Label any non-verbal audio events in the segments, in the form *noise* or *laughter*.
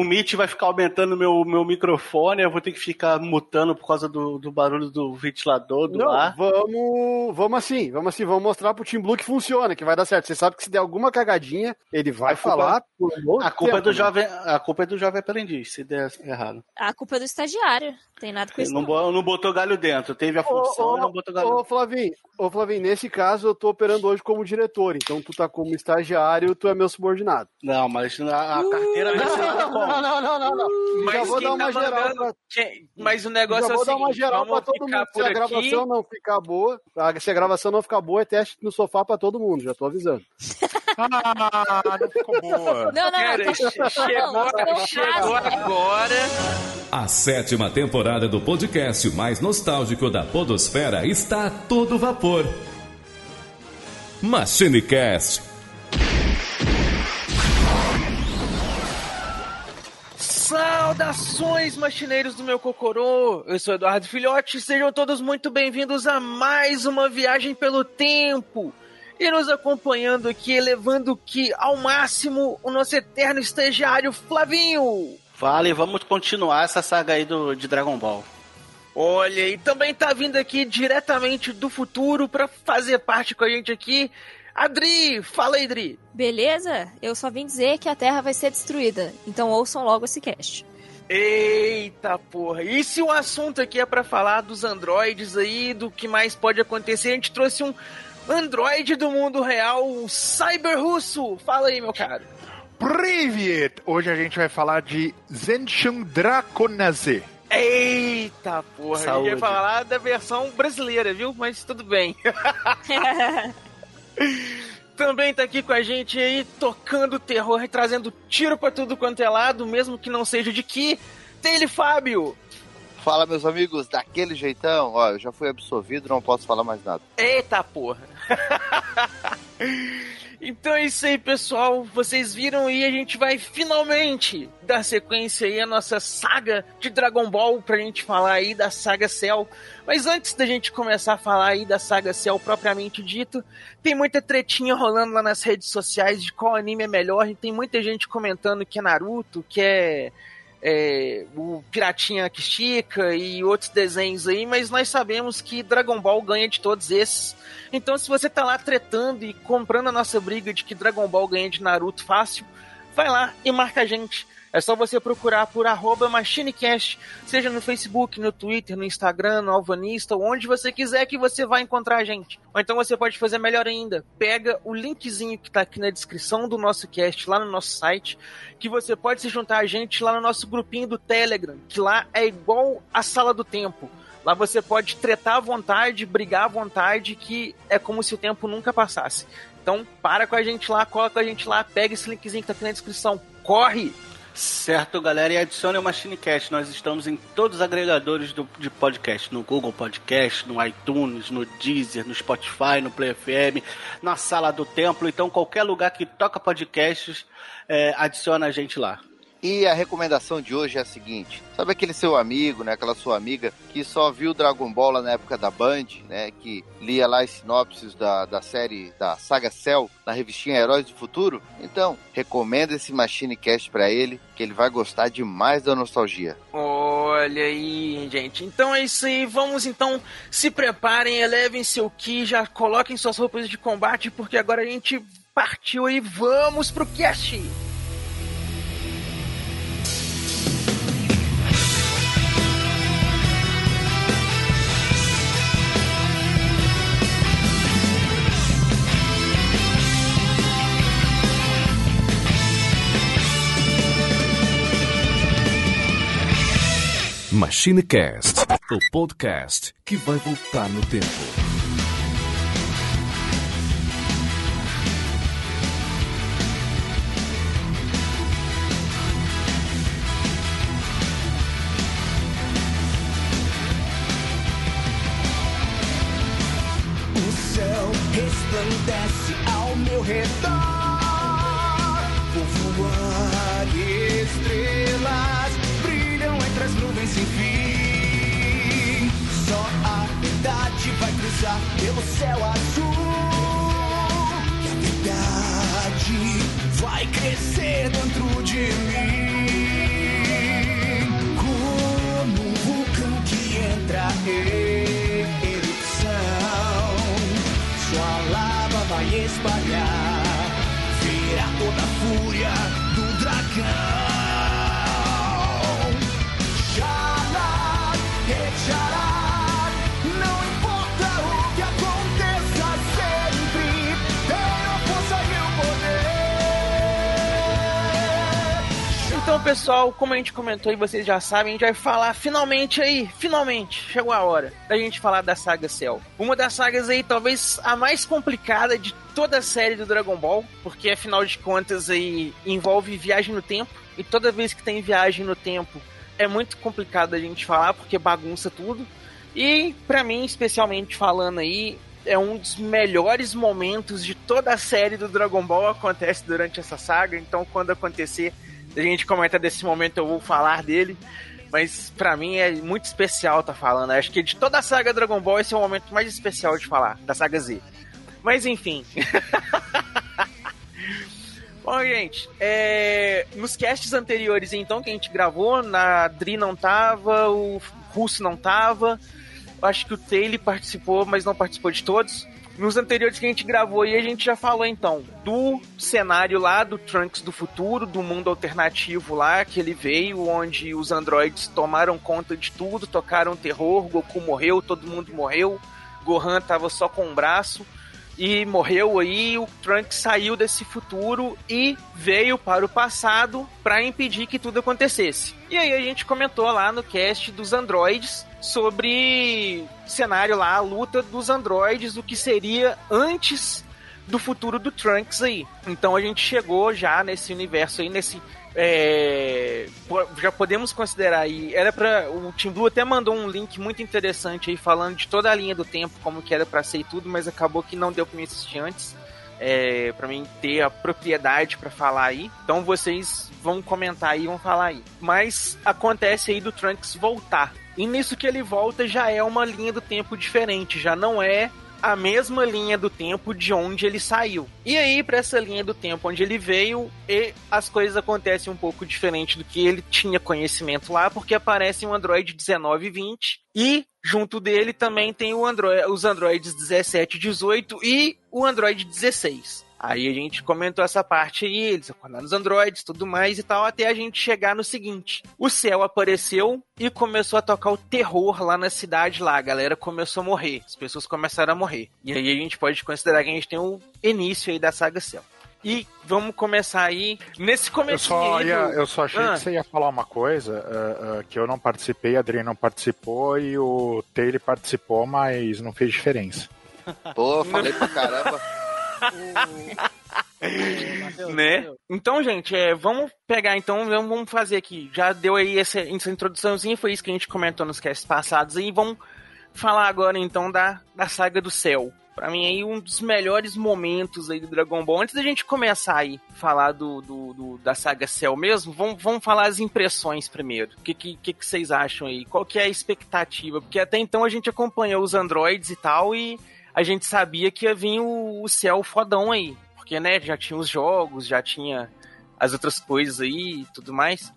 o Meet vai ficar aumentando meu, meu microfone, eu vou ter que ficar mutando por causa do, do barulho do ventilador, do Não, ar. vamos, vamos assim, vamos assim, vamos mostrar pro Team Blue que funciona, que vai dar certo. Você sabe que se der alguma cagadinha, ele vai A culpa- falar bom A culpa, é tempo, do né? jovem, a culpa é do jovem aprendiz, se der errado. A culpa é do estagiário. Tem nada com isso. não, Não. não botou galho dentro, teve a função Ô, e não botou galho Ô, Flavinho, ô, Flavinho, nesse caso eu tô operando hoje como diretor, então tu tá como estagiário, tu é meu subordinado. Não, mas a, a carteira vai ser Não, não, não, não, não, não. Mas Já vou dar uma tá geral mandando- pra, Quem- Mas o negócio já é o vou dar uma seguinte, geral pra todo mundo. Se a aqui. gravação não ficar boa, se a gravação não ficar boa, é teste no sofá pra todo mundo, já tô avisando. *laughs* Ah, não ficou boa. Não, não, Cara, não. che- chegou, Não, chegou não. agora. A sétima temporada do podcast mais nostálgico da Podosfera está a todo vapor. MachineCast. Saudações, machineiros do meu cocorô! Eu sou Eduardo Filhote, sejam todos muito bem-vindos a mais uma viagem pelo tempo. E nos acompanhando aqui, elevando que ao máximo o nosso eterno estagiário Flavinho. Fala e vamos continuar essa saga aí do, de Dragon Ball. Olha, e também tá vindo aqui diretamente do futuro pra fazer parte com a gente aqui. Adri, fala aí, Adri. Beleza? Eu só vim dizer que a Terra vai ser destruída. Então ouçam logo esse cast. Eita porra! E se o assunto aqui é pra falar dos androides aí, do que mais pode acontecer, a gente trouxe um androide do mundo real, um cyber russo. Fala aí, meu caro. Privet! Hoje a gente vai falar de Zenshin Draconaze. Eita porra! A gente Saúde. ia falar da versão brasileira, viu? Mas tudo bem. *laughs* *laughs* Também tá aqui com a gente aí, tocando terror e trazendo tiro pra tudo quanto é lado, mesmo que não seja de que. Tem ele, Fábio! Fala, meus amigos, daquele jeitão. Ó, eu já fui absolvido, não posso falar mais nada. Eita porra! *laughs* então é isso aí, pessoal. Vocês viram aí, a gente vai finalmente dar sequência aí à nossa saga de Dragon Ball pra gente falar aí da saga Cell. Mas antes da gente começar a falar aí da saga Cell propriamente dito, tem muita tretinha rolando lá nas redes sociais de qual anime é melhor. E tem muita gente comentando que é Naruto, que é é, o Piratinha que estica e outros desenhos aí, mas nós sabemos que Dragon Ball ganha de todos esses. Então, se você tá lá tretando e comprando a nossa briga de que Dragon Ball ganha de Naruto fácil, vai lá e marca a gente. É só você procurar por arroba MachineCast, seja no Facebook, no Twitter, no Instagram, no Alvanista, onde você quiser que você vai encontrar a gente. Ou então você pode fazer melhor ainda. Pega o linkzinho que tá aqui na descrição do nosso cast, lá no nosso site, que você pode se juntar a gente lá no nosso grupinho do Telegram, que lá é igual a sala do tempo. Lá você pode tretar à vontade, brigar à vontade, que é como se o tempo nunca passasse. Então, para com a gente lá, cola com a gente lá, pega esse linkzinho que tá aqui na descrição. Corre! Certo, galera, e adicione o MachineCast. Nós estamos em todos os agregadores do, de podcast, no Google Podcast, no iTunes, no Deezer, no Spotify, no Play FM, na Sala do Templo. Então, qualquer lugar que toca podcasts, é, adiciona a gente lá. E a recomendação de hoje é a seguinte: sabe aquele seu amigo, né, aquela sua amiga que só viu Dragon Ball lá na época da Band, né, que lia lá as sinopses da, da série da saga Cell na revistinha Heróis do Futuro? Então, recomenda esse Machine Cast pra ele, que ele vai gostar demais da nostalgia. Olha aí, gente. Então é isso aí. Vamos então, se preparem, elevem seu ki, já coloquem suas roupas de combate, porque agora a gente partiu e vamos pro cast. MachineCast, o podcast que vai voltar no tempo. O céu resplandece ao meu redor. Pelo céu azul. E a verdade vai crescer dentro de mim. Pessoal, como a gente comentou e vocês já sabem, a gente vai falar finalmente aí, finalmente, chegou a hora da gente falar da saga Cell. Uma das sagas aí, talvez a mais complicada de toda a série do Dragon Ball, porque afinal de contas aí envolve viagem no tempo, e toda vez que tem viagem no tempo é muito complicado a gente falar porque bagunça tudo. E para mim, especialmente falando aí, é um dos melhores momentos de toda a série do Dragon Ball acontece durante essa saga, então quando acontecer, a gente comenta desse momento, eu vou falar dele. Mas pra mim é muito especial tá falando. Acho que de toda a saga Dragon Ball esse é o momento mais especial de falar, da saga Z. Mas enfim. *laughs* Bom, gente, é... nos casts anteriores, então, que a gente gravou, na Dri não tava, o Russo não tava, acho que o Taylor participou, mas não participou de todos. Nos anteriores que a gente gravou e a gente já falou então do cenário lá do Trunks do futuro, do mundo alternativo lá que ele veio, onde os androides tomaram conta de tudo, tocaram terror, Goku morreu, todo mundo morreu, Gohan tava só com um braço e morreu aí, o Trunks saiu desse futuro e veio para o passado para impedir que tudo acontecesse. E aí a gente comentou lá no cast dos androides sobre cenário lá, a luta dos androides, o que seria antes do futuro do Trunks aí. Então a gente chegou já nesse universo aí, nesse é, já podemos considerar aí. Era para o Team Blue até mandou um link muito interessante aí falando de toda a linha do tempo, como que era para ser e tudo, mas acabou que não deu para mim assistir antes. É, para mim ter a propriedade para falar aí. Então vocês vão comentar aí, vão falar aí. Mas acontece aí do Trunks voltar. E nisso que ele volta já é uma linha do tempo diferente, já não é a mesma linha do tempo de onde ele saiu. E aí, para essa linha do tempo onde ele veio, e as coisas acontecem um pouco diferente do que ele tinha conhecimento lá, porque aparece um Android 19 e 20 junto dele também tem Android, os Androids 17 e 18 e o Android 16. Aí a gente comentou essa parte aí, eles acordaram os androides, tudo mais e tal, até a gente chegar no seguinte: o céu apareceu e começou a tocar o terror lá na cidade lá, a galera começou a morrer, as pessoas começaram a morrer. E aí a gente pode considerar que a gente tem o início aí da saga Céu. E vamos começar aí nesse começo. Eu só, ia, eu só achei ah. que você ia falar uma coisa uh, uh, que eu não participei, a Adrien não participou e o Taylor participou, mas não fez diferença. Pô, falei pra caramba. *laughs* né? Então, gente, é, vamos pegar então, vamos fazer aqui. Já deu aí essa, essa introduçãozinha, foi isso que a gente comentou nos casts passados e vamos falar agora então da, da saga do céu. Pra mim aí um dos melhores momentos aí do Dragon Ball. Antes da gente começar aí falar do, do, do da saga Cell mesmo, vamos, vamos falar as impressões primeiro. O que, que, que vocês acham aí? Qual que é a expectativa? Porque até então a gente acompanhou os androids e tal e a gente sabia que ia vir o, o céu fodão aí. Porque, né, já tinha os jogos, já tinha as outras coisas aí e tudo mais.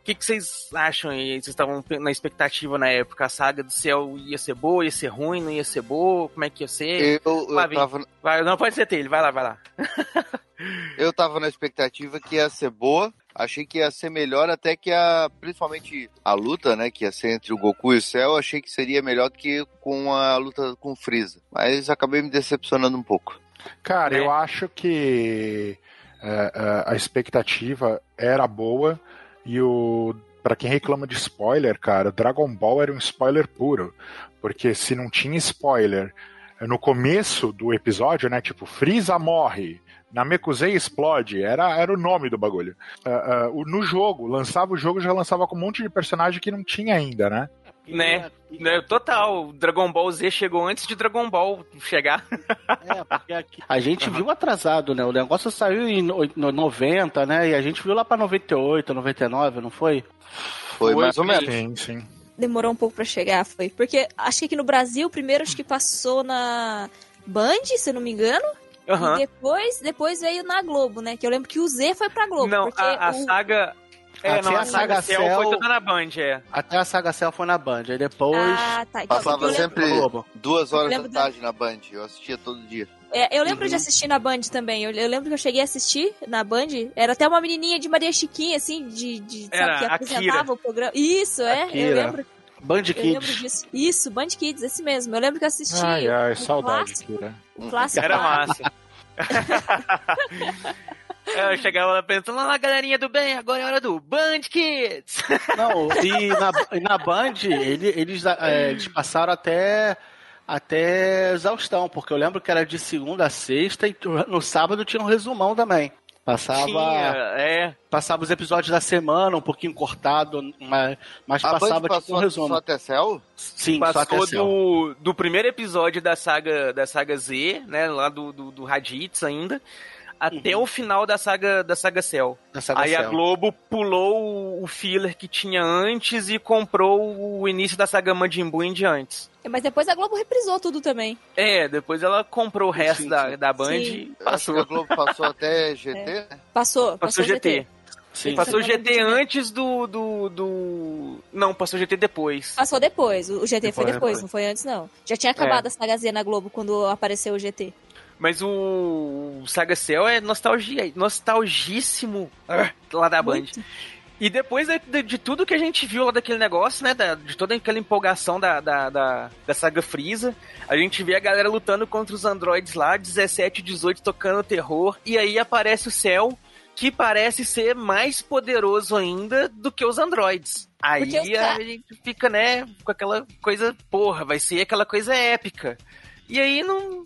O que, que vocês acham aí? Vocês estavam na expectativa na época? A saga do céu ia ser boa, ia ser ruim, não ia ser boa? Como é que ia ser? Eu, eu tava... vai, não pode ser ele, vai lá, vai lá. *laughs* eu tava na expectativa que ia ser boa, Achei que ia ser melhor até que a. Principalmente a luta, né? Que ia ser entre o Goku e o Cell, achei que seria melhor do que com a luta com o Freeza. Mas acabei me decepcionando um pouco. Cara, é. eu acho que é, é, a expectativa era boa e o. Pra quem reclama de spoiler, cara, Dragon Ball era um spoiler puro. Porque se não tinha spoiler no começo do episódio, né? Tipo, Freeza morre, Namekusei explode, era, era o nome do bagulho. Uh, uh, no jogo, lançava o jogo já lançava com um monte de personagem que não tinha ainda, né? Né? né? Total, Dragon Ball Z chegou antes de Dragon Ball chegar. *laughs* É, porque aqui... A gente viu atrasado, né? O negócio saiu em 90, né? E a gente viu lá pra 98, 99, não foi? Foi, foi mais ou menos. Sim, sim. Demorou um pouco pra chegar, foi. Porque acho que aqui no Brasil, primeiro acho que passou na Band, se eu não me engano. Uhum. E depois, depois veio na Globo, né? Que eu lembro que o Z foi pra Globo. Não, a, a o... saga. É, não, a saga Cell, Cell foi toda na Band, é. Até a saga Cell foi na Band, aí depois. Ah, tá. Então, Passava sempre duas horas da tarde da... na Band, eu assistia todo dia. É, eu lembro uhum. de assistir na Band também. Eu, eu, lembro que eu cheguei a assistir na Band. Era até uma menininha de Maria Chiquinha, assim, de, de sabe, que apresentava Akira. o programa. Isso, é, Akira. eu lembro. Band Eu lembro Kids. disso. Isso, Band Kids, esse mesmo. Eu lembro que eu assisti. Ai, ai, o saudade, clássico, Kira. O clássico. Era massa. *laughs* Eu chegava lá pensando, lá galerinha do bem, agora é hora do Band Kids. Não, e na, e na Band, ele, eles, é, eles passaram até até exaustão, porque eu lembro que era de segunda a sexta e no sábado tinha um resumão também. Passava, Tinha, é. passava os episódios da semana, um pouquinho cortado, mas, mas passava tipo passou um resumo. só até céu? Sim, só até Passou céu. do, do primeiro episódio da saga, da saga Z, né? Lá do, do, do Raditz ainda. Até o final da saga da saga Cell. Da saga Aí a Cell. Globo pulou o- filler que tinha antes e comprou o início da saga Majin Buu em diante. Mas depois a Globo reprisou tudo também. É, depois ela comprou o resto Sim, da, sim. da Band Sim. e que a passou. Globo passou até GT. Passou, Passou passou, o GT. Sim. Passou o GT de antes do, do, do. Não, passou o GT depois. Passou depois. O GT foi Depois, depois, depois. não foi antes, não. Já tinha acabado É. a saga Z na Globo quando apareceu o GT. Mas o Saga Cell é nostalgia, nostalgíssimo lá da Band. Muito. E depois de, de- tudo que a gente viu lá daquele negócio, né? da- de toda aquela empolgação da, da, da, da saga Freeza, a gente vê a galera lutando contra os androides lá, 17 e 18 tocando terror, e aí aparece o Cell, que parece ser mais poderoso ainda do que os androides. Aí a gente fica, né, com aquela coisa, porra, vai ser aquela coisa épica. E aí não.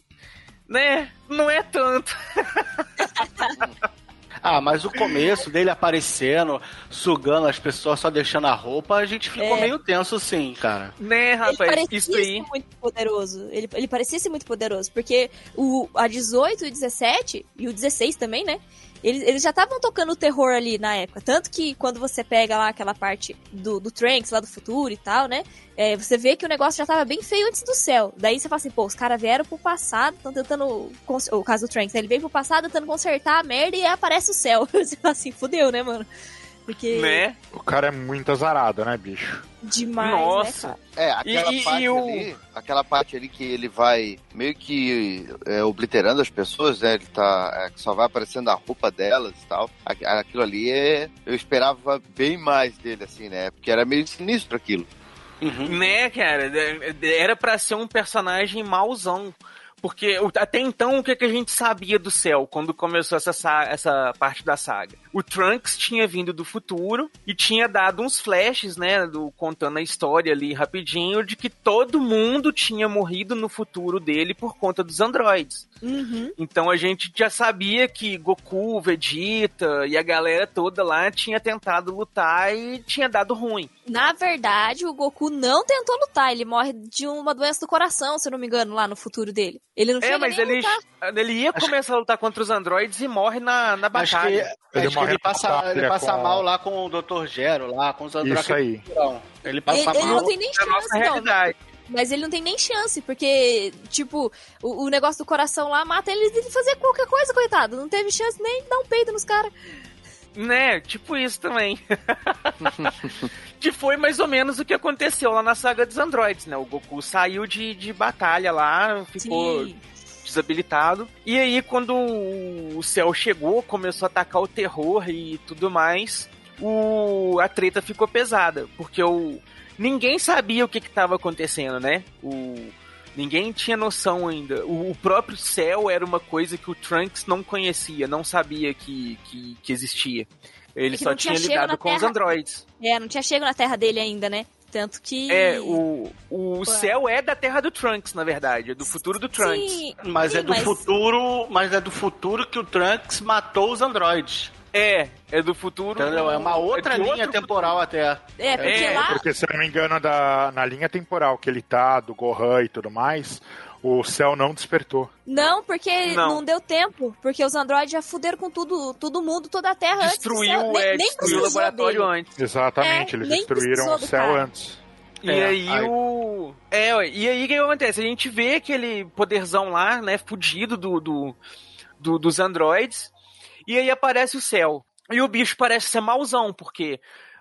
Né? Não é tanto. *laughs* Ah, mas o começo dele aparecendo, sugando as pessoas, só deixando a roupa, a gente ficou É. meio tenso sim, cara. Né, Ele rapaz? parecia Isso aí. ser muito poderoso. Ele, ele parecia ser muito poderoso. Porque o, a 18 e o 17, e o 16 também, né? Eles, eles já estavam tocando o terror ali na época. Tanto que quando você pega lá aquela parte do, do Trunks lá do futuro e tal, né? é, você vê que o negócio já tava bem feio antes do céu. Daí você fala assim, pô, os caras vieram pro passado, estão tentando. O caso do Trunks, né? Ele veio pro passado tentando consertar a merda e aparece o céu. *laughs* Você fala assim, fudeu, né, mano? Porque Né? O cara é muito azarado, né, bicho? demais, Nossa. né, cara? É, aquela E- parte e o- ali, aquela parte ali que ele vai meio que é, obliterando as pessoas, né? Ele tá. é, que só vai aparecendo a roupa delas e tal. Aqu- Aquilo ali é. Eu esperava bem mais dele, assim, né? Porque era meio sinistro aquilo. Uhum. Né, cara? Era pra ser um personagem mauzão. Porque até então, o que, que a gente sabia do céu quando começou essa, sa- essa parte da saga? O Trunks tinha vindo do futuro e tinha dado uns flashes, né? Do, contando a história ali rapidinho de que todo mundo tinha morrido no futuro dele por conta dos androides. Uhum. Então a gente já sabia que Goku, Vegeta e a galera toda lá tinha tentado lutar e tinha dado ruim. Na verdade, o Goku não tentou lutar. Ele morre de uma doença do coração, se eu não me engano, lá no futuro dele. Ele não É, chega mas nem a ele, lutar. ele ia começar a lutar contra os androides e morre na, na Acho que, batalha. acho Ele que morre ele passa, ele passa com- mal lá com o Dr. Gero, lá com os androides. Isso aí. Ele passa Ele, ele mal. não tem nem É nossa chance, não. realidade. Mas ele não tem nem chance, porque, tipo, o, o negócio do coração lá mata ele de fazer qualquer coisa, coitado. Não teve chance nem de dar um peido nos caras. Né, tipo isso também. *laughs* que foi mais ou menos o que aconteceu lá na saga dos androides, né? O Goku saiu de, de batalha lá, ficou Sim. Desabilitado. E aí, quando o céu chegou, começou a atacar o terror e tudo mais, o, a treta ficou pesada, porque o, ninguém sabia o que estava acontecendo, né? O, ninguém tinha noção ainda. O, o próprio céu era uma coisa que o Trunks não conhecia, não sabia que, que, que existia. Ele É que só tinha tinha na com os Terra. androides. É, não tinha chego na terra dele ainda, né? Tanto que. É, o, o céu é da terra do Trunks, na verdade, é do futuro do Trunks. Sim, Mas sim, é do futuro, mas é do futuro que o Trunks matou os androides. É, é do futuro. Entendeu? É uma outra de linha outro temporal até. É, porque É, lá. Porque, se eu não me engano, da, na linha temporal que ele tá, do Gohan e tudo mais, o céu não despertou. Não, porque Não. não. deu tempo. Porque os androides já fuderam com tudo, todo mundo, toda a terra Destruiu, antes é, Nem, nem destruiu o laboratório dele. antes. Exatamente, É, eles destruíram o céu cara. antes. E É, aí, aí- o. É, e aí o que acontece? A gente vê aquele poderzão lá, né, fudido do, do, do- dos androides, e aí aparece o céu. E o bicho parece ser mauzão, porque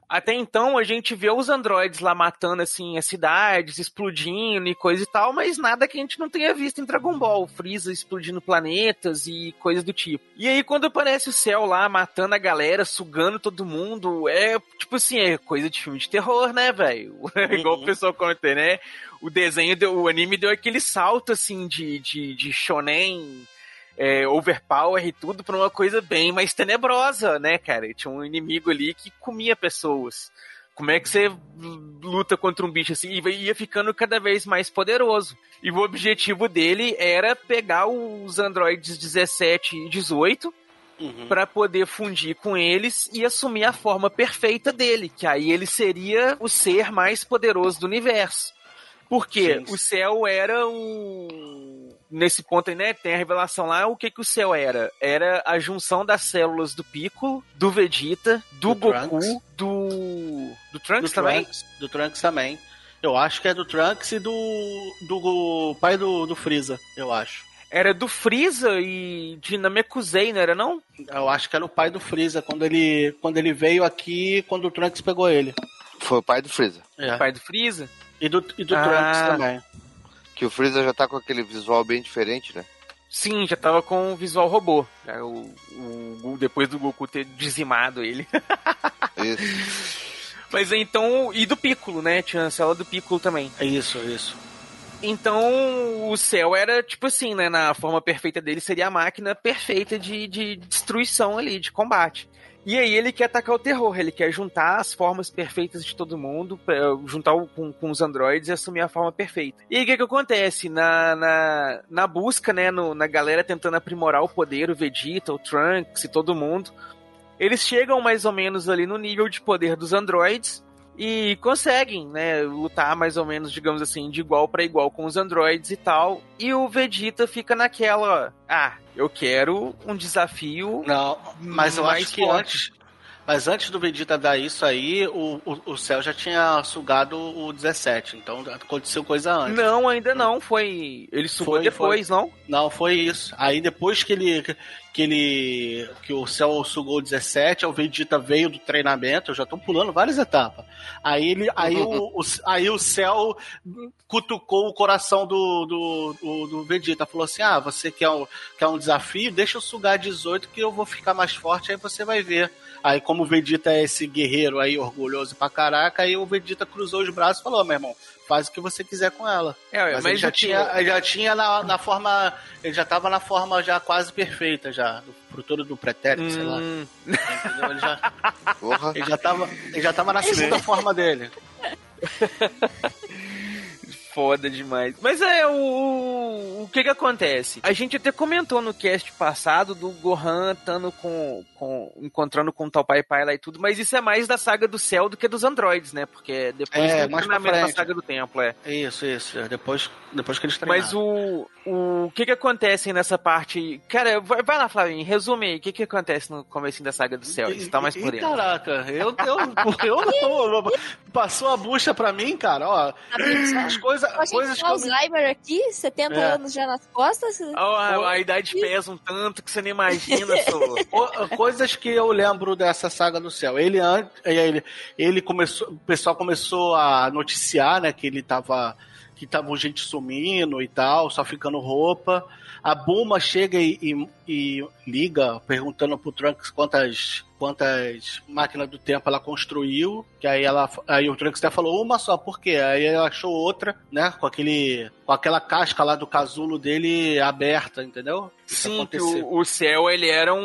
até então a gente vê os androides lá matando assim as cidades, explodindo e coisa e tal, mas nada que a gente não tenha visto em Dragon Ball, Freeza explodindo planetas e coisa do tipo. E aí quando aparece o céu lá matando a galera, sugando todo mundo, é tipo assim, é coisa de filme de terror, né, velho? *laughs* Igual o pessoal conta, né? O desenho, deu, o anime deu aquele salto assim de, de, de shonen é, overpower e tudo pra uma coisa bem mais tenebrosa, né, cara? Tinha um inimigo ali que comia pessoas. Como é que você luta contra um bicho assim? E ia ficando cada vez mais poderoso. E o objetivo dele era pegar os androides 17 e 18 Uhum. para poder fundir com eles e assumir a forma perfeita dele, que aí ele seria o ser mais poderoso do universo. Porque Sim. o céu era o. Nesse ponto aí, né? Tem a revelação lá. O que, que o céu era? Era a junção das células do Piccolo, do Vegeta, do, Do Goku, Trunks. do. Do Trunks do também? Trunks, do Trunks também. Eu acho que é do Trunks e do, do pai do, do Freeza, eu acho. Era do Freeza e de Namekusei, não era não? Eu acho que era o pai do Freeza, quando ele, quando ele veio aqui, quando o Trunks pegou ele. Foi o pai do Freeza. É. Pai do Freeza? E do, e do Ah. Trunks também. Que o Freeza já tá com aquele visual bem diferente, né? Sim, já tava com o visual robô. O, o- depois do Goku ter dizimado ele. *laughs* Isso. Mas então. E do Piccolo, né? Tinha a célula do Piccolo também. É isso, isso. Então, o céu era tipo assim, né? Na forma perfeita dele seria a máquina perfeita de, de destruição ali, de combate. E aí ele quer atacar o terror, ele quer juntar as formas perfeitas de todo mundo, pra- juntar com, com os androides e assumir a forma perfeita. E aí o que, que acontece? Na, na, na busca, né, no- na galera tentando aprimorar o poder, o Vegeta, o Trunks e todo mundo, eles chegam mais ou menos ali no nível de poder dos androides e conseguem, né, lutar mais ou menos, digamos assim, de igual para igual com os androides e tal. E o Vegeta fica naquela, ah, eu quero um desafio Não, mas eu mais acho que forte. antes. Mas antes do Vegeta dar isso aí, o, o, o Cell já tinha sugado o 17. Então aconteceu coisa antes. Não, ainda não, foi, ele sugou Foi, depois, não? Não, foi isso. Aí depois que ele. Que ele. Que o Cell sugou o 17, o Vegeta veio do treinamento, eu já tô pulando várias etapas. Aí ele. Aí o, o, aí o Cell cutucou o coração do, do, do, do Vegeta. Falou assim: Ah, você quer um, quer um desafio? Deixa eu sugar 18 que eu vou ficar mais forte, aí você vai ver. Aí, como o Vegeta é esse guerreiro aí, orgulhoso pra caraca, aí o Vegeta cruzou os braços e falou: "Ó, meu irmão, faz o que você quiser com ela. É, Mas, ele já tinha, ele já tinha na, na forma. Ele já tava na forma já quase perfeita, já. Do futuro do pretérito, sei lá. Hum, Entendeu? Ele já, Porra. ele já tava. Ele já tava na segunda forma dele. *laughs* foda demais. Mas é o, o, o que que acontece? A gente até comentou no cast passado do Gohan estando com, com encontrando com o tal Pai Pai lá e tudo, mas isso é mais da saga do céu do que dos androides, né? Porque depois É, mais pra treinamento da saga do templo, é. Isso, isso. é Depois, depois que eles treinaram. Mas o, o que que acontece nessa parte? Cara, vai, vai lá, Flavinho, resume aí. O que que acontece no começo da saga do céu? Você tá mais por dentro. Caraca, eu, eu, eu não. Passou a bucha pra mim, cara, ó. As coisas. A gente Coisas com que eu me- Alzheimer aqui, 70 É. anos já nas costas. Ó, a, a idade pesa um tanto que você não imagina, *laughs* coisas que eu lembro dessa saga do céu. Ele antes, ele, ele começou, o pessoal começou a noticiar, né, que ele tava que tava gente sumindo e tal, só ficando roupa. A Bulma chega e, e- e liga perguntando pro Trunks quantas quantas máquinas do tempo ela construiu, que aí ela aí o Trunks até falou uma só, por quê? Aí ela achou outra, né, com aquele com aquela casca lá do casulo dele aberta, entendeu? Isso Sim, que o, o céu ele era um,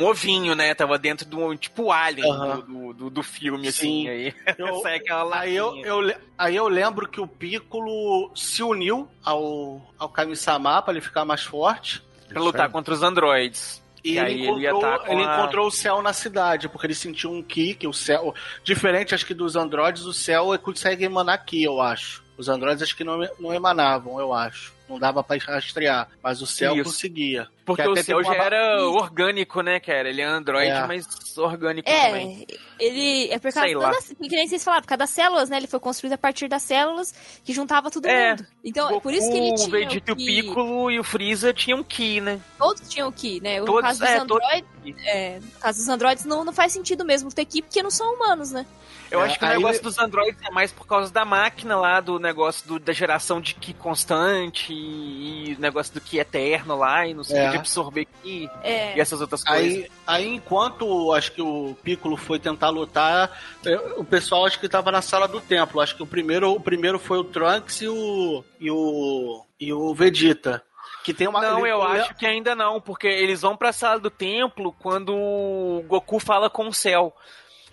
um ovinho, né? Tava dentro de um tipo alien Aham. do, do, do- do filme, Sim. assim. Aí *laughs* Eu- sai aquela Aí eu, eu, aí eu lembro que o Piccolo se uniu ao, ao Kami-sama pra ele ficar mais forte. Pra lutar contra os androids. E Que ele, aí ele encontrou, tá ele a- encontrou o céu na cidade, porque ele sentiu um ki, que o céu. Diferente, acho que dos androides, o céu consegue emanar ki, eu acho. Os androides acho que não, não emanavam, eu acho. Não dava pra rastrear. Mas o céu Isso. conseguia. Porque Que o céu já uma- era orgânico, né, cara? Ele é android, É. mas orgânico também. É, ele é por causa das, que nem vocês falaram, por causa das células, né? Ele foi construído a partir das células que juntava todo É. mundo. Então, é por isso que ele o tinha Vegeta e o Ki. Piccolo e o Freeza tinham Ki, né? Todos tinham Ki, né? No Todos- caso dos é, todos androides, é, no caso dos androides não, não faz sentido mesmo ter Ki, porque não são humanos, né? Eu É, acho que o negócio dos androids é mais por causa da máquina lá, do negócio do- da geração de Ki constante e, e o negócio do Ki eterno lá, e não sei, É. de absorver Ki É, e essas outras coisas. Aí, aí, enquanto acho que o Piccolo foi tentar lutar, eh, o pessoal acho que tava na sala do templo. Acho que o primeiro, o primeiro foi o Trunks e o e o e o Vegeta. Que tem uma. Não, eu o acho que ainda não, porque eles vão pra sala do templo quando o Goku fala com o Cell.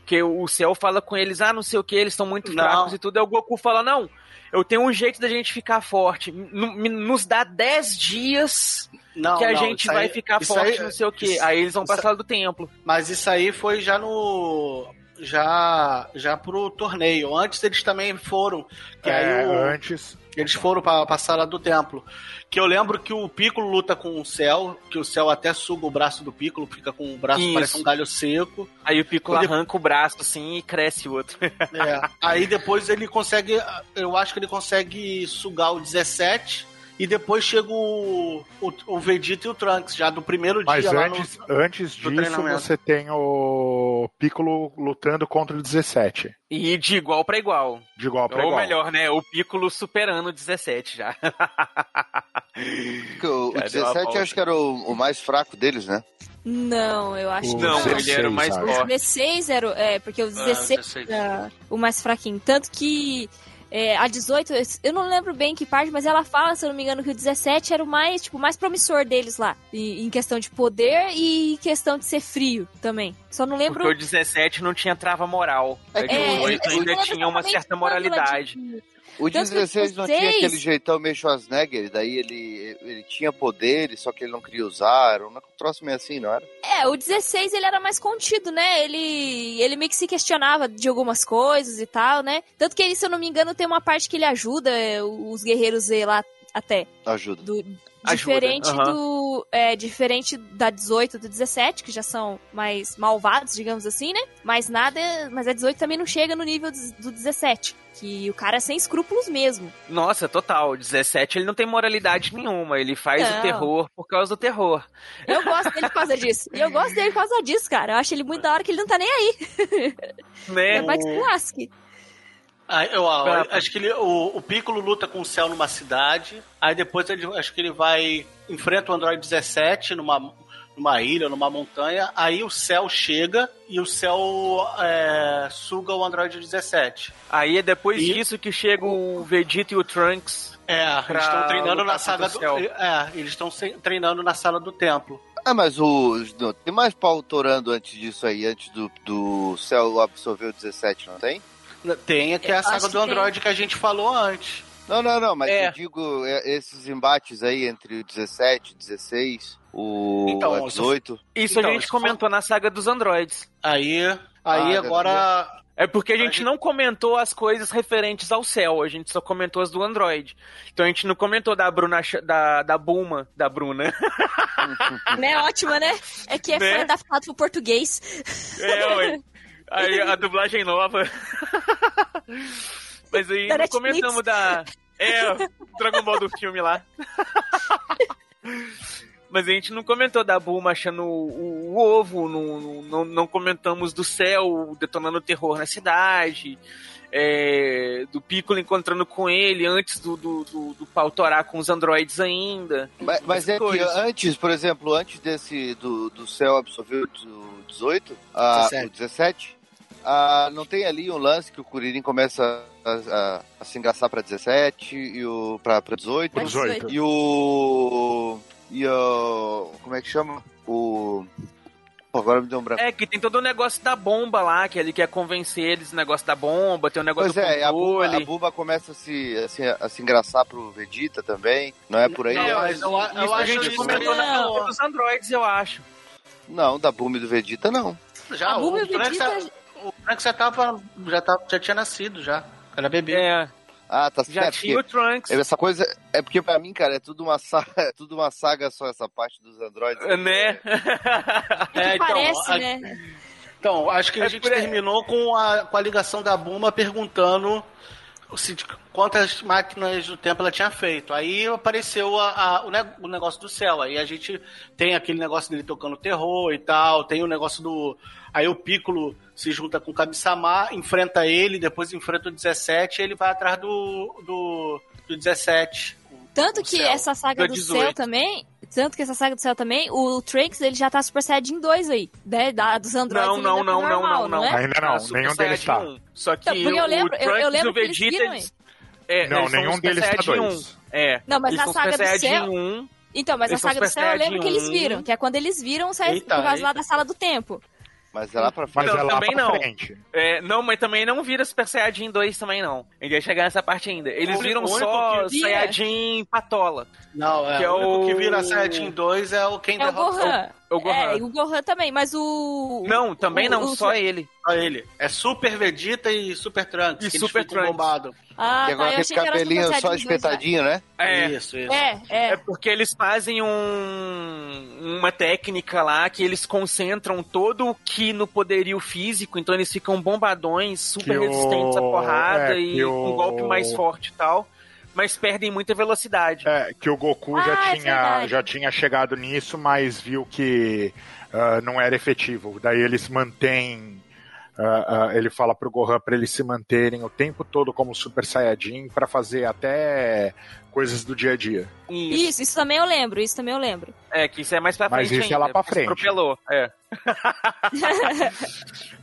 Que o Cell fala com eles, ah, não sei o que, eles estão muito Não. fracos e tudo. Aí o Goku fala, não, eu tenho um jeito da gente ficar forte. N- nos dá 10 dias Não, que a não, gente vai aí- ficar forte, aí- não sei o que. isso- Aí eles vão pra sala do templo. Mas isso aí foi já no. Já, já pro torneio. Antes eles também foram. Que É, aí o- antes. eles foram pra, pra sala do templo. Que eu lembro que o Piccolo luta com o Cell, que o Cell até suga o braço do Piccolo, fica com o braço Isso. parece um galho seco. Aí o Piccolo Quando- arranca o braço assim e cresce o outro. É. Aí depois ele consegue. Eu acho que ele consegue sugar o 17. E depois chega o, o, o Vegeta e o Trunks, já do primeiro Mas dia lá antes, no. antes disso, treinamento. você tem o Piccolo lutando contra o 17. E de igual pra igual. De igual pra Ou igual. melhor, né? O Piccolo superando o 17 já. O, *laughs* o Cara, deu uma 17 eu volta. acho que era o, o mais fraco deles, né? Não, eu acho O que Não, não. ele era o mais 16, O forte. 16 era. o- É, porque o 16 16. era o mais fraquinho. Tanto que é, a 18, eu não lembro bem que parte, mas ela fala, se eu não me engano, que o 17 era o mais, tipo, o mais promissor deles lá. Em, em questão de poder e em questão de ser frio também. Só não lembro. Porque o 17 não tinha trava moral. É É, o 8 eu não ainda lembro tinha uma certa moralidade. O Tanto que o 16 não tinha 16 aquele jeitão meio Schwarzenegger, daí ele, ele tinha poderes, só que ele não queria usar, era um troço meio assim, não era? É, o 16 ele era mais contido, né? Ele, ele meio que se questionava de algumas coisas e tal, né? Tanto que ele, se eu não me engano, tem uma parte que ele ajuda é, os guerreiros Z lá até. Ajuda. Do, Ajuda, diferente aham. do. É, diferente da 18 e do 17, que já são mais malvados, digamos assim, né? Mas nada. Mas a 18 também não chega no nível do do 17. Que o cara é sem escrúpulos mesmo. Nossa, total. O 17 ele não tem moralidade nenhuma. Ele faz Não. o terror por causa do terror. Eu gosto dele por causa disso. E eu gosto dele por causa disso, cara. Eu acho ele muito da hora que ele não tá nem aí. Né? É, vai que lasque. Ah, eu, eu acho que ele, o, o Piccolo luta com o Cell numa cidade, aí depois ele, acho que ele vai enfrenta o Android 17 numa, numa ilha, numa montanha, aí o Cell chega e o Cell é, suga o Android 17. Aí é depois E- disso que chega o Vegeta e o Trunks. É, Pra eles estão treinando na saga do, contra o Cell. é, eles estão se- treinando na sala do templo. Ah, mas o. não, tem mais pau torando antes disso aí, antes do, do céu absorver o 17, não tem? Tem aqui a Eu saga do que tem. Android que a gente falou antes. Não, não, não, mas É. eu digo é, esses embates aí entre o 17, 16, o Então, a 18. Isso Então, a gente isso comentou na saga dos androids. Aí, aí Ah, agora É porque a A gente gente- não comentou as coisas referentes ao céu, a gente só comentou as do Android. Então a gente não comentou da Bruna, da, da Bulma, da Bruna. *laughs* Né? Ótima, né? É que é Né? foi adaptado pro português. É, ué. *laughs* Aí a dublagem nova. *laughs* Mas aí Da comentamos da. É, o Dragon Ball do filme lá. *laughs* Mas a gente não comentou da Bulma achando o, o ovo, não, não- não, comentamos do céu detonando terror na cidade, é, do Piccolo encontrando com ele antes do, do, do, do pau torar com os androides ainda. Mas, mas é que antes, por exemplo, antes desse do, do céu absorver o 18, ah, 17. o 17, ah, não tem ali um lance que o Kuririn começa a, a- a se engraçar pra 17 e o pra, pra 18 Pra 18. e o e o como é que chama? O agora me deu um branco. É, que tem todo o negócio da bomba lá, que ele quer convencer eles o negócio da bomba, tem o negócio Pois do é, a Buba, controle. a Buba começa a se, a, se, a se engraçar pro Vegeta também, não é por aí? Não, mas eu, eu a acho gente isso comentou na dos androids, eu acho. Não, da Buma e do Vegeta não. Já, a Bulma e o o Trunks, Vegeta... o Trunks já tava, já tava, já tinha nascido já. Era bebê. É, Ah, tá já certo. tinha o Trunks, Essa coisa é porque pra mim, cara, é tudo uma saga, *laughs* é tudo uma saga só essa parte dos androides. né? *laughs* É, então, Parece, a- né? Então, acho que a É gente terminou com a, com a ligação da Buma perguntando se, quantas máquinas do tempo ela tinha feito. Aí apareceu a- a- o, ne- o negócio do céu. Aí a gente tem aquele negócio dele tocando terror e tal, tem o negócio do. Aí o Piccolo se junta com o Kami-sama, enfrenta ele, depois enfrenta o 17 e ele vai atrás do, do, do 17. Tanto O que céu. essa saga Do do 18. céu também. Tanto que essa saga do céu também, o Trunks ele já tá Super Saiyajin 2 aí. Né? Da, dos androids Não, não, não, não, normal, não, não. é? Ainda não, Ah, Super nenhum deles Saiyajin tá. 1. Só que Não, porque eu o, lembro- o eu- eu Trunks e lembro o que eles Vegeta, viram eles, é, Não, eles nenhum deles tá Saiyajin dois. 1. É, Não, mas eles na saga Super do Saiyajin céu- 1. Então, mas Eles a saga do céu eu lembro que eles Saiyajin viram, que é quando eles viram por causa lá da sala do tempo. Mas é lá pra Mas frente. Não, é lá também pra não. frente. É, não, mas também não vira Super Saiyajin 2 também não. A gente vai chegar nessa parte ainda. Eles O viram único só que Saiyajin Patola. Não, é, Que é o o- que vira Saiyajin 2 é o quem É o derrota Gohan. É o Gohan. É, e o Gohan também, mas o. Não, também o- não, o- só ele. só ele. É Super Vegeta e Super Trunks. E Super Trunks. bombados. Ah, E tá, agora eu aquele o cabelinho só Saiyajin 2 já. espetadinho, né? É. Isso, isso. É, é. É porque eles fazem um, uma técnica lá que eles concentram todo o ki no poderio físico, então eles ficam bombadões, super Que o- resistentes à porrada é, e com um golpe o- mais forte e tal, mas perdem muita velocidade. É, que o Goku Ah, já, é tinha, verdade. já tinha chegado nisso, mas viu que ah, não era efetivo. Daí eles mantêm. ah, ah, ele fala pro Gohan para eles se manterem o tempo todo como Super Saiyajin para fazer até coisas do dia a dia. Isso. Isso, isso também eu lembro, isso também eu lembro. É, que isso é mais pra Mas frente isso é ainda, lá pra frente. Atropelou, é. *laughs*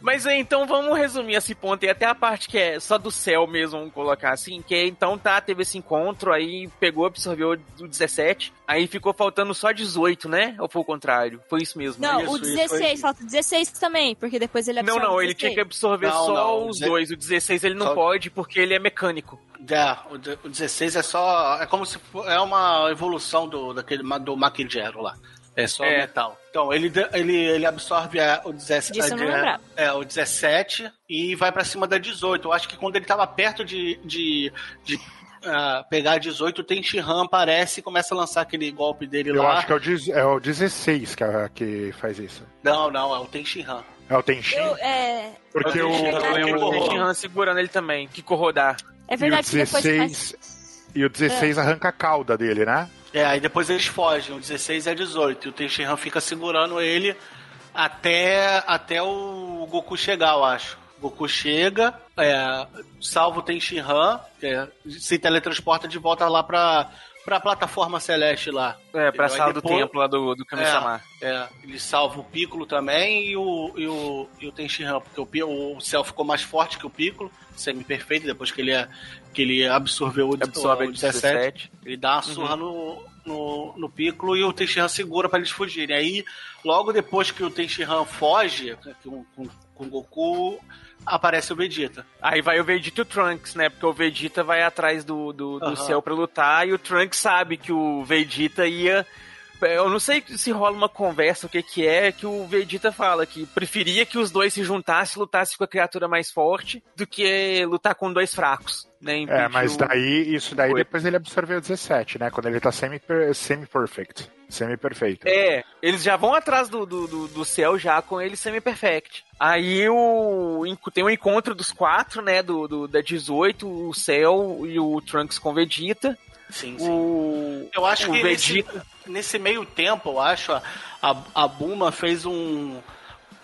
Mas é, então vamos resumir esse ponto e até a parte que é só do céu mesmo, vamos colocar assim, que é, então tá, teve esse encontro, aí pegou, absorveu o 17, aí ficou faltando só 18, né? Ou foi o contrário? Foi isso mesmo. Não, né? o isso, isso, 16, foi- falta 16 também, porque depois ele Não, absorve não, o ele tinha que 16. absorver Não, só não, os o dois. O 16 ele não Só- pode porque ele é mecânico. É, o o 16 é só. É como se é uma evolução do, daquele, do Makijero lá. É só É. metal. Então, ele, ele, ele absorve a- o, 17, Disso eu não a- lembrava. é, o 17 e vai pra cima da 18. Eu acho que quando ele tava perto de, de, de ah, pegar a 18, o Tenshinhan aparece e começa a lançar aquele golpe dele Eu lá. acho que é o, dez- é o 16 que, que faz isso. Não, não, é o Tenshinhan. É o Tenshin, Eu, é, porque eu o, tenho- Eu lembro o- do Tenshinhan segurando ele também, que corrodar. é e o verdade que depois 16 faz... e o 16 arranca a cauda dele, né? É, aí depois eles fogem, o 16 é 18, e o Tenshinhan fica segurando ele até, até o Goku chegar, eu acho. O Goku chega, é, salva o Tenshinhan, é, se teletransporta de volta lá pra, pra plataforma celeste lá. É, pra Aí sala do depois- templo lá do, do Kami-sama. É, ele salva o Piccolo também e o, e o, e o Tenshinhan, porque o, o céu ficou mais forte que o Piccolo, semi-perfeito, depois que ele, que ele absorveu o, Absorve o o 17. ele dá uma surra no, no, no Piccolo e o Tenshinhan segura pra eles fugirem. Aí, logo depois que o Tenshinhan foge com, com, com o Goku, aparece o Vegeta. Aí vai o Vegeta e o Trunks, né? Porque o Vegeta vai atrás do, do, do Aham. céu pra lutar e o Trunks sabe que o Vegeta ia. Eu não sei se rola uma conversa, o que que é, que o Vegeta fala que preferia que os dois se juntassem e lutassem com a criatura mais forte do que lutar com dois fracos, né? É, mas o- daí, isso daí Foi. depois ele absorveu 17, né? Quando ele tá semi-per- semi-perfect. Semi-perfeito. É, eles já vão atrás do, do, do, do céu já com ele semi-perfect. Aí o, tem o encontro dos quatro, né? Do, do, da 18, o céu e o Trunks com Vegeta. Sim, sim. O, Eu acho o que nesse, Vegeta. nesse meio tempo, eu acho, a, a Buma fez um,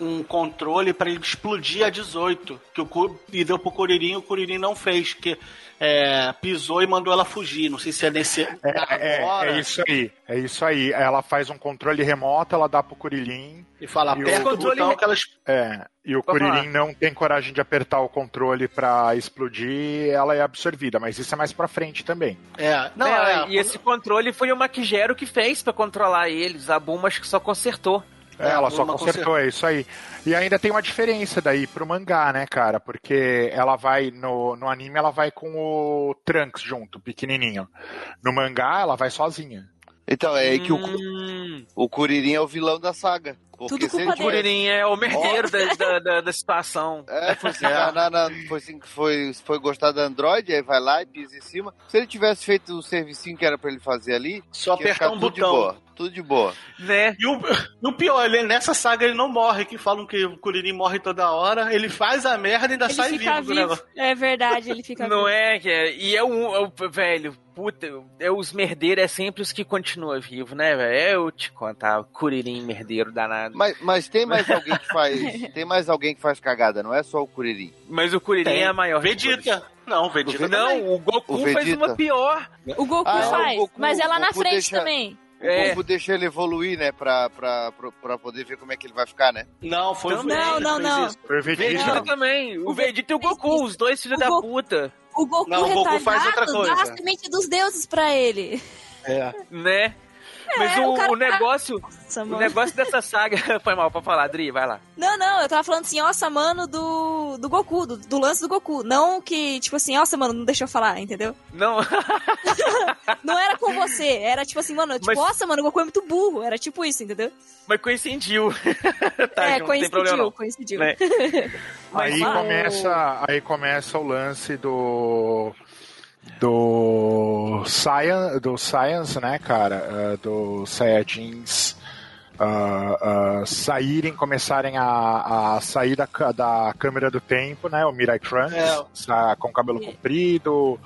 um controle para ele explodir a 18, que o e deu pro Kuririn, o Kuririn não fez, que é, pisou e mandou ela fugir. Não sei se é nesse É, é, é isso aí, é isso aí. Ela faz um controle remoto, ela dá pro Kurilin, E fala, o aperta o controle botão re- que elas é, e o Kuririn não tem coragem de apertar o controle pra explodir, ela é absorvida, mas isso é mais pra frente também. É, não, É, é, e esse controle foi o Makijero que fez pra controlar eles. A Buma acho que só consertou. É, É, ela só uma consertou, é isso aí. E ainda tem uma diferença daí pro mangá, né, cara? Porque ela vai, no, no anime, ela vai com o Trunks junto, pequenininho. No mangá, ela vai sozinha. Então, é aí que o, Hum, o Kuririn é o vilão da saga. Porque Tudo culpa o dele. É o merdeiro da, da, da, da situação. *laughs* É, foi enganar na- foi, se- foi, foi gostar da Android, aí vai lá e pisa em cima. Se ele tivesse feito o servicinho que era pra ele fazer ali, só apertar um tudo de botão. boa. Tudo de boa. Né? E o, e o pior, ele, nessa saga ele não morre, que falam que o Kuririn morre toda hora, ele faz a merda e ainda Ele sai fica vivo do vivo. É verdade, ele fica Não vivo. é, que é. E é o, é o- velho, puta, é os merdeiros é sempre os que continuam vivos, né, velho? Eu te contar, o Kuririn merdeiro danado. Mas, mas tem mais *laughs* alguém que faz. Tem mais alguém que faz cagada, não é só o Kuririn. Mas o Kuririn Tem. é a maior. Vegeta. Não, o Vegeta O também. Não, o Goku O fez uma pior. O Goku Ah, é, o faz, Goku- mas é lá o na frente deixa- também. O É. Goku deixa ele evoluir, né? Pra, pra, pra, pra poder ver como é que ele vai ficar, né? Não, foi o Também. Vegeta Não, não, não. Foi o Vegeta também. O O Vegeta e o Goku, os dois filhos O da Goku- puta. O Goku Não, o Goku retardado faz outra coisa. dá a semente dos deuses pra ele. É. né? Mas É, o, o cara o negócio, Nossa, o negócio dessa saga *laughs* foi mal pra falar, Adri, vai lá. Não, não, eu tava falando assim, nossa, mano, do, do Goku, do, do lance do Goku. Não que, tipo assim, nossa, mano, não deixa eu falar, entendeu? Não, *laughs* Não era com você, era tipo assim, mano, tipo, Mas- nossa, mano, o Goku é muito burro. Era tipo isso, entendeu? mas coincidiu. *laughs* tá, é, tem problema coincidiu, coincidiu. Né? Aí Mas- começa, aí começa o lance do do Science, do Science, né, cara, ah, do Saiyajins ah, ah, saírem, começarem a, a sair da, da câmera do tempo, né, o Mirai Trunks, É. sa- com cabelo comprido,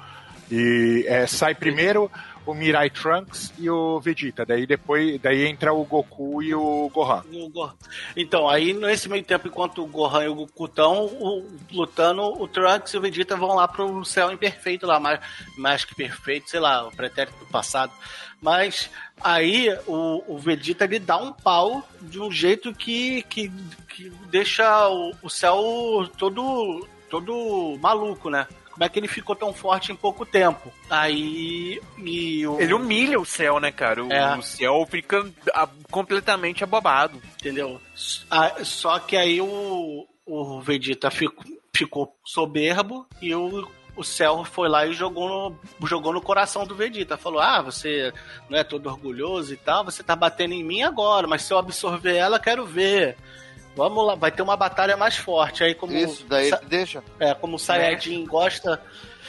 e é, sai primeiro o Mirai Trunks e o Vegeta, daí depois, daí entra o Goku e o Gohan. O. Então, aí nesse meio tempo, enquanto o Gohan e o Goku estão lutando, o Trunks e o Vegeta vão lá pro céu imperfeito lá, mais, mais que perfeito, sei lá, o pretérito do passado. Mas aí o, o Vegeta ele dá um pau de um jeito que, que, que deixa o, o céu todo, todo maluco, né? Como é que ele ficou tão forte em pouco tempo? Aí. O, Ele humilha o céu, né, cara? O, É. o céu fica completamente abobado. Entendeu? Ah, Só que aí o, o Vegeta ficou, ficou soberbo e o, o Cell foi lá e jogou no, jogou no coração do Vegeta. Falou: Ah, você não é todo orgulhoso e tal, você tá batendo em mim agora, mas se eu absorver ela, quero ver. Vamos lá, vai ter uma batalha mais forte. Aí, como, Isso, daí Sa- ele deixa. é, como o Saiyajin gosta,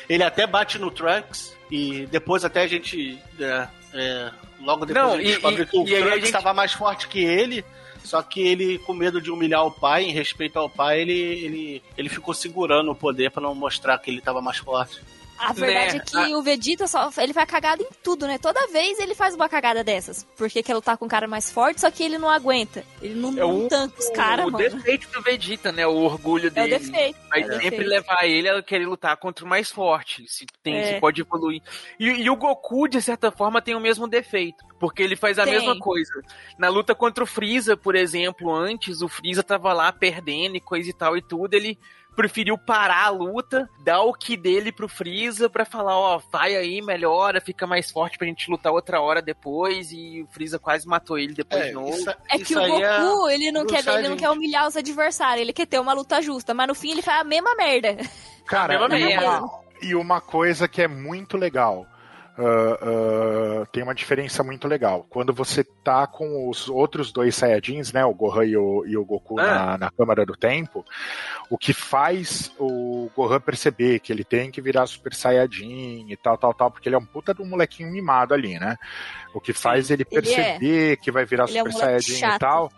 ele até bate no Trunks e depois até a gente. é, é, logo depois Não, a gente e- descobre e- que o aí a Trunks gente- estava mais forte que ele. Só que ele, com medo de humilhar o pai, em respeito ao pai, ele, ele, ele ficou segurando o poder pra não mostrar que ele estava mais forte. A verdade Né? é que o Vegeta só. Ele vai cagado em tudo, né? Toda vez ele faz uma cagada dessas. Porque quer lutar com um cara mais forte, só que ele não aguenta. Ele não, É não o, tanca os caras, o mano. defeito do Vegeta, né? O orgulho É o dele. defeito. Vai é o sempre defeito. levar ele a querer lutar contra o mais forte. Se, tem, É. se pode evoluir. E, e o Goku, de certa forma, tem o mesmo defeito. Porque ele faz a Tem. mesma coisa. Na luta contra o Freeza, por exemplo, antes, o Freeza tava lá perdendo e coisa e tal e tudo. Ele preferiu parar a luta, dar o que dele pro Freeza pra falar, ó, vai aí, melhora, fica mais forte pra gente lutar outra hora depois. E o Freeza quase matou ele depois de novo. isso, É que o aí Goku, ele não, quer, ele não quer humilhar os adversários, ele quer ter uma luta justa, mas no fim ele faz a mesma merda. Cara, mesma e merda. uma, e uma coisa que é muito legal. Ah, ah, tem uma diferença muito legal. Quando você tá com os outros dois Saiyajins, né? O Gohan e o, e o Goku Ah. na, na Câmara do Tempo, o que faz o Gohan perceber que ele tem que virar Super Saiyajin e tal, tal, tal, porque ele é um puta de um molequinho mimado ali, né? O que faz ele ele é. perceber que vai virar Ele é um Super Saiyajin chato. e tal.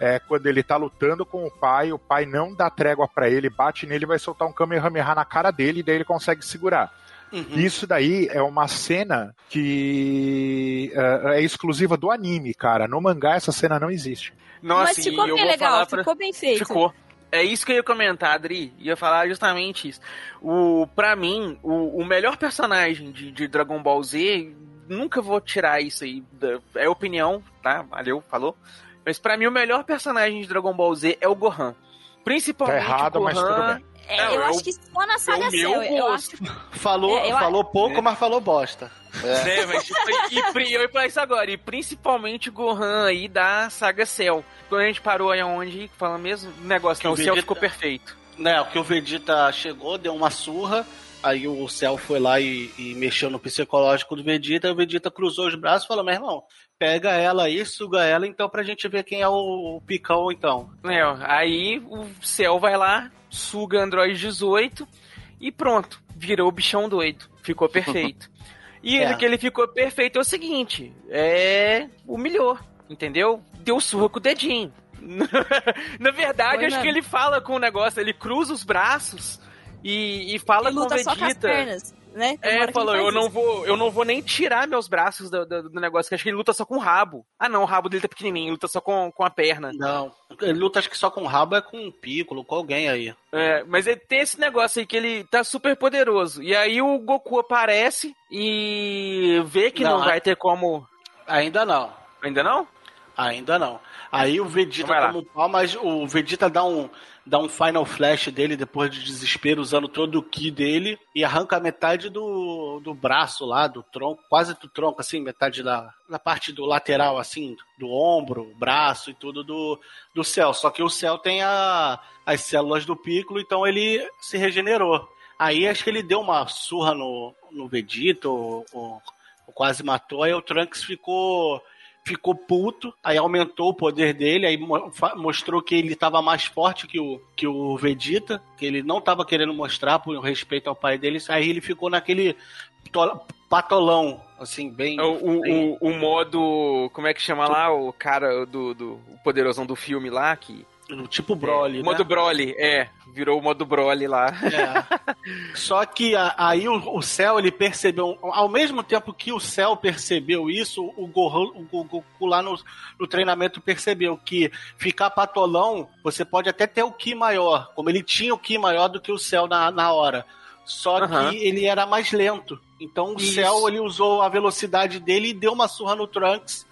É quando ele tá lutando com o pai, o pai não dá trégua pra ele, bate nele, vai soltar um Kamehameha na cara dele e daí ele consegue segurar. Uhum. Isso daí é uma cena que é, é exclusiva do anime, cara. No mangá essa cena não existe. Nossa, mas ficou eu bem legal, pra... ficou bem feito. Ficou. É isso que eu ia comentar, Adri. Ia falar justamente isso. O, pra mim, o, o melhor personagem de, de Dragon Ball Z, nunca vou tirar isso aí. da- é opinião, tá? Valeu, falou. Mas pra mim, o melhor personagem de Dragon Ball Z é o Gohan. Tá Principalmente errado, o mas tudo Gohan. É, Não, eu eu- acho que só na saga meu Cell. Eu acho. Falou, É, eu- falou pouco, mas falou bosta. É. Né, mas, tipo, e, pri- eu ia falar isso agora. E principalmente o Gohan aí da saga Cell. Quando a gente parou aí onde, fala mesmo, o negócio, Que não, o Vegeta- ficou perfeito. Né, o que o Vegeta chegou, deu uma surra, aí o Cell foi lá e, e mexeu no psicológico do Vegeta, e o Vegeta cruzou os braços e falou, meu irmão, pega ela aí, suga ela, então pra gente ver quem é o, o picão, então. É, aí o Cell vai lá, suga Android 18 e pronto, virou o bichão doido. Ficou perfeito. *laughs* E É. o que ele ficou perfeito é o seguinte: é. humilhou, entendeu? Deu surra com o dedinho. *laughs* Na verdade, Foi acho mesmo. que ele fala com o negócio, ele cruza os braços e, e fala ele com o luta só com as Vegeta. pernas, né? Tem É, falou, eu não, vou, eu não vou nem tirar meus braços do, do, do negócio, que acho que ele luta só com o rabo. Ah não, o rabo dele tá pequenininho, ele luta só com, com a perna. Não, ele luta acho que só com o rabo, é com um Piccolo, com alguém aí. É, mas ele tem esse negócio aí que ele tá super poderoso. E aí o Goku aparece e vê que não, Não, vai ter como. Ainda não. Ainda não? Ainda não. Aí o Vegeta Então toma um pau, mas o Vegeta dá um, dá um final flash dele depois de desespero, usando todo o ki dele, e arranca metade do, do braço lá, do tronco, quase do tronco, assim, metade da, da parte do lateral, assim, do ombro, braço e tudo do, do céu. Só que o céu tem a, as células do Piccolo, então ele se regenerou. Aí acho que ele deu uma surra no, no Vegeta, ou, ou- ou quase matou, aí o Trunks ficou ficou puto, aí aumentou o poder dele, aí mo- mostrou que ele estava mais forte que o, que o Vegeta, que ele não estava querendo mostrar por respeito ao pai dele, aí ele ficou naquele to- patolão, assim, bem... O, o, bem- o, o modo. Como é que chama lá? O cara do, do o poderosão do filme lá que. Tipo Broly, O modo né? Broly, é. Virou o modo Broly lá. É. *laughs* Só que a- aí o, o Cell ele percebeu, ao mesmo tempo que o Cell percebeu isso, o Gohan, o Go- Goku lá no, no treinamento percebeu que ficar patolão, você pode até ter o Ki maior, como ele tinha o Ki maior do que o Cell na, na hora. Só Aham. que ele era mais lento. Então o Isso. Cell ele usou a velocidade dele e deu uma surra no Trunks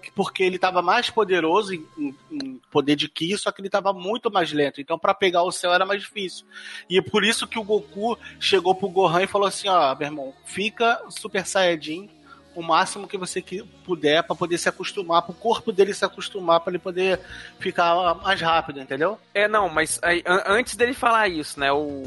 que porque ele estava mais poderoso em, em- em poder de Ki, só que ele estava muito mais lento. Então, para pegar o céu era mais difícil. E é por isso que o Goku chegou pro Gohan e falou assim: ó, meu irmão, fica Super Saiyajin o máximo que você puder para poder se acostumar, para o corpo dele se acostumar, para ele poder ficar mais rápido, entendeu? É, não, mas aí, an- antes dele falar isso, né, o...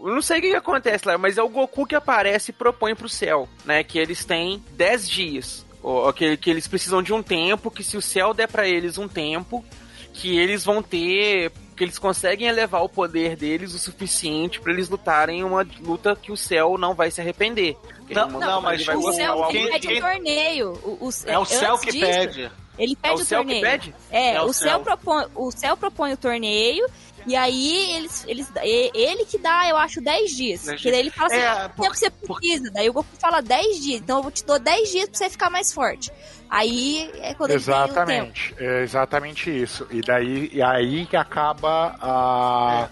Eu não sei o que, que acontece lá, mas é o Goku que aparece e propõe pro céu, né, que eles têm 10 dias, ou, que, que eles precisam de um tempo, que se o céu der pra eles um tempo, que eles vão ter, que eles conseguem elevar o poder deles o suficiente pra eles lutarem uma luta que o céu não vai se arrepender. Não, ele não, mas vai o o- céu algo- pede quem- um torneio. O, o- É o céu que disso, pede. Ele É pede o o, céu que torneio. pede? É, É o o, céu céu. propõe, o céu propõe o torneio e aí eles, eles, ele que dá, eu acho, 10 dias. Dez Porque daí ele fala assim, É, quanto tempo você precisa? Daí o Goku fala 10 dias, então eu vou te dou 10 dias pra você ficar mais forte. Aí é quando ele. Exatamente, é exatamente isso. E daí e aí que acaba a.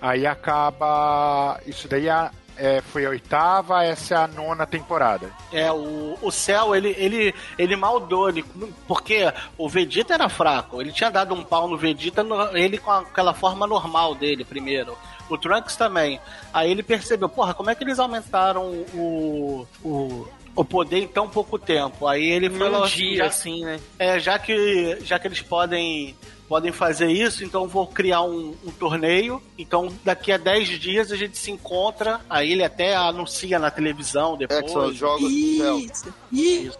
Aí acaba. Isso daí a- é, foi a oitava, essa é a nona temporada. É, o, o Cell, ele, ele, ele maldou, ele, porque o Vegeta era fraco. Ele tinha dado um pau no Vegeta, no- ele com aquela forma normal dele primeiro. O Trunks também. Aí ele percebeu, porra, como é que eles aumentaram o, o, o poder em tão pouco tempo? Aí ele falou assim, dia, já, assim, né? é, já que já que eles podem podem fazer isso, então vou criar um, um torneio. Então daqui a 10 dias a gente se encontra. Aí ele até anuncia na televisão É, depois. que são os jogos do céu. Isso, isso.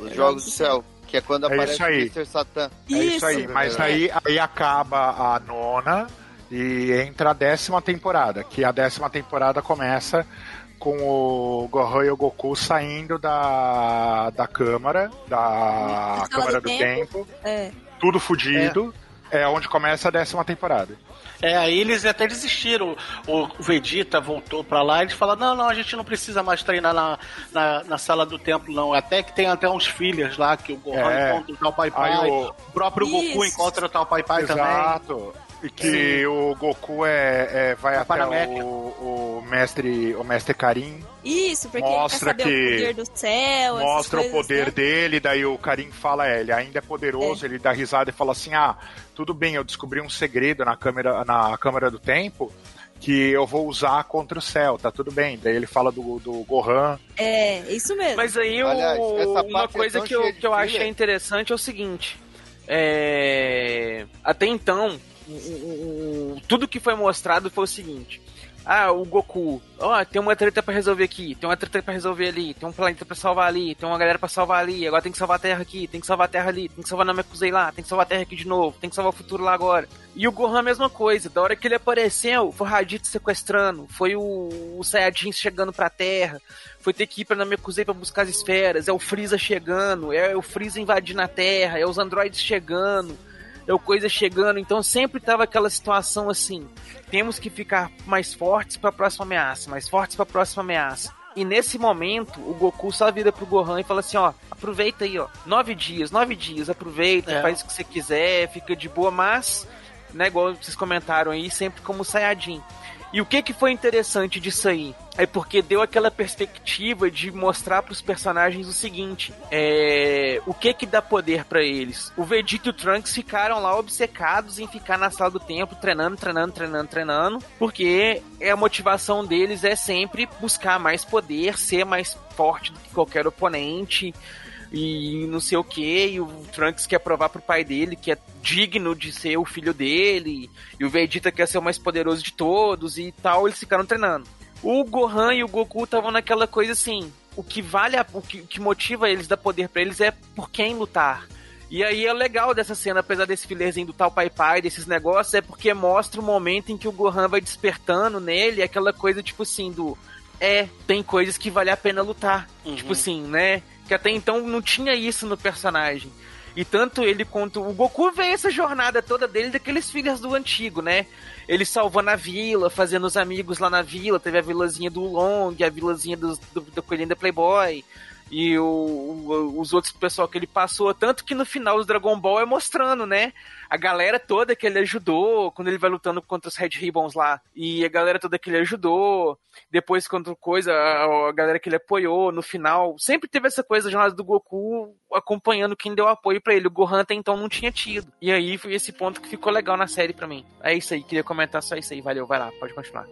Os jogos do céu. Que é quando É aparece isso aí. o Mr. Satan. É isso aí. Mas daí aí acaba a nona e entra a décima temporada, que a décima temporada começa com o Gohan e o Goku saindo da, da câmara, da câmara do do tempo. tempo, É. tudo fudido. É. onde começa a décima temporada. É, aí eles até desistiram. O Vegeta voltou pra lá e eles falaram: não, não, a gente não precisa mais treinar na, na, na sala do templo, não. Até que tem até uns filhos lá que o Gohan É. encontra o tal Pai Pai. O... o- próprio Goku Isso. encontra o tal Pai Pai também. Exato. E que o Goku é, é- vai É o até o, o mestre o mestre Karim, Isso, porque Mostra ele quer saber que- o poder do céu, mostra o poder né? dele, daí o Karim fala, é, ele ainda é poderoso, ele dá risada e fala assim, ah, tudo bem, eu descobri um segredo na câmera, na câmara do tempo que eu vou usar contra o céu, tá tudo bem. Daí ele fala do, do Gohan, É, isso mesmo. Mas aí o- Aliás, uma é coisa tão que eu, que eu achei interessante é o seguinte. é, Até então, tudo que foi mostrado foi o seguinte. Ah, o Goku, ó, tem uma treta pra resolver aqui, tem uma treta pra resolver ali, tem um planeta pra salvar ali, tem uma galera pra salvar ali, agora tem que salvar a Terra aqui, tem que salvar a Terra ali, tem que salvar Namekusei lá, tem que salvar a Terra aqui de novo, tem que salvar o futuro lá agora. E o Gohan a mesma coisa, da hora que ele apareceu, foi o Raditz sequestrando, foi o, o Saiyajin chegando pra Terra, foi ter que ir pra Namekusei pra buscar as esferas, é o Freeza chegando, é o Freeza invadindo a Terra, é os androides chegando, é o coisa chegando, então sempre tava aquela situação assim, temos que ficar mais fortes pra próxima ameaça, mais fortes pra próxima ameaça. E nesse momento, o Goku só vira pro Gohan e fala assim, ó, aproveita aí, ó, nove dias, nove dias, aproveita, É. faz o que você quiser, fica de boa, mas, né, igual vocês comentaram aí, sempre como Sayajin. E o que que foi interessante disso aí? é porque deu aquela perspectiva de mostrar pros personagens o seguinte: é, o que que dá poder para eles? O Vegeta e o Trunks ficaram lá obcecados em ficar na sala do tempo treinando, treinando, treinando, treinando, porque a motivação deles é sempre buscar mais poder, ser mais forte do que qualquer oponente e não sei o que, e o Trunks quer provar pro pai dele que é digno de ser o filho dele, e o Vegeta quer ser o mais poderoso de todos e tal, eles ficaram treinando. O Gohan e o Goku estavam naquela coisa assim, o que vale, a, o que, que motiva eles, dar poder para eles é por quem lutar. E aí é legal dessa cena, apesar desse filerzinho do tal pai pai, desses negócios, é porque mostra o momento em que o Gohan vai despertando nele, aquela coisa tipo assim, do é, tem coisas que vale a pena lutar. Uhum. Tipo assim, né? Que até então não tinha isso no personagem. E tanto ele quanto o Goku vê essa jornada toda dele daqueles filhos do antigo, né? Ele salvando a vila, fazendo os amigos lá na vila. Teve a vilazinha do Long, a vilazinha do, do, do Coelhinho da Playboy. E o, o- os outros pessoal que ele passou. Tanto que no final do Dragon Ball é mostrando, né? A galera toda que ele ajudou, quando ele vai lutando contra os Red Ribbons lá. E a galera toda que ele ajudou. Depois, contra coisa, a, a galera que ele apoiou no final. Sempre teve essa coisa da jornada do Goku acompanhando quem deu apoio pra ele. O Gohan até então não tinha tido. E aí foi esse ponto que ficou legal na série pra mim. É isso aí, queria comentar só isso aí. Valeu, vai lá, pode continuar.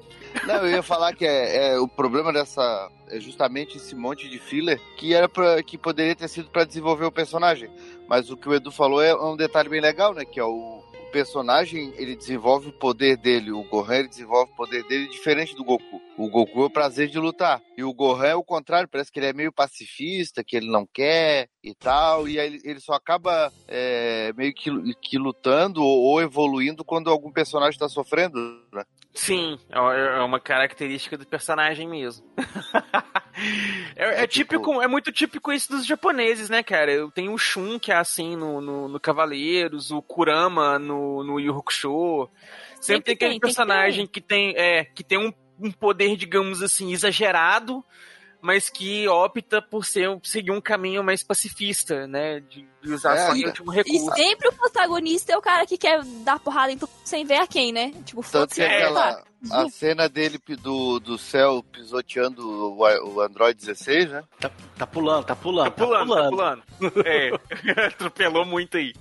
Não, eu ia falar que é, é o problema dessa é justamente esse monte de filler que era para que poderia ter sido para desenvolver o personagem. Mas o que o Edu falou é um detalhe bem legal, né? Que é o, personagem ele desenvolve o poder dele, o Gohan ele desenvolve o poder dele diferente do Goku. O Goku é o prazer de lutar e o Gohan é o contrário, parece que ele é meio pacifista, que ele não quer e tal, e aí ele, ele só acaba é, meio que, que lutando ou, ou evoluindo quando algum personagem está sofrendo, né? Sim, é é uma característica do personagem mesmo. *laughs* é, é tipo- típico, é muito típico isso dos japoneses, né, cara? Eu tenho o Shun, que é assim no, no, no Cavaleiros, o Kurama no, no Yu Hakusho. Sempre, Sempre tem aquele tem, tem que personagem que tem, é, que tem um, um poder, digamos assim, exagerado, mas que opta por ser, seguir um caminho mais pacifista, né? De, de usar É, só e- de último E recurso. sempre o protagonista é o cara que quer dar porrada em tudo sem ver a quem, né? Tipo, foda-se. que É, aquela a cena dele do, do céu pisoteando o, o Android 16, né? Tá, tá pulando, tá pulando, Tá pulando, tá pulando. É, *laughs* atropelou muito aí.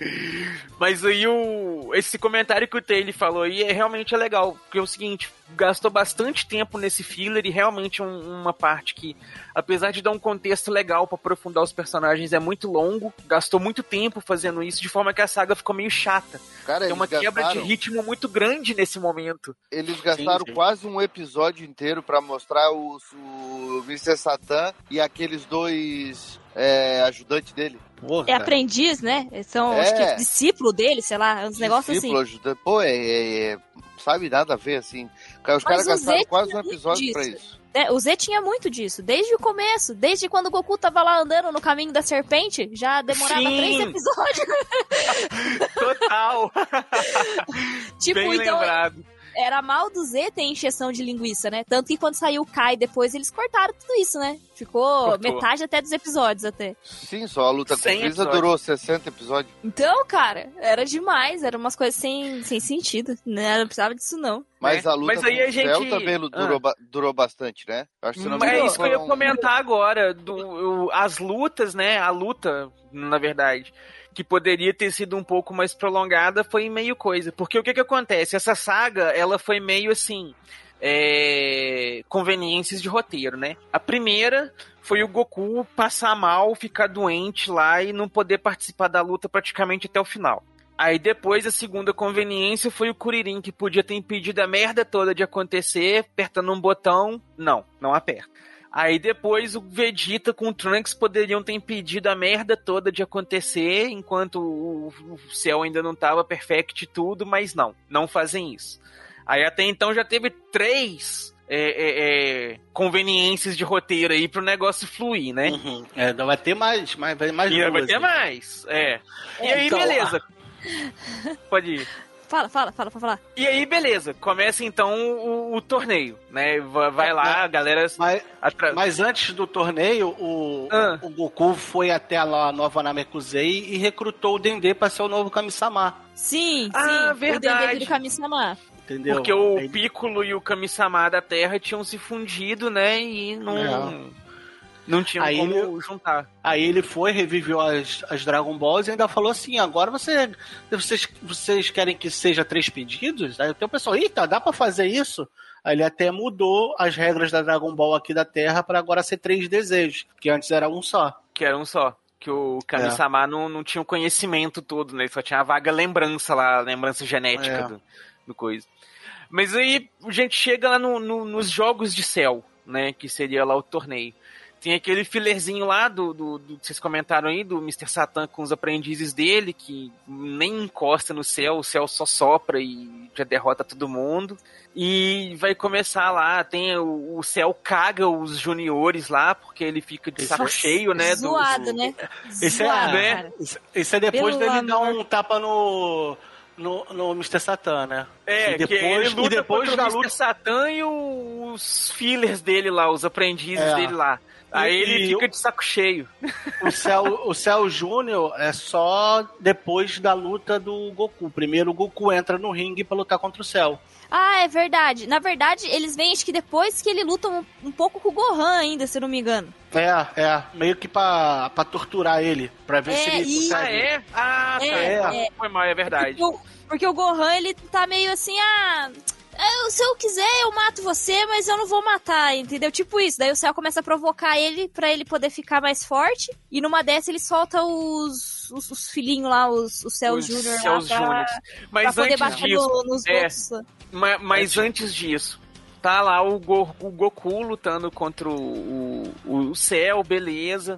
Mas aí o, esse comentário que o Taylor falou aí é realmente é legal, porque é o seguinte, gastou bastante tempo nesse filler e realmente um- uma parte que, apesar de dar um contexto legal pra aprofundar os personagens, é muito longo, gastou muito tempo fazendo isso, de forma que a saga ficou meio chata. Cara, Tem uma quebra de ritmo muito grande nesse momento. eles gastaram sim. quase um episódio inteiro pra mostrar o, o Mr. Satan e aqueles dois é, ajudantes dele. Porra, É aprendiz, né? São, acho É. que, discípulo dele, sei lá, uns negócios assim. Discípulo, ajudante. Pô, é, é- é- Sabe nada a ver, assim. Os caras gastaram quase um episódio pra disso. isso. É, o Z tinha muito disso, desde o começo. Desde quando o Goku tava lá andando no caminho da serpente, já demorava Sim. três episódios. *laughs* Total! *laughs* tipo, Bem então lembrado. Era mal do Z ter encheção de linguiça, né? Tanto que quando saiu o Kai depois, eles cortaram tudo isso, né? Ficou Cortou. metade até dos episódios até. Sim, só a luta com o episódios. durou 60 episódios. Então, cara, era demais, eram umas coisas sem, sem sentido, né? Não precisava disso, não. Mas É, a luta mas aí com a o Cell gente- também lu- Ah. durou, durou bastante, né? Acho que não Mas é isso que eu ia comentar agora. Do, o- as lutas, né? A luta, na verdade, que poderia ter sido um pouco mais prolongada, foi meio coisa. Porque o que que acontece? Essa saga, ela foi meio assim. é, conveniências de roteiro, né? A primeira foi o Goku passar mal, ficar doente lá e não poder participar da luta praticamente até o final. Aí depois a segunda conveniência foi o Kuririn, que podia ter impedido a merda toda de acontecer, apertando um botão. Não, não aperta. Aí depois o Vegeta com o Trunks poderiam ter impedido a merda toda de acontecer, enquanto o, o céu ainda não tava perfect e tudo, mas não, não fazem isso. Aí até então já teve três é, é, é, conveniências de roteiro aí pro negócio fluir, né? Uhum. É, ainda vai ter mais, mais, vai mais E vai ter mais, é. E aí, Então, beleza. *laughs* Pode ir. Fala, fala, fala, pra falar. E aí, beleza. Começa então o, o torneio, né? Va- Vai lá, a galera. Mas, atra- mas antes do torneio, o, Ah. o Goku foi até lá a nova Namekusei e recrutou o Dendê pra ser o novo Kami-sama. Sim, Ah, sim. verdade. O Dendê do Kami-sama. entendeu? Porque o Aí- Piccolo e o Kami-sama da Terra tinham se fundido, né? E não, não tinham Aí como ele- juntar. Aí ele foi, reviveu as, as Dragon Balls e ainda falou assim: agora você, vocês, vocês querem que seja três pedidos? Aí o pessoal, eita, dá pra fazer isso? Aí ele até mudou as regras da Dragon Ball aqui da Terra pra agora ser três desejos, que antes era um só. Que era um só. Que o Kami-sama não, não tinha o conhecimento todo, né? Ele só tinha a vaga lembrança lá, a lembrança genética É. do, do coisa. Mas aí a gente chega lá no, no- nos jogos de céu, né? Que seria lá o torneio. Tem aquele filerzinho lá do, do, do que vocês comentaram aí, do Mr. Satan com os aprendizes dele, que nem encosta no céu, o céu só sopra e já derrota todo mundo. E vai começar lá, tem o, o céu caga os juniores lá, porque ele fica de saco Nossa, cheio, né? do- Zoado, do- né? Esse é, né? cara. Esse- Esse é depois Pelo dele dar amor. um tapa no. No, no Mr. Satan, né? É, E que depois- ele luta e depois contra o luta- Mr. Satan e os fillers dele lá, os aprendizes É. dele lá. Aí E- ele fica eu- de saco cheio. O Cell, o Cell Júnior é só depois da luta do Goku. Primeiro o Goku entra no ringue pra lutar contra o Cell. Ah, é verdade. Na verdade, eles vêm acho que depois que ele luta um, um pouco com o Gohan ainda, se não me engano. É, é. Meio que pra, pra torturar ele. Pra ver É, se ele e- Ah, consegue. é? Ah, tá. É, é. Foi mal, é verdade. Porque o, porque o Gohan, ele tá meio assim, ah... eu- se eu quiser, eu mato você, mas eu não vou matar, entendeu? Tipo isso. Daí o Cell começa a provocar ele pra ele poder ficar mais forte. E numa dessa ele solta os, os, os filhinhos lá, os, os Os Júnior lá Cells pra, Júniors. pra Mas poder antes bater disso, no- nos é. outros. lá. ma- mas antes disso, tá lá o, Go- o Goku lutando contra o, o, o Cell, beleza.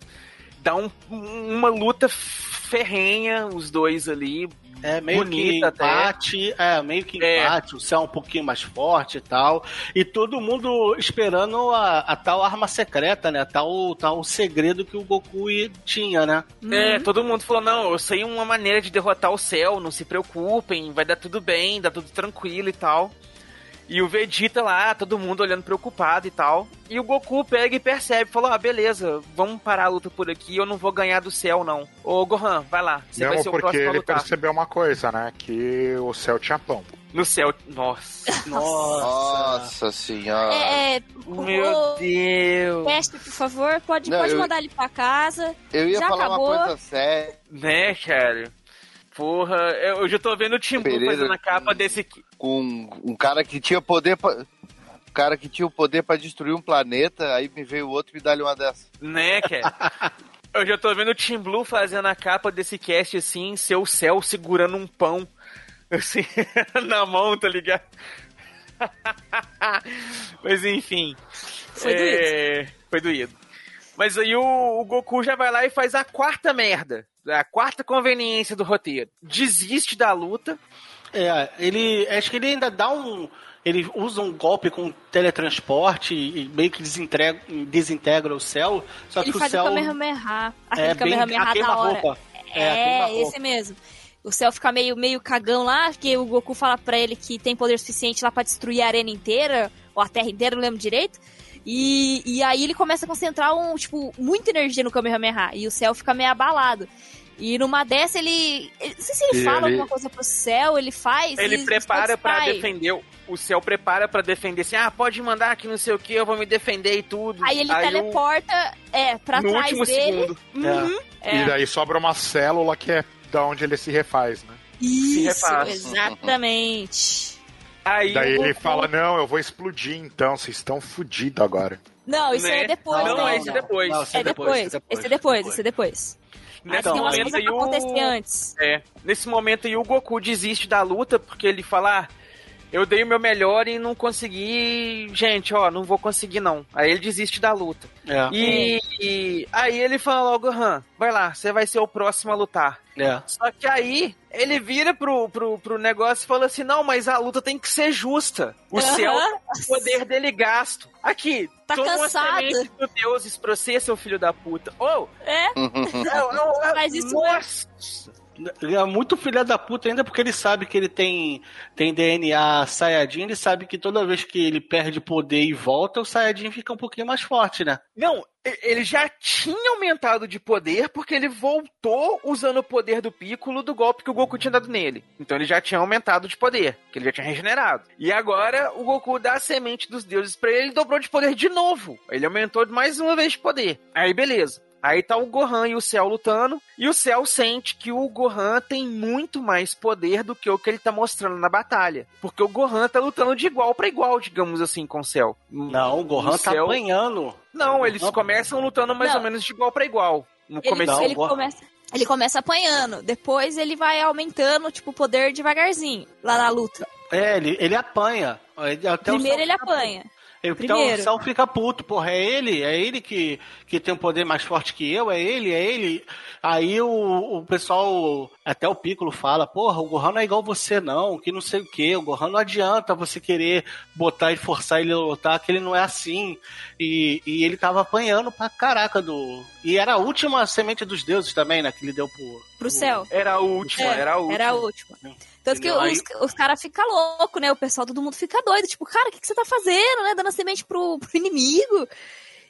Dá um- uma luta ferrenha, os dois ali. É meio que Bonita até. empate, é, meio que É. empate, o é um pouquinho mais forte e tal. E todo mundo esperando a, a tal arma secreta, né? Tal, tal segredo que o Goku tinha, né? É, todo mundo falou, não, eu sei uma maneira de derrotar o céu, não se preocupem, vai dar tudo bem, dá tudo tranquilo e tal. E o Vegeta lá, todo mundo olhando preocupado e tal. E o Goku pega e percebe, falou, ah, beleza, vamos parar a luta por aqui, eu não vou ganhar do céu, não. Ô, Gohan, vai lá, você vai Não, ser o porque próximo a ele lutar. percebeu uma coisa, né? Que o céu tinha pão. No céu, nossa. *laughs* Nossa. Nossa senhora. É, é, Meu Deus. Mestre, por favor, pode, Não, pode eu- mandar ele pra casa. Eu ia já falar acabou? uma coisa séria. Né, cara? Porra, eu já tô vendo o Tim Blue Pereira- fazendo a capa desse... com um cara que tinha poder pra... um cara que tinha o poder pra destruir um planeta, aí me veio outro e me dá-lhe uma dessa. Né, cara? *laughs* Eu já tô vendo o Tim Blue fazendo a capa desse cast assim, seu céu segurando um pão. Assim, *laughs* na mão, tá ligado? *laughs* Mas enfim. Foi é, Foi doído. Mas aí o, o Goku já vai lá e faz a quarta merda. A quarta conveniência do roteiro. Desiste da luta. É, ele. Acho que ele ainda dá um. Ele usa um golpe com teletransporte e meio que desintegra, desintegra o céu. Só ele que o faz céu. o Kamehameha. Aquele é bem Kamehameha a da hora. queima-roupa. É, É, esse mesmo. O céu fica meio, meio cagão lá, porque o Goku fala pra ele que tem poder suficiente lá pra destruir a arena inteira, ou a terra inteira, não lembro direito. E, e aí ele começa a concentrar um, tipo, muita energia no Kamehameha. E o céu fica meio abalado. E numa dessa ele. Não sei se ele E fala ele- alguma coisa pro céu, ele faz. Ele e prepara sai. defender. o- céu prepara pra defender assim: ah, pode mandar que não sei o que, eu vou me defender e tudo. Aí ele o- teleporta, é, pra no trás dele. segundo. Uhum, é. E daí sobra uma célula que é da onde ele se refaz, né? Isso, refaz. exatamente. Aí daí ele Goku- fala, não, eu vou explodir então, vocês estão fodidos agora. Não, isso Né? é depois, Não, né? esse é depois. Não, esse É depois, esse é depois, esse é depois. Nesse tem umas momento aí que o... acontecem antes. É, nesse momento aí o Goku desiste da luta porque ele fala: ah, eu dei o meu melhor e não consegui. Gente, ó, não vou conseguir não. Aí ele desiste da luta. É, E, e aí ele fala logo, Han, vai lá, você vai ser o próximo a lutar. é. Só que aí ele vira pro, pro, pro negócio e fala assim: não, mas a luta tem que ser justa. O Aham. céu tem o poder dele gasto. Aqui, Tá toma uma cansado. semente do deuses pra você, seu filho da puta. Ou, É, é, é, é, Faz isso nossa! Ele é muito filha da puta ainda porque ele sabe que ele tem, tem DNA Saiyajin, ele sabe que toda vez que ele perde poder e volta, o Saiyajin fica um pouquinho mais forte, né? Não, ele já tinha aumentado de poder porque ele voltou usando o poder do Piccolo do golpe que o Goku tinha dado nele. Então ele já tinha aumentado de poder, que ele já tinha regenerado. E agora o Goku dá a semente dos deuses pra ele, ele dobrou de poder de novo. Ele aumentou mais uma vez de poder. Aí beleza. Aí tá o Gohan e o Cell lutando, e o Cell sente que o Gohan tem muito mais poder do que o que ele tá mostrando na batalha. Porque o Gohan tá lutando de igual pra igual, digamos assim, com o Cell. Não, o Gohan O tá Cell- apanhando. Não, eles Não. começam lutando mais Não. ou menos de igual pra igual. No Ele, começo. Não, ele Gohan- começa, ele começa apanhando, depois ele vai aumentando, tipo, o poder devagarzinho, lá na luta. É, ele, ele apanha. Ele- o Primeiro ele apanha. Então Primeiro. o Cell fica puto, porra, é ele, é ele que, que tem um poder mais forte que eu, é ele, é ele. Aí o, o pessoal, até o Piccolo fala, porra, o Gohan não é igual você não, que não sei o que, o Gohan não adianta você querer botar e forçar ele a lutar, que ele não é assim. E, e ele tava apanhando pra caraca do... E era a última semente dos deuses também, né, que ele deu pro... Pro céu. Era a última, É, era a última. Era a última. Tanto que? Aí- os, os caras ficam loucos, né? O pessoal, todo mundo fica doido. Tipo, cara, o que, que você tá fazendo, né? Dando a semente pro, pro inimigo.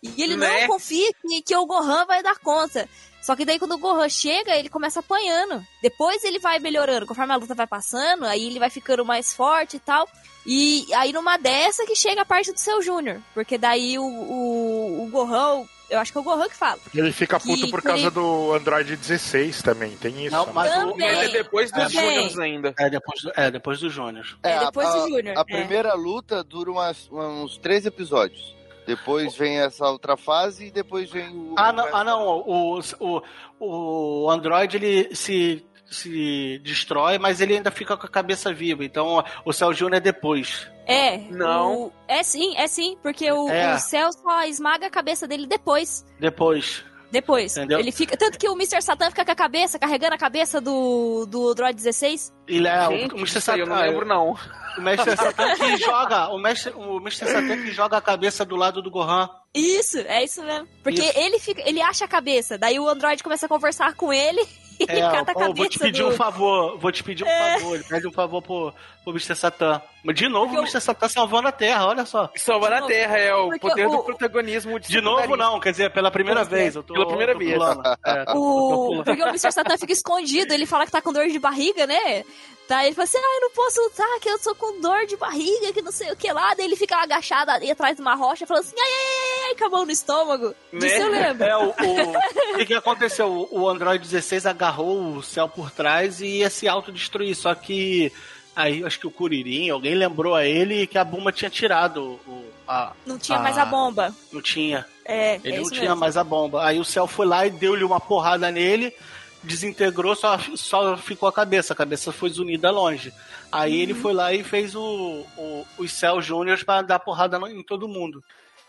E ele Né? não confia que, que o Gohan vai dar conta. Só que daí quando o Gohan chega, ele começa apanhando. Depois ele vai melhorando. Conforme a luta vai passando, aí ele vai ficando mais forte e tal. E aí numa dessa que chega a parte do seu Júnior. Porque daí o, o, o Gohan, eu acho que é o Gohan que fala. Ele fica puto Que por causa ele- do Android 16 também, tem isso. Não, né? mas o-. Mas é depois dos. Júniors ainda. É depois do, é, depois do Júnior. É, depois a, do a- Júnior, A é. primeira luta dura umas- uns três episódios. Depois vem essa outra fase e depois vem o. Ah, não, ah, não. O, o, o Android ele se, se destrói, mas ele ainda fica com a cabeça viva. Então o Cell Júnior é depois. É. Não. o- é sim, é sim. Porque o, É. o Cell só esmaga a cabeça dele depois. Depois. Depois. Entendeu? Ele fica. Tanto que o Mr. Satan fica com a cabeça, carregando a cabeça do, do Droid 16. Ele é Gente, o Mr. isso aí eu não Satan. lembro não. O Mestre *laughs* Satan que joga. O Mestre, o Mr. Satan que joga a cabeça do lado do Gohan. Isso, é isso mesmo. Porque Isso. ele fica. Ele acha a cabeça. Daí o Android começa a conversar com ele É, *laughs* cata a cabeça. vou te pedir do... um favor, vou te pedir um É. favor. Ele pede um favor pro, pro Mr. Satan. Mas de novo, Porque o Mr. Satan salvando a Terra, olha só. Salvar De na novo. Terra, é o Porque poder o- do protagonismo. De novo, não, quer dizer, pela primeira Pois é. vez. Eu tô, Pela primeira tô vez. É, *laughs* tô- tô O... pulando. Porque o Mr. Satan fica escondido, ele fala que tá com dor de barriga, né? Tá, ele fala assim, ah, eu não posso lutar, que eu sou com dor de barriga, que não sei o que lá. Daí ele fica agachado ali atrás de uma rocha, falando assim, ai, ai, ai, ai, com a mão no estômago. Disso Né? eu lembro. É, o, o, que, que aconteceu? O, o Android 16 agarrou o céu por trás e ia se autodestruir. Só que aí acho que o Kuririn, alguém lembrou a ele que a bomba tinha tirado o. A, Não tinha Ah. mais a bomba. não tinha. É, Ele é não isso tinha mesmo. mais a bomba. Aí o céu foi lá e deu-lhe uma porrada nele, desintegrou, só, só ficou a cabeça. A cabeça foi zunida longe. Aí Uhum. ele foi lá e fez o, o, os Cell Júniors pra dar porrada em todo mundo.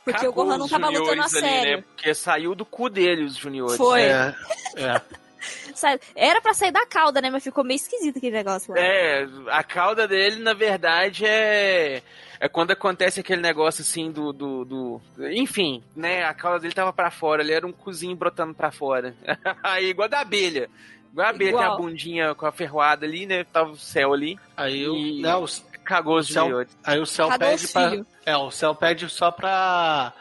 Porque o Cagou Gohan não tava lutando a juniores ali, sério. Né? Porque saiu do cu dele os juniores. Foi. É, é. *laughs* Era pra sair da cauda, né? Mas ficou meio esquisito aquele negócio lá. É, a cauda dele, na verdade, é. É quando acontece aquele negócio assim do, do, do- Enfim, né? A cauda dele tava pra fora, ele era um cozinho brotando pra fora. *laughs* Aí, igual da abelha. Igual a abelha, Igual. tem a bundinha com a ferroada ali, né? Tava o céu ali. Aí o, E- né, o, Cagou os O céu- aí o céu Cadê pede pra. É, o céu pede só pra.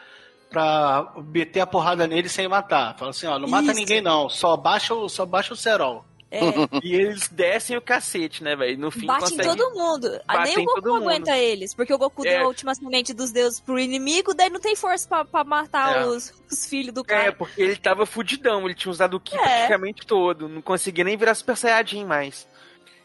Pra meter a porrada nele sem matar. Fala assim, ó, não mata Isso. ninguém não, só baixa o, só baixa o cerol. É, *laughs* E eles descem o cacete, né, velho? No fim, bate em todo mundo. Ah, Bate Nem em o Goku mundo. aguenta eles. Porque o Goku É. deu a última semente dos deuses pro inimigo, daí não tem força pra, pra matar É. os, os filhos do É, cara. porque ele tava fudidão, ele tinha usado o Ki É. praticamente todo, não conseguia nem virar Super Saiyajin mais.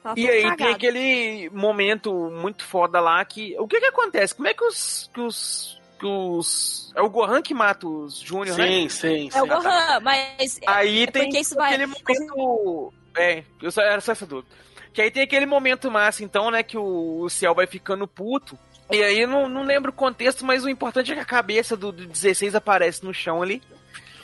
Tava E aí tem cagado. aquele momento muito foda lá que. O que que acontece? Como é que os. Que os, os é o Gohan que mata os Júnior, né? Sim, sim, sim. É o Gohan, mas Aí É tem isso vai- aquele momento. É, eu só era só essa dúvida. Que aí tem aquele momento massa, então, né, que o, o Ciel vai ficando puto. E aí não, não lembro o contexto, mas o importante é que a cabeça do, do 16 aparece no chão ali.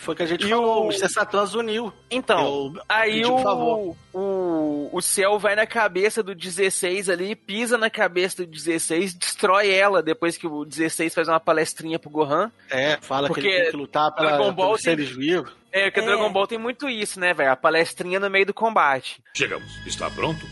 Foi o que a gente E falou, o- o Mr. Satan uniu. Então, Eu Aí o, o, o céu vai na cabeça do 16 ali, pisa na cabeça do 16, destrói ela depois que o 16 faz uma palestrinha pro Gohan. É, fala Porque que ele tem que lutar pela, Dragon Ball pelos tem- seres vivos. É, que o É. Dragon Ball tem muito isso, né, velho? A palestrinha no meio do combate. Chegamos. Está pronto?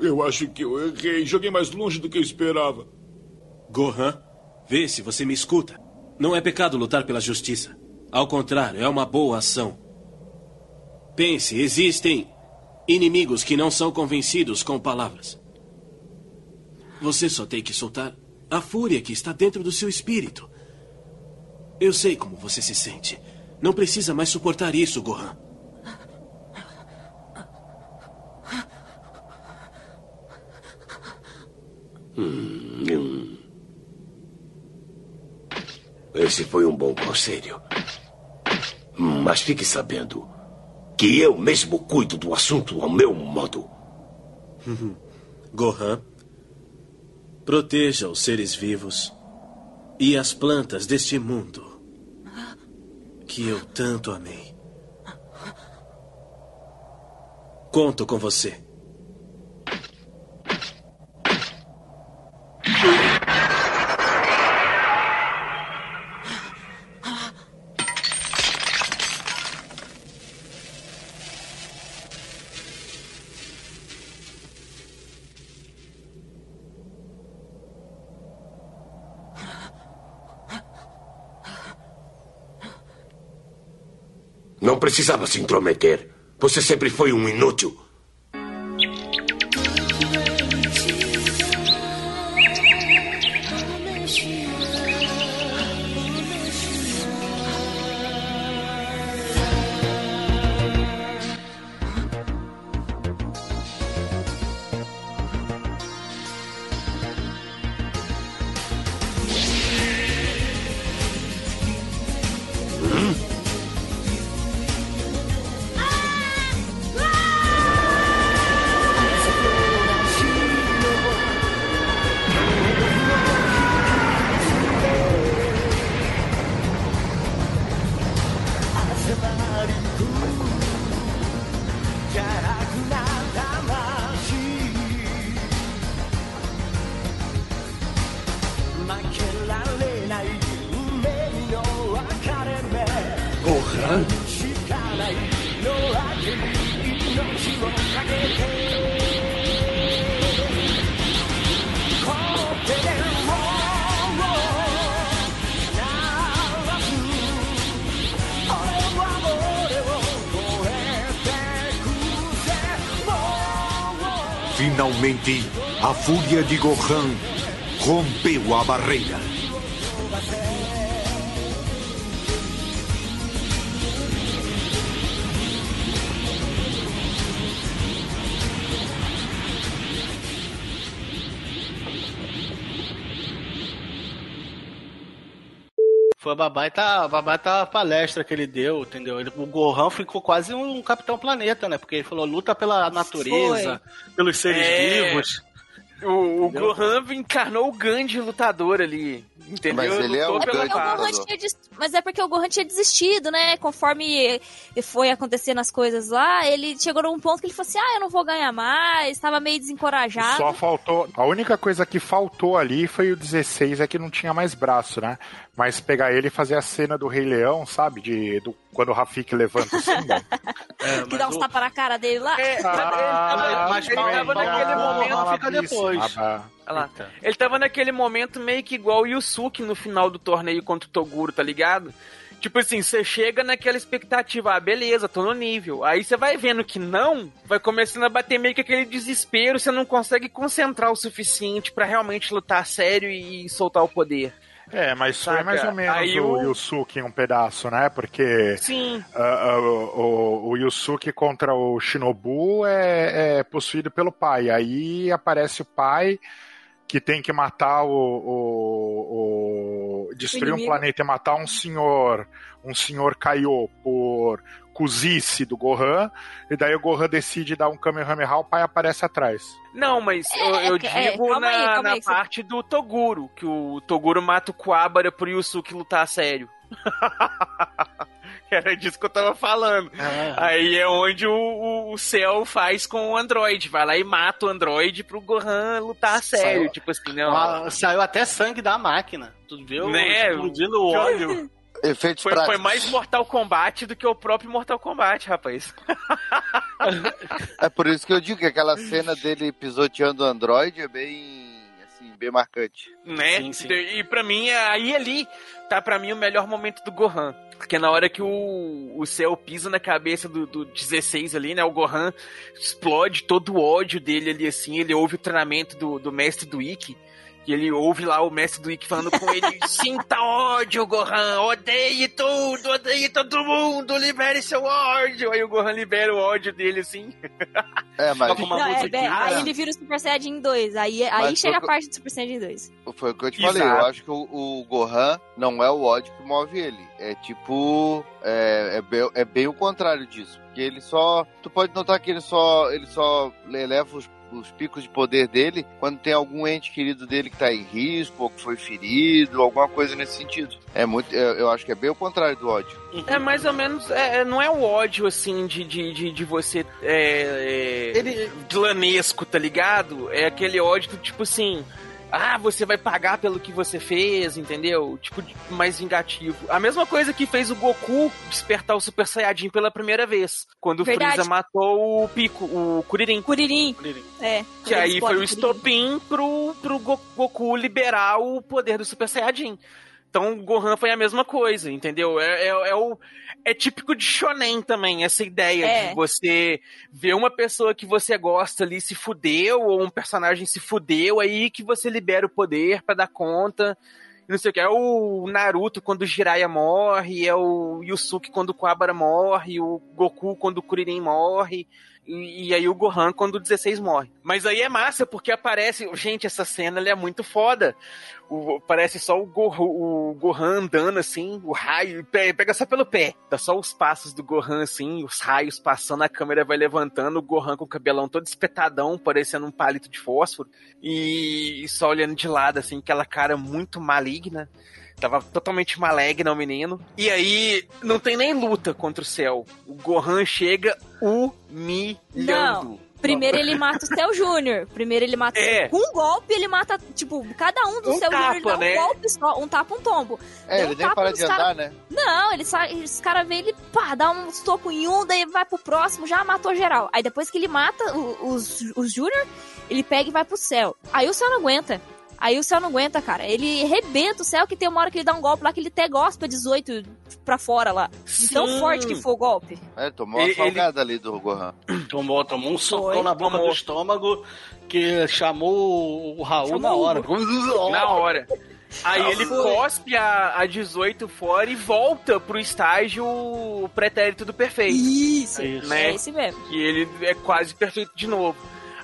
Eu acho que eu errei. Joguei mais longe do que eu esperava. Gohan, vê se você me escuta. Não é pecado lutar pela justiça. Ao contrário, é uma boa ação. Pense, existem inimigos que não são convencidos com palavras. Você só tem que soltar a fúria que está dentro do seu espírito. Eu sei como você se sente. Não precisa mais suportar isso, Gohan. Hum. Esse foi um bom conselho. Mas fique sabendo que eu mesmo cuido do assunto ao meu modo. *laughs* Gohan, proteja os seres vivos e as plantas deste mundo que eu tanto amei. Conto com você. Precisava se intrometer. Você sempre foi um inútil. Fúria de Gohan rompeu a barreira. Foi a babaita, a babaita palestra que ele deu, entendeu? Ele, o Gohan ficou quase um Capitão Planeta, né? Porque ele falou luta pela natureza, pelos seres É. vivos. O, o? Gohan encarnou o Gandhi lutador ali. Entendeu? Mas ele é Lutou É o Gandhi, lutador. des- Mas é porque o Gohan tinha desistido, né? Conforme foi acontecendo as coisas lá, ele chegou num ponto que ele falou assim: ah, eu não vou ganhar mais, tava meio desencorajado. Só faltou. A única coisa que faltou ali foi o 16, é que não tinha mais braço, né? Mas pegar ele e fazer a cena do Rei Leão, sabe? De, do, quando o Rafik levanta o Simba. *laughs* É, que dá uns o- tapas na cara dele lá. É, Ah, mas ele tava naquele momento. fica depois. Lá. Ele tava naquele momento meio que igual o Yusuke no final do torneio contra o Toguro, tá ligado? Tipo assim, você chega naquela expectativa, ah, beleza, tô no nível. Aí você vai vendo que não, vai começando a bater meio que aquele desespero, você não consegue concentrar o suficiente pra realmente lutar a sério e soltar o poder. É, mas foi Saca? mais ou menos Aí o Yusuke em um pedaço, né? Porque Sim. ah, ah, o, o Yusuke contra o Shinobu é, é possuído pelo pai. Aí aparece o pai que tem que matar o. o, o- destruir um planeta e matar um senhor. Um senhor Kaiô por cozice do Gohan. E daí o Gohan decide dar um Kamehameha, o pai aparece atrás. Não, mas eu, eu é, digo calma na, aí, calma na aí, você- parte do Toguro, que o Toguro mata o Kuwabara pro Yusuke lutar a sério. *laughs* Era disso que eu tava falando. Ah. Aí é onde o, o, o Cell faz com o Android. Vai lá e mata o Android pro Gohan lutar a sério. Saiu- Tipo assim, não. Ah, Saiu até sangue da máquina. Tu viu? Né? Explodindo o óleo. Efeitos Foi, foi práticos. mais Mortal Kombat do que o próprio Mortal Kombat, rapaz. *laughs* É por isso que eu digo que aquela cena dele pisoteando o Android é bem, assim, bem marcante. né? Sim, sim. E pra mim, aí ali tá pra mim o melhor momento do Gohan. Porque na hora que o, o Cell pisa na cabeça do, do 16 ali, né? O Gohan explode todo o ódio dele ali, assim. Ele ouve o treinamento do, do mestre do Ikki. E ele ouve lá o mestre do Ikki falando com ele: *laughs* Sinta ódio, Gohan! Odeie tudo! Odeie todo mundo! Libere seu ódio! Aí o Gohan libera o ódio dele, assim. *laughs* É, mas Não, é, bem, aí ele vira o Super Saiyajin 2. Aí, aí chega a parte do Super Saiyajin 2. foi o que eu te falei. Exato. Eu acho que o, o Gohan não é o ódio que move ele. É tipo. É, é, bem, é bem o contrário disso. Porque ele só. Tu pode notar que ele só. Ele só eleva os, os picos de poder dele quando tem algum ente querido dele que tá em risco, ou que foi ferido, alguma coisa nesse sentido. É muito. é- eu acho que é bem o contrário do ódio. É mais ou menos. é, é, não é o ódio, assim, de, de, de, de você. É, é, Ele- Glanesco, tá ligado? É aquele ódio do tipo assim. Ah, você vai pagar pelo que você fez, entendeu? Tipo, mais vingativo. A mesma coisa que fez o Goku despertar o Super Saiyajin pela primeira vez. Quando Verdade. o Freeza matou o Pico, o Kuririn. Kuririn. É. Que aí foi o estopim pro, pro Go- Goku liberar o poder do Super Saiyajin. Então Gohan foi a mesma coisa, entendeu? É, é, é o, é típico de shonen também, essa ideia É. de você ver uma pessoa que você gosta ali se fudeu, ou um personagem se fudeu, aí que você libera o poder pra dar conta. Não sei o que, é o Naruto quando o Jiraiya morre, é o Yusuke quando o Kuwabara morre, o Goku quando o Kuririn morre. E, aí o Gohan quando o 16 morre. Mas aí é massa, porque aparece. Gente, essa cena é muito foda. O- parece só o, Go, o Gohan andando assim, o raio. pe- Pega só pelo pé. Tá só os passos do Gohan assim, os raios passando, a câmera vai levantando, o Gohan com o cabelão todo espetadão, parecendo um palito de fósforo. E, e só olhando de lado, assim, aquela cara muito maligna. Tava totalmente maligna o menino. E aí, não tem nem luta contra o céu. O Gohan chega humilhando. Primeiro ele mata o Cell Júnior. Primeiro ele mata. É. Com um golpe, ele mata, tipo, cada um do Um Cell Júnior dá um né? golpe só, um tapa, um tombo. É, Deu ele um nem tapa para de cara- andar, né? Não, ele sai, os caras veem ele, pá, dá um soco em um, daí vai pro próximo, já matou geral. Aí depois que ele mata o- os, os Júnior, ele pega e vai pro céu. Aí o céu não aguenta. Aí o céu não aguenta, cara. Ele rebenta o céu, que tem uma hora que ele dá um golpe lá, que ele até gospa 18 pra fora lá. De tão forte que foi o golpe. É, tomou uma Ele- salgada ali do Gohan. *clears throat* Tomou, tomou um socão Foi. na boca Tomou. do estômago que chamou o Raul Chamou na o hora. Na hora. Aí ele foi. cospe a, a 18 fora e volta pro estágio pretérito do perfeito. Isso, Isso. Né? é esse mesmo. Que ele é quase perfeito de novo.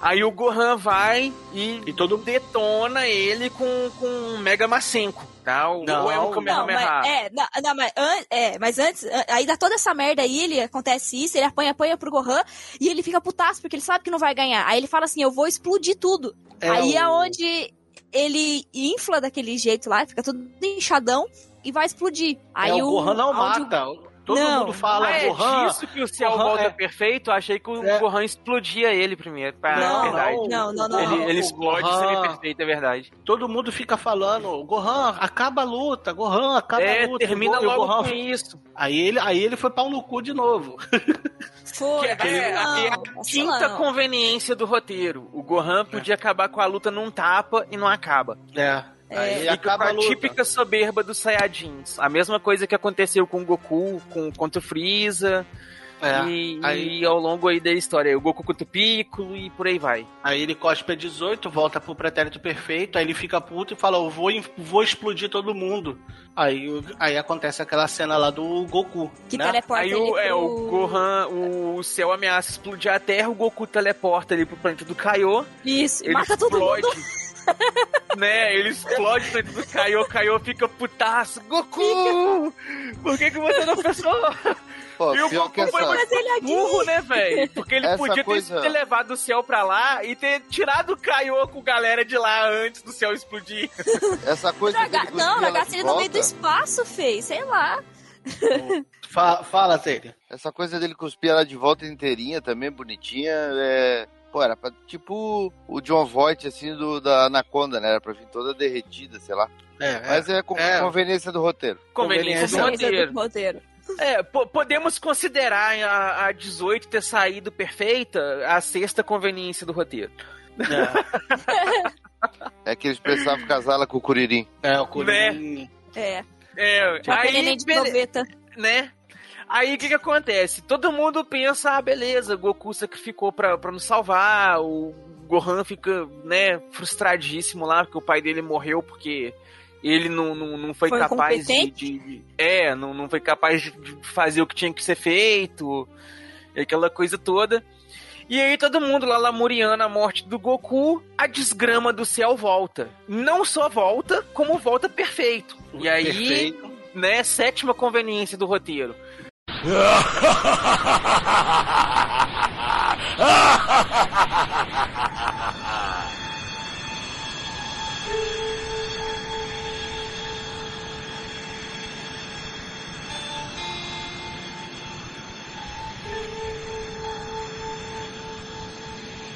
Aí o Gohan vai e, E todo- detona ele com, com um Mega Masenko, tá? O- Não, ou é um Não, Kamehameha. mas, é, não, não, mas, an- é, mas antes, an- aí dá toda essa merda aí, ele acontece isso, ele apanha, apanha pro Gohan e ele fica putaço porque ele sabe que não vai ganhar. Aí ele fala assim: eu vou explodir tudo. É aí é o- onde ele infla daquele jeito lá, fica tudo inchadão e vai explodir. Aí é, o Gohan não onde o- mata. Todo Não. mundo fala, Ah, é Gohan. disso que o céu Gohan volta é- perfeito? Eu achei que o É. Gohan explodia ele primeiro. Ah, Não, é verdade. não, não, não, Ele, não. ele explode Gohan- semi-perfeito, é verdade. Todo mundo fica falando, Gohan, acaba a luta, Gohan, acaba é, a luta. termina o logo Gohan- com isso. Aí ele, aí ele foi pau no cu de novo. *laughs* Foi, Que é, é a quinta vacilão. conveniência do roteiro. O Gohan podia acabar com a luta num tapa e não acaba. É. Aí Fica acaba com a típica soberba dos Saiyajins. A mesma coisa que aconteceu com o Goku, com, contra o Freeza. É. E, Aí- e ao longo aí da história, o Goku contra o Piccolo e por aí vai. Aí ele cospe a 18, volta pro pretérito perfeito, aí ele fica puto e fala, eu vou, vou explodir todo mundo. Aí, aí acontece aquela cena lá do Goku, Que né? teleporta Aí ele o, é, pro- o Gohan, o céu ameaça explodir a Terra, o Goku teleporta ali pro planeta do Kaiô. Isso, Ele mata todo explode. mundo. *laughs* né, ele explode o planeta do Kaiô, Kaiô fica putaço. Goku! Por que, que você não pensou? Pô, E o Goku foi muito ele é burro, né, velho? Porque ele Essa podia coisa- ter, levado o céu pra lá e ter tirado o Kaiô com galera de lá antes do céu explodir. Essa coisa Não, de ele no meio do espaço, fez, sei lá. Fa fala, Zé. Essa coisa dele cuspir ela de volta inteirinha também, bonitinha, é. Pô, era pra, tipo o John Voight, assim, do, da Anaconda, né? Era pra vir toda derretida, sei lá. É, Mas é, com é. conveniência do roteiro. Conveniência do Conveniência roteiro. do roteiro. É, po- podemos considerar a, a 18 ter saído perfeita a sexta conveniência do roteiro. É *laughs* que eles precisavam casá-la com o Curirim. É, o Curirim. É. É, aquele neném aí, de bele- noveta. né? Aí o que que acontece? Todo mundo pensa, ah, beleza, Goku sacrificou pra, pra nos salvar, o Gohan fica, né, frustradíssimo lá, porque o pai dele morreu porque ele não, não, não foi, Foi capaz de, de- É, não, não foi capaz de, fazer o que tinha que ser feito, aquela coisa toda. E aí todo mundo lá lamuriando a morte do Goku, a desgrama do céu volta. Não só volta, como volta perfeito. E aí, Perfeito. né, sétima conveniência do roteiro.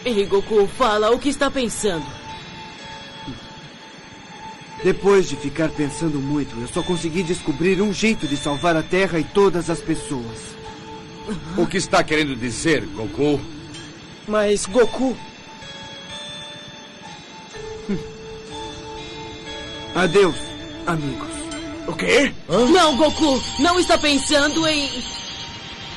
Ei, Goku, fala o que está pensando. Depois de ficar pensando muito, eu só consegui descobrir um jeito de salvar a Terra e todas as pessoas. O que está querendo dizer, Goku? Mas, Goku, Adeus, amigos. O quê? não, Goku, não está pensando em.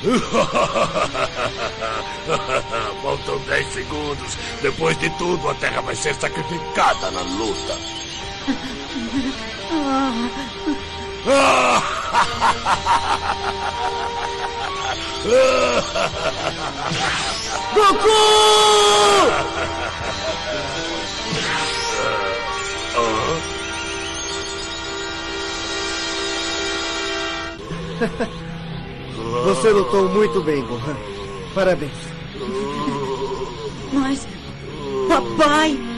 *laughs* Faltam 10 segundos. Depois de tudo, a Terra vai ser sacrificada na luta. Você lutou muito bem, Gohan. Parabéns. Mas. Papai!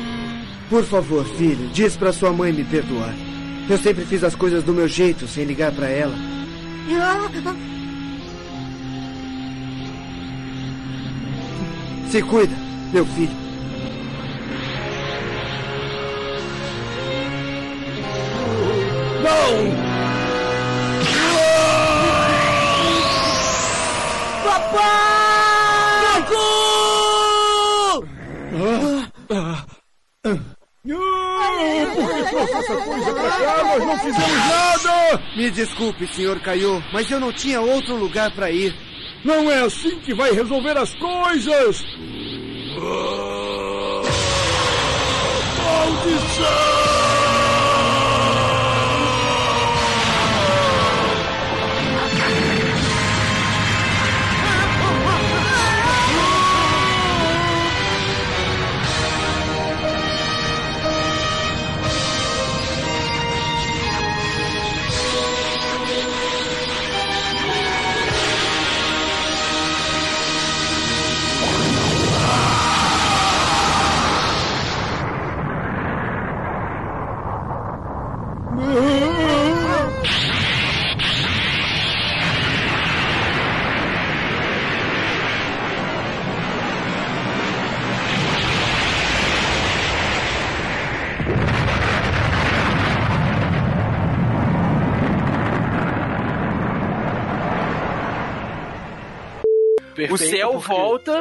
Por favor, filho, diz pra sua mãe me perdoar. Eu sempre fiz as coisas do meu jeito, sem ligar pra ela. Se cuida, meu filho. Nós não fizemos nada! Me desculpe, senhor Kaiô, mas eu não tinha outro lugar pra ir. Não é assim que vai resolver as coisas! o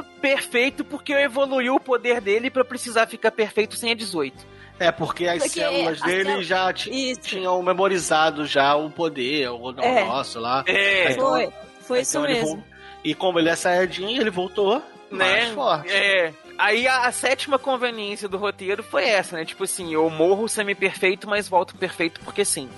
perfeito porque evoluiu o poder dele pra precisar ficar perfeito sem a 18. É, porque as Porque células as dele células- já ti- Isso. tinham memorizado já o poder, o É. nosso lá. É, Então- Foi, foi isso então ele mesmo. vol- E como ele é saiyajin, ele voltou mais né? forte. É. Aí a, a sétima conveniência do roteiro foi essa, né? Tipo assim, eu morro semi-perfeito, mas volto perfeito porque sim.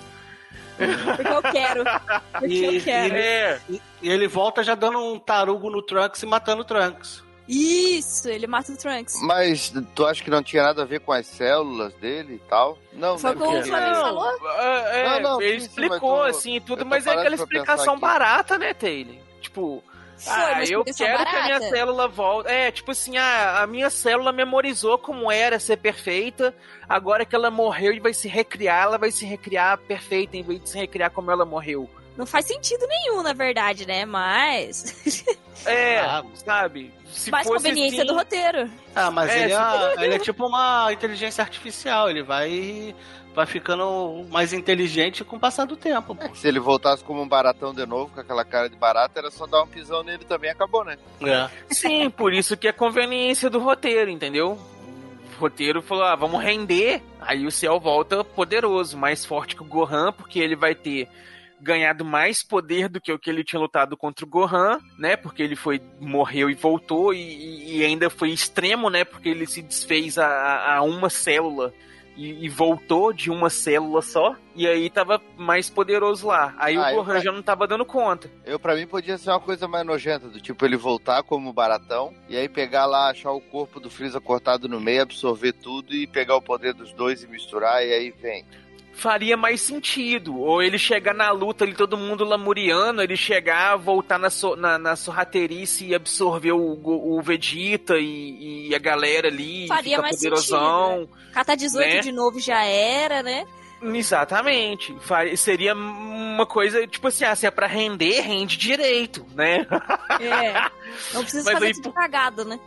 Porque eu quero. Porque E- eu quero. E e ele volta já dando um tarugo no Trunks e matando o Trunks. Isso, ele mata o Trunks. Mas tu acha que não tinha nada a ver com as células dele e tal? Não, Foi né? como o falou? É, é, Não, não, ele sim, explicou tô- assim e tudo, mas é aquela explicação barata, né, Taylor? Tipo, Foi ah, uma eu quero que a minha barata. célula volte. É, tipo assim, ah, a minha célula memorizou como era ser perfeita. Agora que ela morreu e vai se recriar, ela vai se recriar perfeita em vez de se recriar como ela morreu. Não faz sentido nenhum, na verdade, né? Mas. *laughs* É, Ah, sabe? Se mais fosse conveniência assim- do roteiro. Ah, mas É, ele, é, ele é tipo uma inteligência artificial, ele vai, vai ficando mais inteligente com o passar do tempo. pô. Se ele voltasse como um baratão de novo, com aquela cara de barata, era só dar um pisão nele também e acabou, né? É. Sim, por isso que é conveniência do roteiro, entendeu? O roteiro falou, ah, vamos render. Aí o Cell volta poderoso, mais forte que o Gohan, porque ele vai ter ganhado mais poder do que o que ele tinha lutado contra o Gohan, né? Porque ele foi morreu e voltou e, e ainda foi extremo, né? Porque ele se desfez a, a uma célula e, e voltou de uma célula só. E aí tava mais poderoso lá. Aí Ah, o Gohan já não tava dando conta. Eu, pra mim, podia ser uma coisa mais nojenta, do tipo ele voltar como baratão, e aí pegar lá, achar o corpo do Freeza cortado no meio, absorver tudo e pegar o poder dos dois e misturar, e aí vem. Faria mais sentido. Ou ele chegar na luta ali, todo mundo lamuriano, ele chegar, voltar na, so, na, na sorrateirice e absorver o, o Vegeta e, e a galera ali, Faria mais poderosão. sentido. né? Catar 18 né? de novo já era, né? Exatamente. Faria- seria uma coisa, tipo assim, ah, se é pra render, rende direito, né? É. Não precisa *laughs* Mas fazer aí, tudo cagado, né?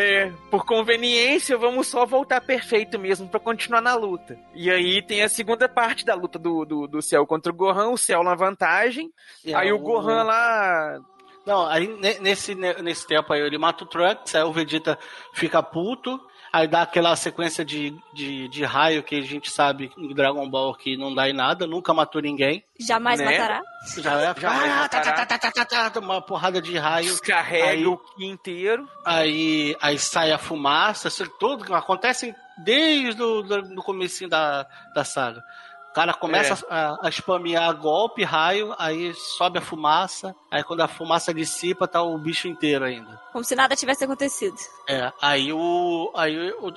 É, por conveniência, vamos só voltar perfeito mesmo pra continuar na luta. E aí tem a segunda parte da luta do, do, do Cell contra o Gohan, o Cell na vantagem. É, aí o Gohan lá. Não, aí ne- nesse, ne- nesse tempo aí ele mata o Trunks, aí o Vegeta fica puto, aí dá aquela sequência de, de, de raio que a gente sabe em Dragon Ball que não dá em nada, nunca matou ninguém. Jamais Né? matará. Já é Jamais ah, tá, matará. tá, tá, tá, tá, tá, uma porrada de raio. Descarrega Aí- o Ki inteiro. Aí, aí sai a fumaça, isso tudo acontece desde o do, do comecinho da, da saga. O cara começa É. a, a spamear golpe, raio, aí sobe a fumaça, aí quando a fumaça dissipa, tá o bicho inteiro ainda. Como se nada tivesse acontecido. É, aí o. Aí o,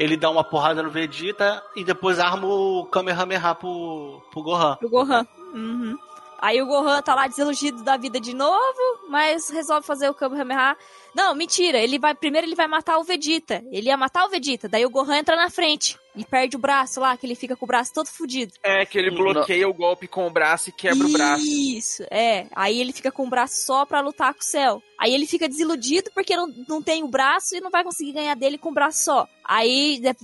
ele dá uma porrada no Vegeta e depois arma o Kamehameha pro, pro Gohan. Pro Gohan. Uhum. Aí o Gohan tá lá desiludido da vida de novo, mas resolve fazer o Kamehameha. Não, mentira. Ele vai primeiro ele vai matar o Vegeta. Ele ia matar o Vegeta. Daí o Gohan entra na frente e perde o braço lá, que ele fica com o braço todo fudido. É, que ele bloqueia o golpe com o braço e quebra o braço. Isso, é. Aí ele fica com o braço só pra lutar com o céu. Aí ele fica desiludido porque não, não tem o braço e não vai conseguir ganhar dele com o braço só. Aí né,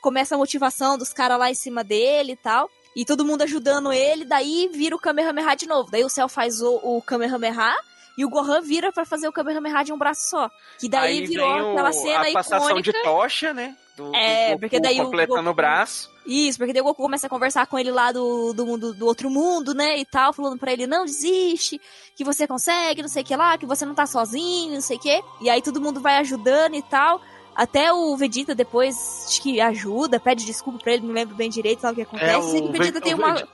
começa a motivação dos caras lá em cima dele e tal. E todo mundo ajudando ele, daí vira o Kamehameha de novo. Daí o céu faz o, o Kamehameha e o Gohan vira pra fazer o Kamehameha de um braço só. Que daí Aí virou aquela cena a passação icônica. de tocha, né? Do, É, do Goku porque daí o completando Goku- o braço. Isso, porque daí o Goku começa a conversar com ele lá do, do mundo do outro mundo, né? E tal, falando pra ele, não desiste, que você consegue, não sei o que lá, que você não tá sozinho, não sei o que. E aí todo mundo vai ajudando e tal. Até o Vegeta depois acho que ajuda, pede desculpa pra ele, não lembro bem direito lá o que acontece. É, Sei que o o Vegeta Ve- tem o uma. Vegeta-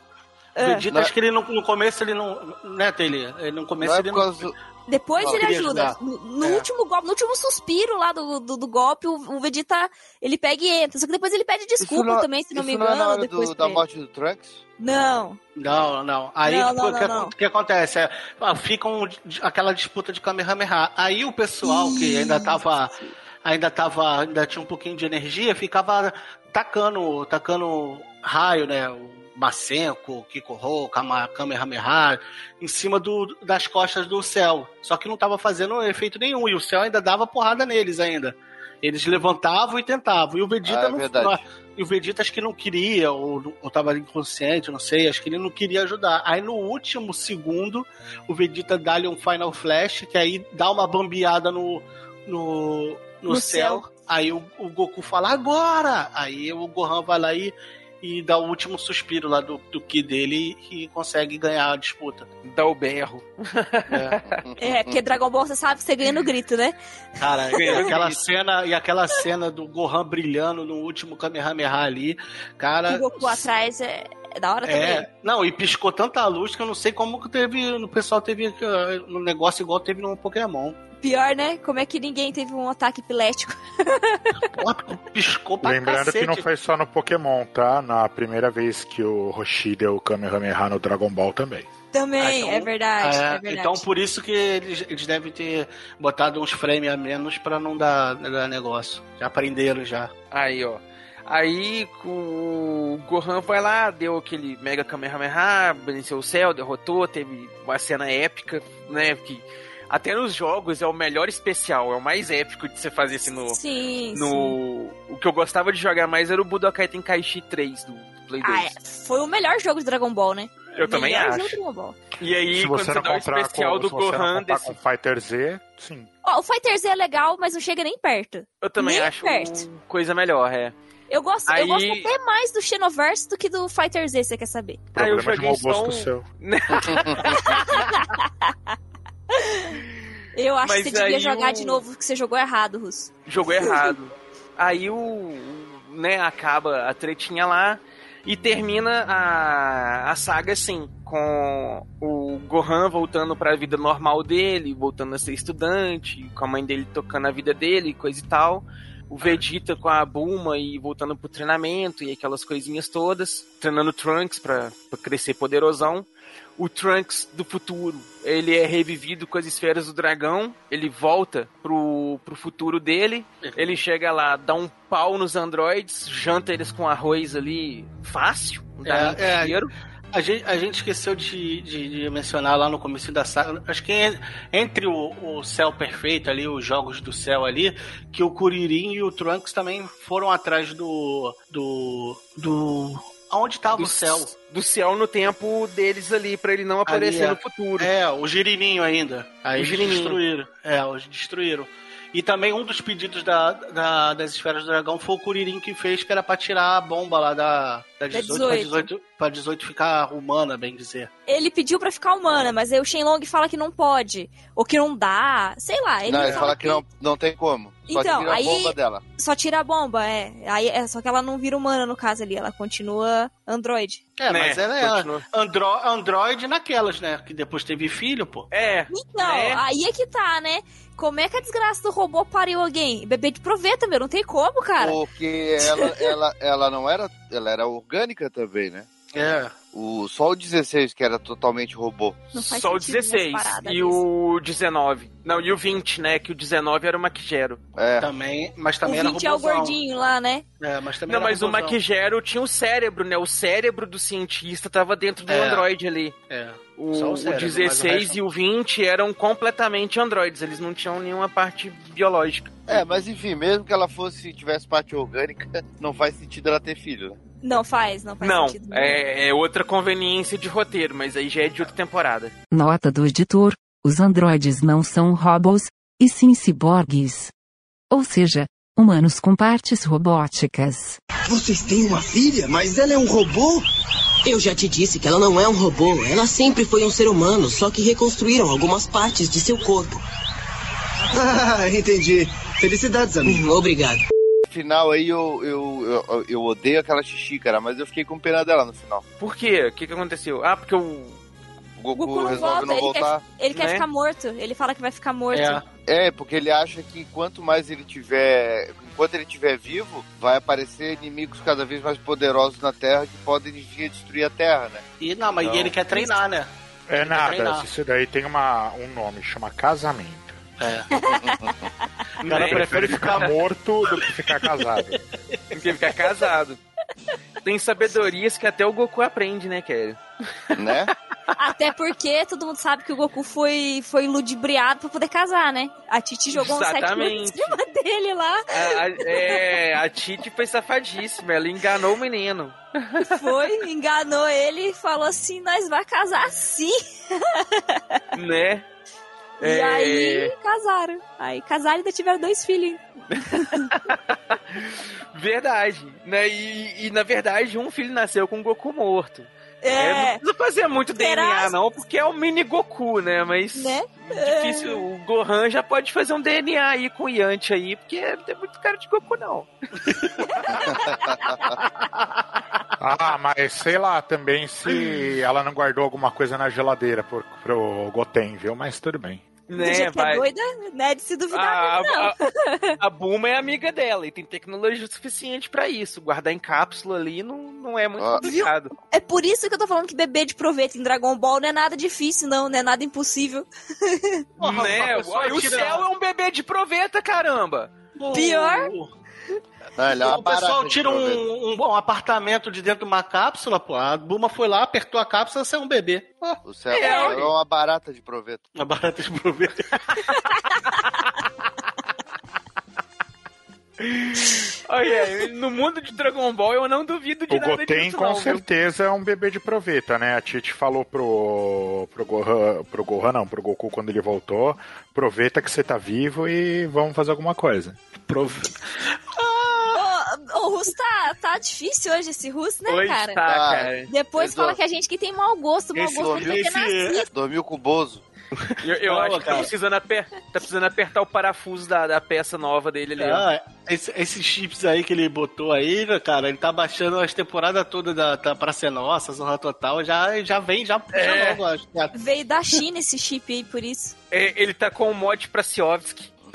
É. Vegeta, acho que ele não, no começo ele não. Né, Tele? Ele no começo Não é ele não. do- Depois Não, ele ajuda. ajudar. No, no É. último golpe, no último suspiro lá do, do, do golpe, o, o Vegeta ele pega e entra. Só que depois ele pede desculpa Isso não- também, se não me não é na engano. hora depois do- da morte do Trunks? Não. Não, não. Aí o que, que acontece? É, fica um- aquela disputa de Kamehameha. Aí o pessoal que ainda tava. Ainda tava. Ainda tinha um pouquinho de energia, ficava tacando, tacando raio, né? O Masenko, Kikoho, Kamehameha, em cima do, das costas do céu. Só que não tava fazendo efeito nenhum. E o céu ainda dava porrada neles ainda. Eles levantavam e tentavam. E o Vegeta Ah, é não, não- E o Vegeta acho que não queria, ou, ou tava inconsciente, não sei, acho que ele não queria ajudar. Aí no último segundo, o Vegeta dá-lhe um Final Flash, que aí dá uma bambeada no, no, no, No céu. céu. Aí o, o Goku fala, agora! Aí o Gohan vai lá e, e dá o último suspiro lá do, do Ki dele e, consegue ganhar a disputa. Dá o berro. É, porque Dragon Ball você sabe que você ganha no grito, né? Cara, e aquela cena, e aquela cena do Gohan brilhando no último Kamehameha ali, cara. o Goku atrás é, é da hora também. É, não, e piscou tanta luz que eu não sei como que teve. O pessoal teve eh, um negócio igual teve no Pokémon. Pior, né? Como é que ninguém teve um ataque epilético? Piscou pra Lembrando cacete. que não foi só no Pokémon, tá? Na primeira vez que o Roshi deu o Kamehameha no Dragon Ball também. Também, Ah, então- é verdade, É, é, verdade. Então por isso que eles, eles devem ter botado uns frames a menos pra não dar, dar negócio. Já aprenderam já. Aí, ó. Aí o Gohan vai lá, deu aquele Mega Kamehameha, venceu o céu, derrotou, teve uma cena épica, né? Que até nos jogos é o melhor especial, é o mais épico de você fazer assim no. Sim, no sim. O que eu gostava de jogar mais era o Budokai Tenkaichi 3 do, do Play 2. Ah, é. Foi o melhor jogo de Dragon Ball, né? Eu também melhor acho. jogo de Dragon Ball. E aí, se quando você você não dá o especial com, do você Gohan desse. com Fighter Z, sim. Ó, o Fighter Z é legal, mas não chega nem perto. Eu também nem acho perto. coisa melhor, é. Eu gosto, Aí- eu gosto até mais do Xenoverse do que do Fighter Z, você quer saber? Ah, eu joguei só um- seu. *laughs* Eu acho Mas que você devia jogar o- de novo, que você jogou errado, Russo. Jogou *laughs* errado. Aí o. né, acaba a tretinha lá e termina a, a saga assim, com o Gohan voltando pra vida normal dele, voltando a ser estudante, com a mãe dele tocando a vida dele, coisa e tal. O Vegeta com a Bulma e voltando pro treinamento e aquelas coisinhas todas. Treinando o Trunks pra, pra crescer poderosão. O Trunks do futuro, ele é revivido com as esferas do dragão. Ele volta pro, pro futuro dele. Ele chega lá, dá um pau nos androids, janta eles com arroz ali fácil. Não dá nem É, é, cheiro. A, gente, a gente esqueceu de, de, de mencionar lá no começo da saga. Acho que en- entre o, o céu perfeito ali, os jogos do céu ali, que o Kuririn e o Trunks também foram atrás do. do. do. Aonde estava o céu? Do céu no tempo deles ali, pra ele não aparecer é. no futuro. É, o girininho ainda. Aí O eles girininho. destruíram. É, os destruíram. E também um dos pedidos da, da- das esferas do dragão foi o Kuririn que fez, que era pra tirar a bomba lá da, da 18, pra 18. 18 pra 18 ficar humana, bem dizer. Ele pediu pra ficar humana, mas aí o Shenlong fala que não pode, ou que não dá, sei lá. Ele não, ele fala que não, não tem como. Só Então, tira a aí- bomba dela. Só tira a bomba, é. Aí é só que ela não vira humana no caso ali, ela continua androide. É, Né, mas ela é continua. andro, Android naquelas, né? Que depois teve filho, pô. É. Então, É. aí é que tá, né? Como é que a desgraça do robô pariu alguém? Bebê de proveta, meu, não tem como, cara. Porque ela, ela, ela não era. Ela era orgânica também, né? É. O, só o 16 que era totalmente robô. Só o sentido umas 16 paradas e desse. o 19. Não, e o 20, né? Que o 19 era o Maquigero. É. Também, mas O também era 20 é o robôzão. gordinho lá, né? É, mas também Não, era mas o robôzão. Maquigero tinha o cérebro, né? O cérebro do cientista tava dentro do É. Android ali. É. O, Só o o cérebro, o 16 resto- e o 20 eram completamente androides, eles não tinham nenhuma parte biológica. É, mas enfim, mesmo que ela fosse tivesse parte orgânica, *laughs* não faz sentido ela ter filho, né? Não faz, não faz não, sentido. é, é outra conveniência de roteiro, mas aí já é de outra temporada. Nota do editor: os androides não são robôs, e sim ciborgues. Ou seja, humanos com partes robóticas. Vocês têm uma filha, mas ela é um robô? Eu já te disse que ela não é um robô. Ela sempre foi um ser humano, só que reconstruíram algumas partes de seu corpo. *laughs* Ah, entendi. Felicidades, amigo. Obrigado. No final aí eu, eu, eu, eu odeio aquela xixi, cara, mas eu fiquei com pena dela no final. Por quê? O que, que aconteceu? Ah, porque o. O Goku, Goku não resolve volta, não ele voltar. quer, ele quer né? ficar morto. Ele fala que vai ficar morto. É. É, porque ele acha que quanto mais ele tiver. Enquanto ele estiver vivo, vai aparecer inimigos cada vez mais poderosos na Terra que podem vir a destruir a Terra, né? E não, mas Não. ele quer treinar, né? É Ele quer nada, isso daí tem uma, um nome, chama casamento. É. O cara Né? prefere ficar morto do que ficar casado. Porque ficar casado. Tem sabedorias que até o Goku aprende, né, Kelly? Né? Até porque todo mundo sabe que o Goku foi, foi ludibriado pra poder casar, né? A Titi jogou um sete em Exatamente. cima dele lá. A, a- é, a Titi foi safadíssima, ela enganou o menino. Foi, enganou ele e falou assim: nós vai casar sim. Né? E É, aí casaram. Aí casaram e ainda tiveram dois filhos. *laughs* Verdade. Né? E, e, na verdade, um filho nasceu com o Goku morto. É. não precisa fazer muito Será? DNA, não, porque é o mini Goku, né? Mas Né? difícil. O Gohan já pode fazer um DNA aí com o Yanti aí, porque não tem muito cara de Goku, não. *laughs* Ah, mas sei lá também se *clears throat* ela não guardou alguma coisa na geladeira pro, pro Goten, viu? Mas tudo bem. Do Né, é vai. doida, né? De se duvidar A, mesmo, não. a, *laughs* a Bulma é amiga dela e tem tecnologia suficiente pra isso. Guardar em cápsula ali não, não é muito Ah. complicado. É por isso que eu tô falando que bebê de proveito em Dragon Ball não é nada difícil, não, não é nada impossível. *laughs* Porra, né? a pessoa Olha, o céu é um bebê de proveta, caramba! Pior. Não, é o pessoal tira um, um, um apartamento de dentro de uma cápsula, pô. A Buma foi lá, apertou a cápsula, saiu um bebê. O céu é, uma barata de proveito. uma barata de proveito. *laughs* Olha, no mundo de Dragon Ball eu não duvido de O nada Goten disso, com não, viu? certeza é um bebê de proveta, né? A Titi falou pro, pro Gohan, pro Gohan não, pro Goku quando ele voltou, aproveita que você tá vivo e vamos fazer alguma coisa. Ô, o Russo tá, tá difícil hoje, esse Russo, né, cara? tá, Ah, cara. Depois Esse fala do- que a gente que tem mau gosto, mau Esse gosto que ter nascido. Dormiu com o Bozo. *laughs* Eu, eu Não, acho que tá precisando, aper- tá precisando apertar o parafuso da, da peça nova dele ali. Ah, esse- esses chips aí que ele botou aí, cara, ele tá baixando as temporadas todas da, da Praça é Nossa, Zorra Total, já, já vem, já puxa É. logo. Acho. Veio da China esse chip aí, por isso. É, ele tá com o mod pra Siovski. *laughs*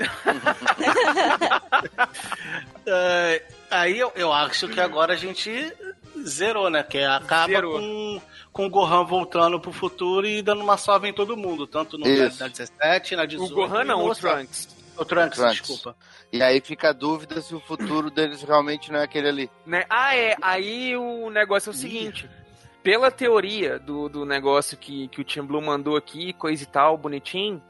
É, aí eu, eu acho que agora a gente zerou, né? Que acaba Zerou. com, com o Gohan voltando pro futuro e dando uma sova em todo mundo, tanto no Isso. na 17, na 18. O Gohan não, o Trunks. O Trunks, Trunks. desculpa. E aí fica a dúvida se o futuro deles realmente não é aquele ali. Né? Ah, é. Aí o negócio é o seguinte. Pela teoria do, do negócio que, que o Tim Blue mandou aqui, coisa e tal, bonitinho,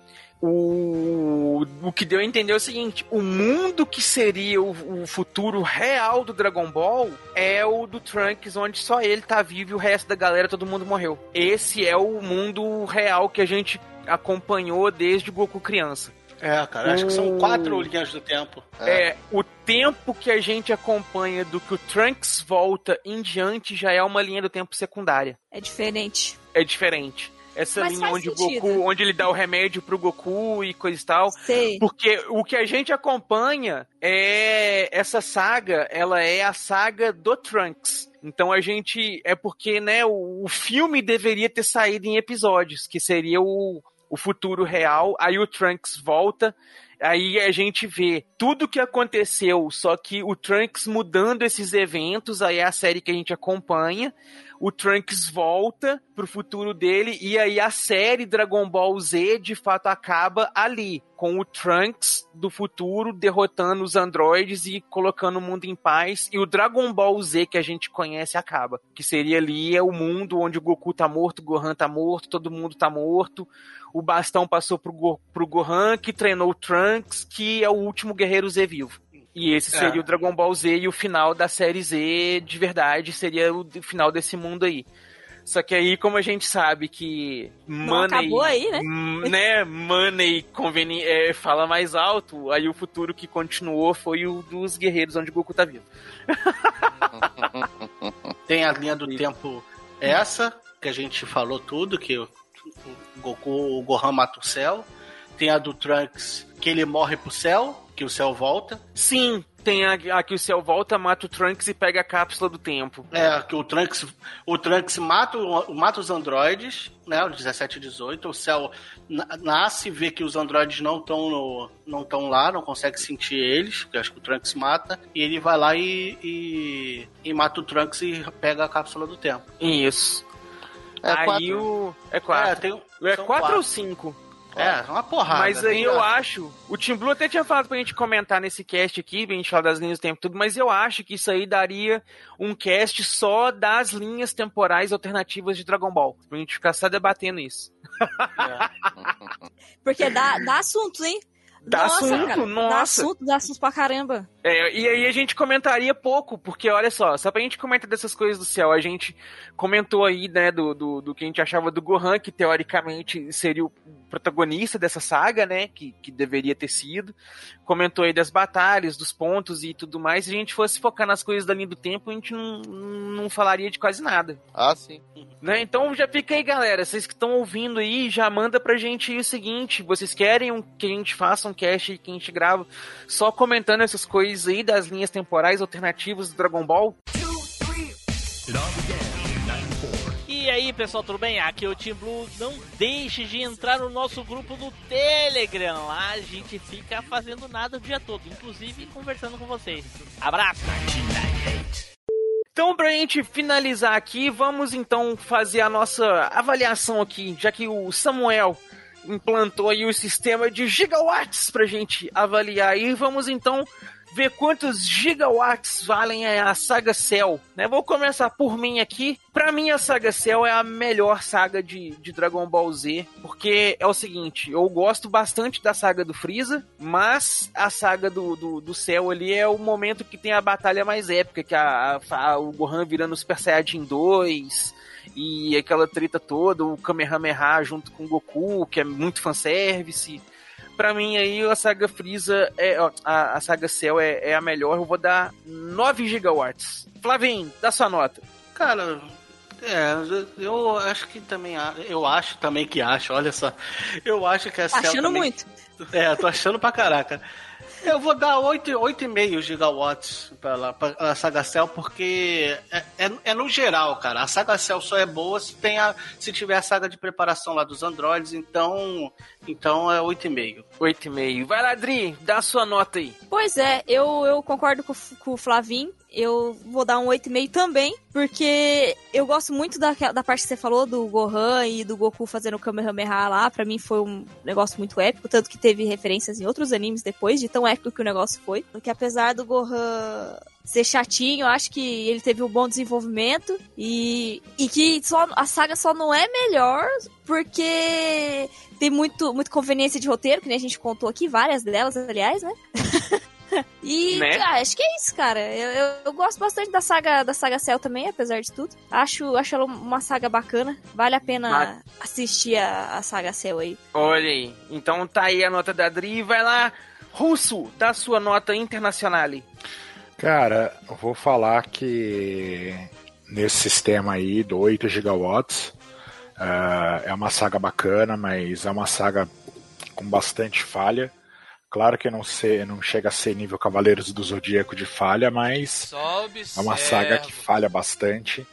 o, o que deu a entender é o seguinte: o mundo que seria o, o futuro real do Dragon Ball é o do Trunks, onde só ele tá vivo e o resto da galera, todo mundo morreu. Esse é o mundo real que a gente acompanhou desde o Goku criança. É, cara, acho que são quatro linhas do tempo. É, o tempo que a gente acompanha do que o Trunks volta em diante já é uma linha do tempo secundária. É diferente. É diferente. Essa Mas linha onde o sentido. Goku, onde ele dá o remédio pro Goku e coisa e tal. Sei. Porque o que a gente acompanha é essa saga, ela é a saga do Trunks. Então a gente é porque, né, o, o filme deveria ter saído em episódios, que seria o, o futuro real. Aí o Trunks volta, aí a gente vê tudo que aconteceu, só que o Trunks mudando esses eventos, aí é a série que a gente acompanha. O Trunks volta pro futuro dele e aí a série Dragon Ball Z de fato acaba ali, com o Trunks do futuro derrotando os androides e colocando o mundo em paz e o Dragon Ball Z que a gente conhece acaba, que seria ali é o mundo onde o Goku tá morto, o Gohan tá morto, todo mundo tá morto. O bastão passou pro, Go pro Gohan, que treinou o Trunks, que é o último guerreiro Z vivo. E esse seria É. o Dragon Ball Z e o final da série Z de verdade seria o final desse mundo aí. Só que aí, como a gente sabe que Money, acabou aí, né? né, Money conveni é, fala mais alto, aí o futuro que continuou foi o dos guerreiros onde Goku tá vivo. *laughs* Tem a linha do tempo essa, que a gente falou tudo, que o Goku, o Gohan mata o céu. Tem a do Trunks, que ele morre pro céu, que o céu volta. Sim, tem a, a que o céu volta, mata o Trunks e pega a cápsula do tempo. É, que o Trunks, o Trunks mata, o- mata os androides, né, o 17 e 18, o céu na- nasce, vê que os androides não estão não lá, não consegue sentir eles, que eu acho que o Trunks mata, e ele vai lá e, e, e mata o Trunks e pega a cápsula do tempo. Isso. É aí quatro. o. É quatro. É, tem, É ou cinco? É, uma porrada. Mas aí Tem eu acho. O Tim Blue até tinha falado pra gente comentar nesse cast aqui, pra gente falar das linhas do tempo e tudo, mas eu acho que isso aí daria um cast só das linhas temporais alternativas de Dragon Ball. Pra gente ficar só debatendo isso. *laughs* Porque dá, dá assunto, hein? Dá nossa, assunto, cara, Dá nossa. assunto, dá assunto pra caramba. É, e aí a gente comentaria pouco, porque olha só, só pra gente comentar dessas coisas do céu, a gente comentou aí, né, do, do, do que a gente achava do Gohan, que teoricamente seria o protagonista dessa saga, né, que, que deveria ter sido. Comentou aí das batalhas, dos pontos e tudo mais. Se a gente fosse focar nas coisas da linha do tempo, a gente não, não falaria de quase nada. Ah, sim. Né? Então já fica aí, galera. Vocês que estão ouvindo aí, já manda pra gente o seguinte: vocês querem um- que a gente faça um cast que a gente grava só comentando essas coisas aí das linhas temporais alternativas do Dragon Ball? E aí, pessoal, tudo bem? Aqui é o Team Blue. Não deixe de entrar no nosso grupo do Telegram. Lá a gente fica fazendo nada o dia todo, inclusive conversando com vocês. Abraço! Então, pra gente finalizar aqui, vamos então fazer a nossa avaliação aqui, já que o Samuel implantou aí o sistema de gigawatts pra gente avaliar e vamos então ver quantos gigawatts valem a saga Cell, né? Vou começar por mim aqui. Pra mim, a saga Cell é a melhor saga de, de Dragon Ball Z, porque é o seguinte, eu gosto bastante da saga do Freeza, mas a saga do, do, do Cell ali é o momento que tem a batalha mais épica, que a, a, o Gohan virando Super Saiyajin 2, e aquela treta toda, o Kamehameha junto com o Goku, que é muito fanservice. Pra mim aí a saga Freeza, é, ó, a, a saga Cell é, é a melhor, eu vou dar 9 gigawatts. Flavinho, dá sua nota. Cara, é, eu acho que também, eu acho também que acho, olha só. Eu acho que a Cell Achando também- muito. É, tô achando pra caraca. Eu vou dar 8 8,5 gigawatts pra, lá, pra a Saga Cell, porque é, é, é no geral, cara. A Saga Cell só é boa se, tem a, se tiver a saga de preparação lá dos androides, então, então é 8,5. 8,5. Vai lá, Dri, dá sua nota aí. Pois é, eu, eu concordo com, com o Flavinho. Eu vou dar um 8,5 também, porque eu gosto muito da, da parte que você falou do Gohan e do Goku fazendo o Kamehameha lá. Pra mim foi um negócio muito épico, tanto que teve referências em outros animes depois, de tão épico que o negócio foi. Porque apesar do Gohan ser chatinho, eu acho que ele teve um bom desenvolvimento e, e que só, a saga só não é melhor porque tem muito, muito conveniência de roteiro, que nem a gente contou aqui, várias delas, aliás, né? *laughs* *laughs* E Né? ah, acho que é isso, cara. Eu, eu, eu gosto bastante da saga da saga Cell também, apesar de tudo. Acho, acho ela uma saga bacana. Vale a pena Mas- assistir a, a saga Cell aí. Olha aí. Então tá aí a nota da Dri. Vai lá, Russo, dá sua nota internacional. Cara, eu vou falar que nesse sistema aí do 8 gigawatts ah, é uma saga bacana, mas é uma saga com bastante falha. Claro que não, ser, não chega a ser nível Cavaleiros do Zodíaco de falha, mas é uma saga que falha bastante.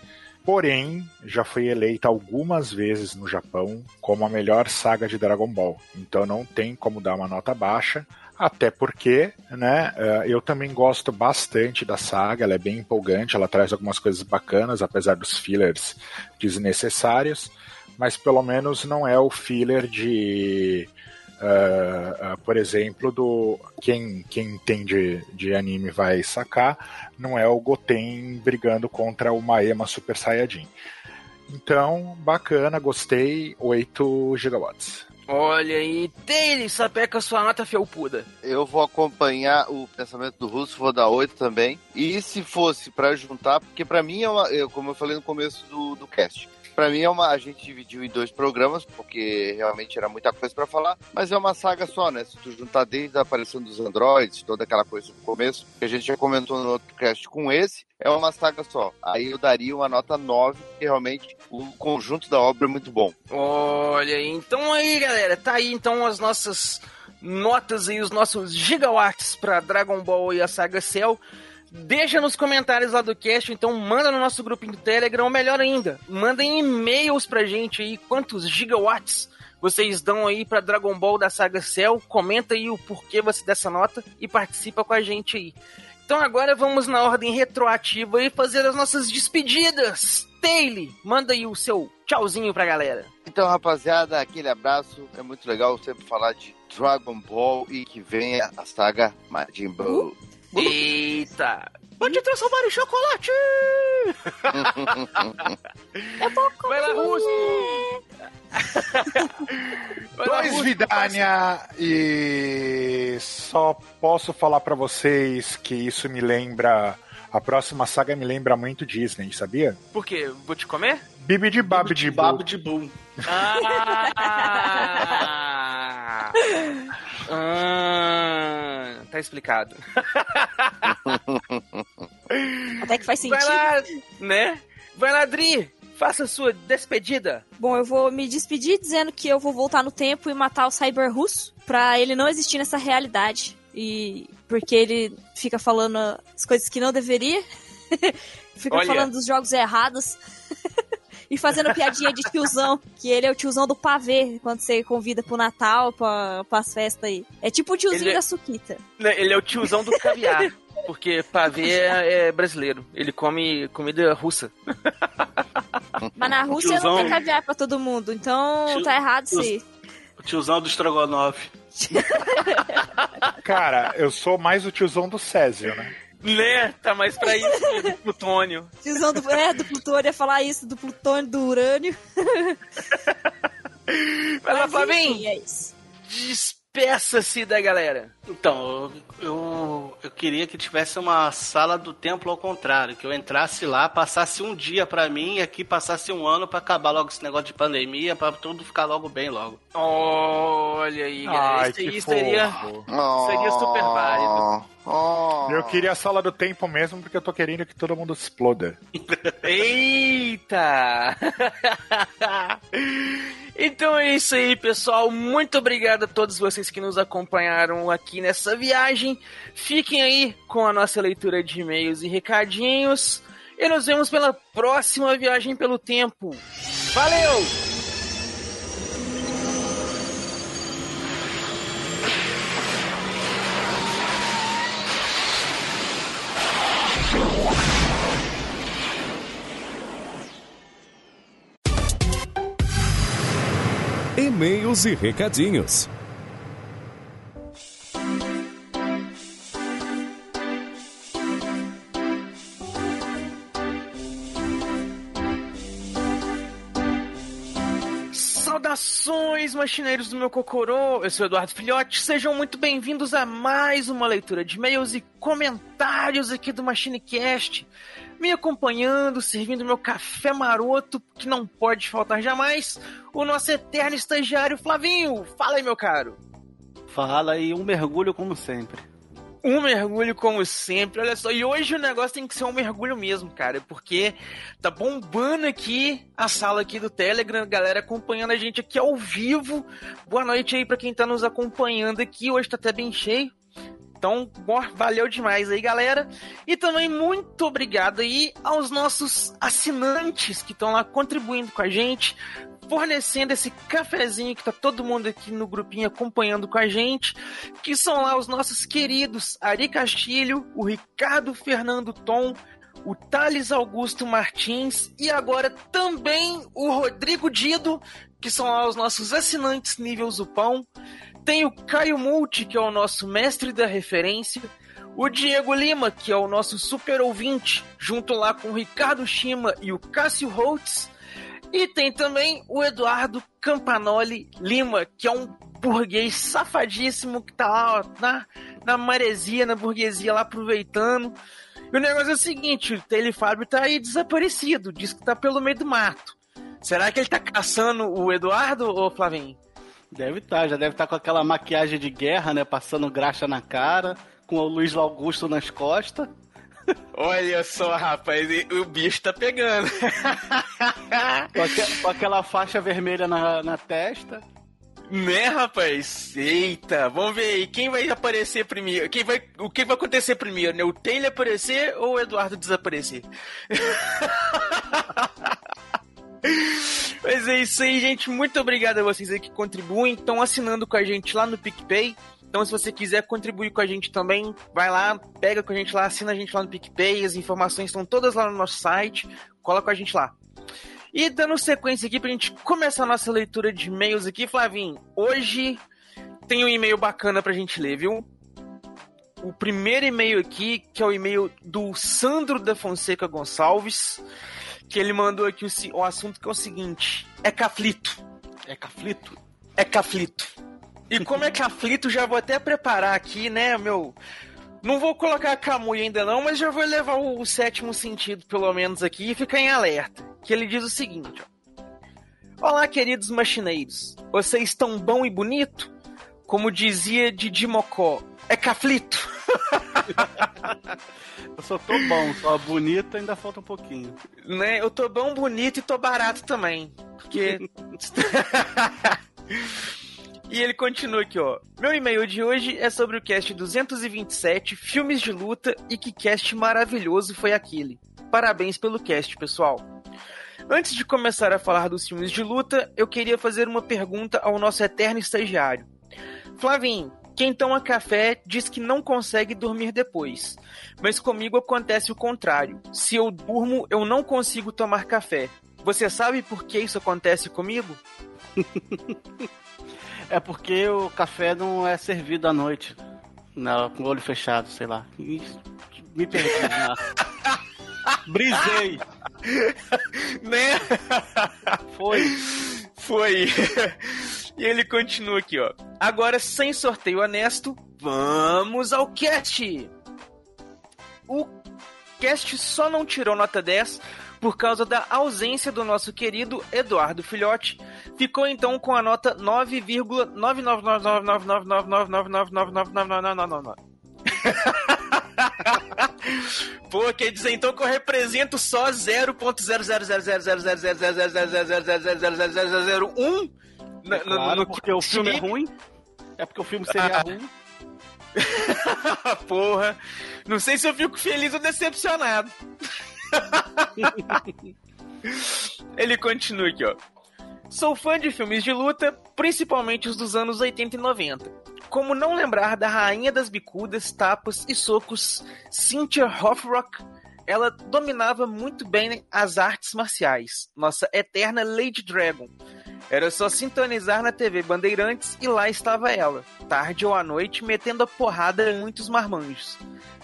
Porém, já foi eleita algumas vezes no Japão como a melhor saga de Dragon Ball. Então não tem como dar uma nota baixa. Até porque, né, eh, eu também gosto bastante da saga, ela é bem empolgante, ela traz algumas coisas bacanas, apesar dos fillers desnecessários, mas pelo menos não é o filler de, ah, ah, por exemplo, do quem, quem entende de anime vai sacar, não é o Goten brigando contra o Maema Super Saiyajin. Então, bacana, gostei, 8 gigawatts. Olha aí, Taylor, sapeca sua nota felpuda. Eu vou acompanhar o pensamento do Russo, vou dar 8 também. E se fosse pra juntar, porque pra mim é uma, eu, como eu falei no começo do, do cast, pra mim é uma, a gente dividiu em dois programas, porque realmente era muita coisa pra falar, mas é uma saga só, né? Se tu juntar desde a aparição dos androids, toda aquela coisa no começo, que a gente já comentou no outro cast com esse, é uma saga só. Aí eu daria uma nota 9, porque realmente o conjunto da obra é muito bom. Olha aí, então aí, galera, tá aí então as nossas notas e os nossos gigawatts pra Dragon Ball e a saga Cell. Deixa nos comentários lá do cast, então manda no nosso grupinho do Telegram, ou melhor ainda, mandem e-mails pra gente aí, quantos gigawatts vocês dão aí pra Dragon Ball da saga Cell, comenta aí o porquê você dessa nota e participa com a gente aí. Então agora vamos na ordem retroativa e fazer as nossas despedidas. Taylor, manda aí o seu tchauzinho pra galera. Então, rapaziada, aquele abraço. É muito legal sempre falar de Dragon Ball e que venha a saga Majin Buu. Eita! Vou te transformar em chocolate! *laughs* Vai lá, Russo! Vai lá, Dois Vidania e só posso falar pra vocês que isso me lembra a próxima saga me lembra muito Disney, sabia? Por quê? Vou te comer? Bibi de Bab de Babo de Boom. Ah! *laughs* Ah, tá explicado. *laughs* Até que faz sentido. Vai lá, né? Vai lá, Dri, faça a sua despedida. Bom, eu vou me despedir dizendo que eu vou voltar no tempo e matar o Cyber Russo pra ele não existir nessa realidade. E porque ele fica falando as coisas que não deveria. *laughs* fica Olha. falando dos jogos errados. E fazendo piadinha de tiozão, que ele é o tiozão do pavê, quando você convida pro Natal, pra, pras festas aí. É tipo o tiozinho Ele é- da Suquita. Ele é o tiozão do caviar. Porque pavê é, é brasileiro. Ele come comida russa. Mas na Rússia Tiozão. não tem caviar pra todo mundo, então Tio- tá errado isso aí. Tiozão do Strogonoff. Cara, eu sou mais o tiozão do Césio, né? Né? Tá mais pra isso do plutônio. *laughs* Tiozão do, é, do plutônio, ia falar isso, do plutônio, do urânio. *laughs* Vai lá, Mas, Flavinho. enfim, é. Despeça-se da galera. Então, eu, eu, queria que tivesse uma sala do templo ao contrário, que eu entrasse lá, passasse um dia pra mim e aqui passasse um ano pra acabar logo esse negócio de pandemia, pra tudo ficar logo bem logo. Olha aí, galera. Ai, Isso aí seria, seria super válido. Eu queria a sala do tempo mesmo porque eu tô querendo que todo mundo exploda. *laughs* Eita! *laughs* então é isso aí, pessoal. Muito obrigado a todos vocês que nos acompanharam aqui nessa viagem. Fiquem aí com a nossa leitura de e-mails e recadinhos. E nos vemos pela próxima viagem pelo tempo. Valeu! E-mails e recadinhos. Saudações, machineiros do meu Cocorô! Eu sou Eduardo Filhote, sejam muito bem-vindos a mais uma leitura de e-mails e comentários aqui do MachineCast. Me acompanhando, servindo meu café maroto, que não pode faltar jamais, o nosso eterno estagiário Flavinho. Fala aí, meu caro. Fala aí, um mergulho como sempre. Um mergulho como sempre, olha só. E hoje o negócio tem que ser um mergulho mesmo, cara, porque tá bombando aqui a sala aqui do Telegram, galera acompanhando a gente aqui ao vivo. Boa noite aí pra quem tá nos acompanhando aqui. Hoje tá até bem cheio. Então, valeu demais aí, galera. E também muito obrigado aí aos nossos assinantes que estão lá contribuindo com a gente, fornecendo esse cafezinho que tá todo mundo aqui no grupinho acompanhando com a gente, que são lá os nossos queridos Ari Castilho, o Ricardo Fernando Tom, o Thales Augusto Martins e agora também o Rodrigo Dido, que são lá os nossos assinantes nível Zupão. Tem o Caio Multi, que é o nosso mestre da referência. O Diego Lima, que é o nosso super ouvinte, junto lá com o Ricardo Shima e o Cássio Holtz. E tem também o Eduardo Campanoli Lima, que é um burguês safadíssimo que tá lá ó, na, na maresia, na burguesia lá aproveitando. E o negócio é o seguinte, o Telefábio tá aí desaparecido, diz que tá pelo meio do mato. Será que ele tá caçando o Eduardo, ou Flavinho? Deve estar, já deve estar com aquela maquiagem de guerra, né? Passando graxa na cara, com o Luiz Augusto nas costas. Olha só, rapaz, o bicho tá pegando. *laughs* Com, aque- com aquela faixa vermelha na, na testa. Né, rapaz? Eita, vamos ver aí, quem vai aparecer primeiro? Quem vai, o que vai acontecer primeiro, né? O Taylor aparecer ou o Eduardo desaparecer? *laughs* Mas é isso aí, gente. Muito obrigado a vocês aí que contribuem. Estão assinando com a gente lá no PicPay. Então, se você quiser contribuir com a gente também, vai lá, pega com a gente lá, assina a gente lá no PicPay. As informações estão todas lá no nosso site. Cola com a gente lá. E dando sequência aqui pra gente começar a nossa leitura de e-mails aqui, Flavinho. Hoje tem um e-mail bacana pra gente ler, viu? O primeiro e-mail aqui, que é o e-mail do Sandro da Fonseca Gonçalves, que ele mandou aqui o, o assunto que é o seguinte: é caflito. É caflito? É caflito. E como é caflito, já vou até preparar aqui, né, meu. Não vou colocar a Kamui ainda não, mas já vou levar o, o sétimo sentido, pelo menos, aqui e ficar em alerta. Que ele diz o seguinte, ó. Olá, queridos machineiros. Vocês estão bom e bonito? Como dizia Didi Mocó, é caflito. *laughs* Eu só tô bom, só bonito ainda falta um pouquinho. né? Eu tô bom, bonito e tô barato também. Porque. *laughs* e ele continua aqui, ó. Meu e-mail de hoje é sobre o cast 227, filmes de luta, e que cast maravilhoso foi aquele. Parabéns pelo cast, pessoal. Antes de começar a falar dos filmes de luta, eu queria fazer uma pergunta ao nosso eterno estagiário. Flavinho, quem toma café diz que não consegue dormir depois. Mas comigo acontece o contrário. Se eu durmo, eu não consigo tomar café. Você sabe por que isso acontece comigo? *laughs* É porque o café não é servido à noite. Não, com o olho fechado, sei lá. Me perdi. né? *laughs* Brisei. *laughs* né? Foi. Foi. E ele continua aqui, ó. Agora, sem sorteio honesto, vamos ao cast. O cast só não tirou nota 10 por causa da ausência do nosso querido Eduardo Filhote. Ficou então com a nota 9,999999999999999. Pô, quer dizer então que eu represento só 0.00000000000000001 É claro, porque o filme é ruim. É porque o filme seria Ah. ruim. *laughs* Porra. Não sei se eu fico feliz ou decepcionado. *laughs* Ele continua aqui, ó. Sou fã de filmes de luta, principalmente os dos anos 80 e 90. Como não lembrar da rainha das bicudas, tapas e socos, Cynthia Rothrock? Ela dominava muito bem as artes marciais, nossa eterna Lady Dragon. Era só sintonizar na TV Bandeirantes e lá estava ela, tarde ou à noite, metendo a porrada em muitos marmanjos.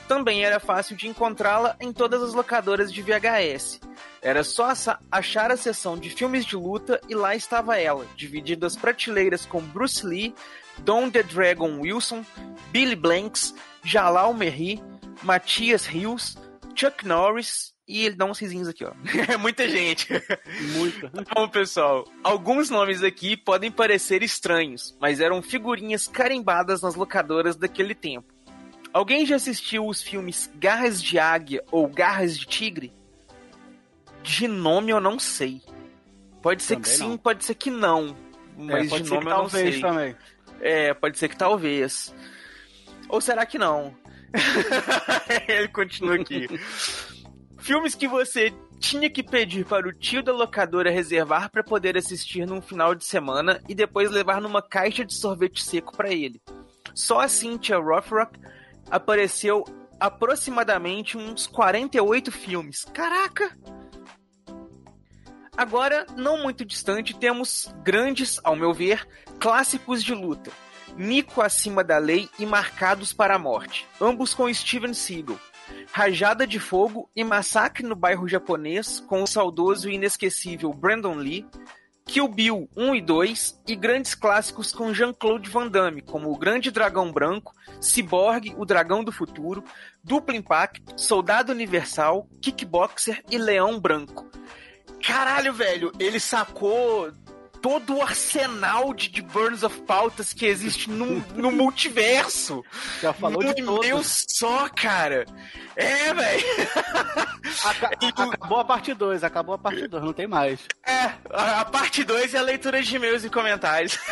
Também era fácil de encontrá-la em todas as locadoras de VHS. Era só achar a seção de filmes de luta e lá estava ela, dividida as prateleiras com Bruce Lee, Don the Dragon Wilson, Billy Blanks, Jalal Merri, Matias Rios, Chuck Norris e ele dá uns risinhos aqui, ó. *laughs* É muita gente. Muita. Bom, pessoal, alguns nomes aqui podem parecer estranhos, mas eram figurinhas carimbadas nas locadoras daquele tempo. Alguém já assistiu os filmes Garras de Águia ou Garras de Tigre? De nome eu não sei. Pode ser Também que sim, não. pode ser que não. Mas É, de nome que eu não talvez sei. também. É, pode ser que talvez. Ou será que não? *laughs* Ele continua aqui. Filmes que você tinha que pedir para o tio da locadora reservar para poder assistir num final de semana e depois levar numa caixa de sorvete seco para ele. Só a Cynthia Rothrock apareceu aproximadamente uns 48 filmes. Caraca! Agora, não muito distante, temos grandes, ao meu ver, clássicos de luta. Nico acima da lei e Marcados para a Morte, ambos com Steven Seagal. Rajada de Fogo e Massacre no Bairro Japonês, com o saudoso e inesquecível Brandon Lee. Kill Bill 1 e 2 e grandes clássicos com Jean-Claude Van Damme, como O Grande Dragão Branco, Cyborg, O Dragão do Futuro, Duplo Impact, Soldado Universal, Kickboxer e Leão Branco. Caralho, velho, ele sacou todo o arsenal de, de Burns of Pautas que existe no, no multiverso. Já falou de Meu todos. Deus só, cara. É, velho. *laughs* Acabou a parte 2, acabou a parte 2, não tem mais. É, a, a parte 2 é a leitura de e-mails e comentários. *laughs*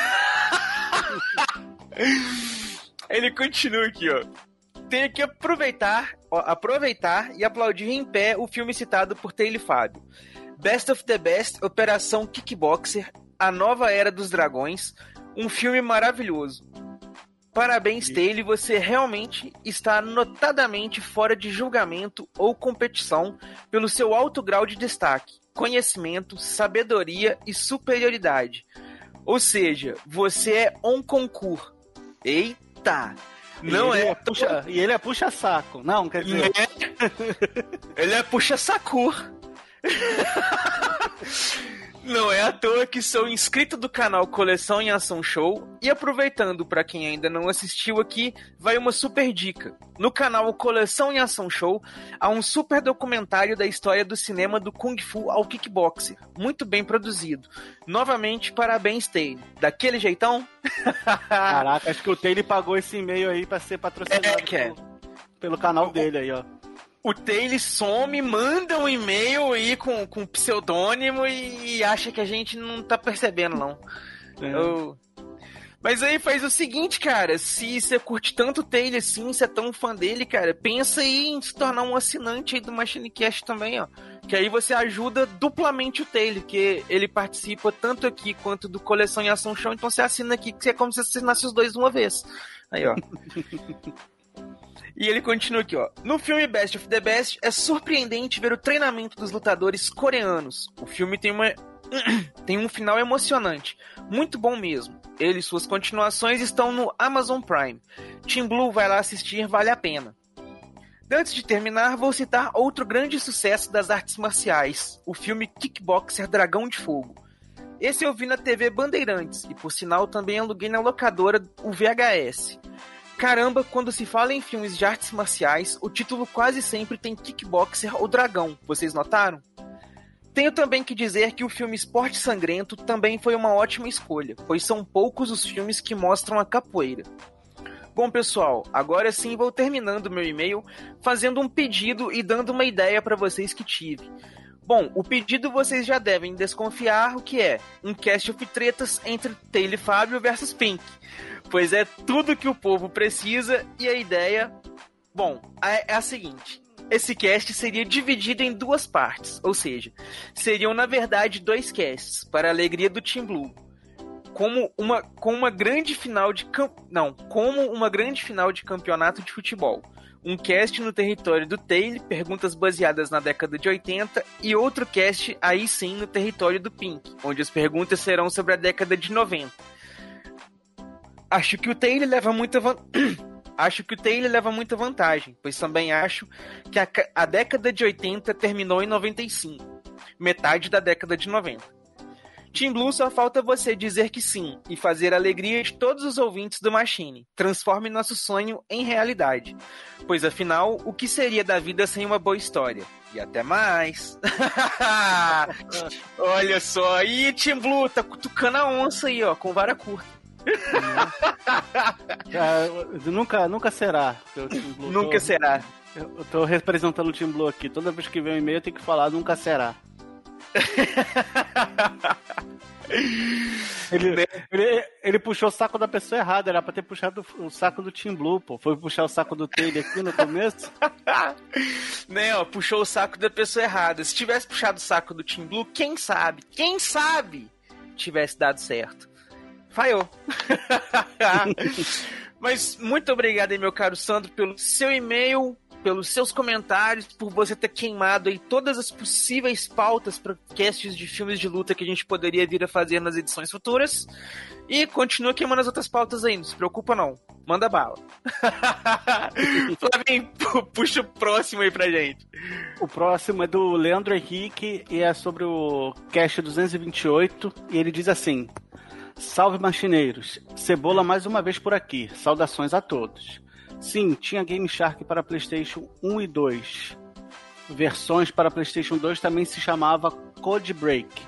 Ele continua aqui, ó. Tenho que aproveitar, ó, aproveitar e aplaudir em pé o filme citado por Taylor Fábio. Best of the Best, Operação Kickboxer, A Nova Era dos Dragões, um filme maravilhoso. Parabéns, Taylor, você realmente está notadamente fora de julgamento ou competição pelo seu alto grau de destaque, conhecimento, sabedoria e superioridade. Ou seja, você é um concurso. Eita! Não ele é. puxa, e ele é puxa-saco. Não, quer dizer. *laughs* Ele é puxa-sacu. *laughs* Não é à toa que sou inscrito do canal Coleção em Ação Show e aproveitando para quem ainda não assistiu aqui, vai uma super dica. No canal Coleção em Ação Show há um super documentário da história do cinema do Kung Fu ao kickboxer, muito bem produzido. Novamente, parabéns Taylor. Daquele jeitão? Caraca, acho que o Taylor pagou esse e-mail aí pra ser patrocinado É, é. pelo, pelo canal dele aí, ó. O Taylor some, manda um e-mail aí com, com pseudônimo e acha que a gente não tá percebendo, não. É. Eu- Mas aí faz o seguinte, cara, se você curte tanto o Taylor assim, você é tão fã dele, cara, pensa aí em se tornar um assinante aí do MachineCast também, ó. Que aí você ajuda duplamente o Taylor, que ele participa tanto aqui quanto do Coleção em Ação Show, então você assina aqui, que é como se você assinasse os dois uma vez. Aí, ó. *laughs* E ele continua aqui, ó. No filme Best of the Best, é surpreendente ver o treinamento dos lutadores coreanos. O filme tem uma *clears throat* tem um final emocionante, muito bom mesmo. ele e suas continuações estão no Amazon Prime. Team Blue vai lá assistir, vale a pena. Antes de terminar, vou citar outro grande sucesso das artes marciais, o filme Kickboxer Dragão de Fogo. Esse eu vi na TV Bandeirantes e, por sinal, também aluguei na locadora o VHS. Caramba, quando se fala em filmes de artes marciais, o título quase sempre tem Kickboxer ou Dragão, vocês notaram? Tenho também que dizer que o filme Esporte Sangrento também foi uma ótima escolha, pois são poucos os filmes que mostram a capoeira. Bom, pessoal, agora sim vou terminando meu e-mail fazendo um pedido e dando uma ideia para vocês que tive. Bom, o pedido vocês já devem desconfiar o que é um cast of tretas entre Taylor e Fábio versus Pink. Pois é tudo que o povo precisa e a ideia, bom, é, é a seguinte. Esse cast seria dividido em duas partes, ou seja, seriam na verdade dois casts, para a alegria do Team Blue. Como uma, com uma grande final de camp... não, como uma grande final de campeonato de futebol. Um cast no território do Taylor, perguntas baseadas na década de 80, e outro cast aí sim no território do Pink, onde as perguntas serão sobre a década de 90. Acho que o Taylor leva muita vantagem. *clears throat* Acho que o Taylor leva muita vantagem, pois também acho que a, a década de 80 terminou em 95, metade da década de 90. Team Blue só falta você dizer que sim e fazer a alegria de todos os ouvintes do Machine. Transforme nosso sonho em realidade. Pois afinal, o que seria da vida sem uma boa história? E até mais. *laughs* Olha só, aí Team Blue tá cutucando a onça aí, ó, com vara curta. É, nunca, nunca será. Blue, nunca tô, será. Eu tô representando o Team Blue aqui. Toda vez que vem um e-mail eu tenho que falar nunca será. *laughs* ele, ele, ele, puxou o saco da pessoa errada, era pra ter puxado o saco do Team Blue, pô. Foi puxar o saco do Taylor aqui no começo. *laughs* Não, puxou o saco da pessoa errada. Se tivesse puxado o saco do Team Blue, quem sabe? Quem sabe tivesse dado certo. Falhou. *laughs* Mas muito obrigado meu caro Sandro, pelo seu e-mail, pelos seus comentários, por você ter queimado aí todas as possíveis pautas para casts de filmes de luta que a gente poderia vir a fazer nas edições futuras. E continua queimando as outras pautas aí, não se preocupa não. Manda bala. *laughs* Flavinho, puxa o próximo aí pra gente. O próximo é do Leandro Henrique e é sobre o cast 228 e ele diz assim: Salve machineiros! Cebola mais uma vez por aqui. Saudações a todos. Sim, tinha Game Shark para PlayStation 1 e 2. Versões para PlayStation 2 também se chamava Code Break.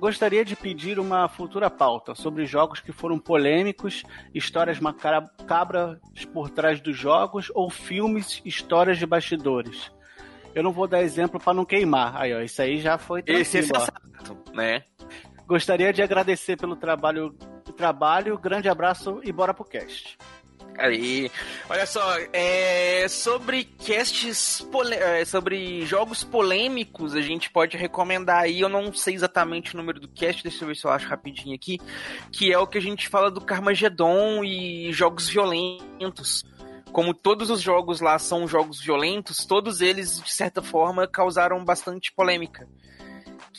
Gostaria de pedir uma futura pauta sobre jogos que foram polêmicos, histórias macabras por trás dos jogos ou filmes, histórias de bastidores. Eu não vou dar exemplo para não queimar. Aí, ó, isso aí já foi Esse é sensato, né? Gostaria de agradecer pelo trabalho, trabalho. Grande abraço e bora pro cast. Aí, olha só, é, sobre casts, é, sobre jogos polêmicos, a gente pode recomendar aí, eu não sei exatamente o número do cast, deixa eu ver se eu acho rapidinho aqui, que é o que a gente fala do Carmageddon e jogos violentos. Como todos os jogos lá são jogos violentos, todos eles, de certa forma, causaram bastante polêmica.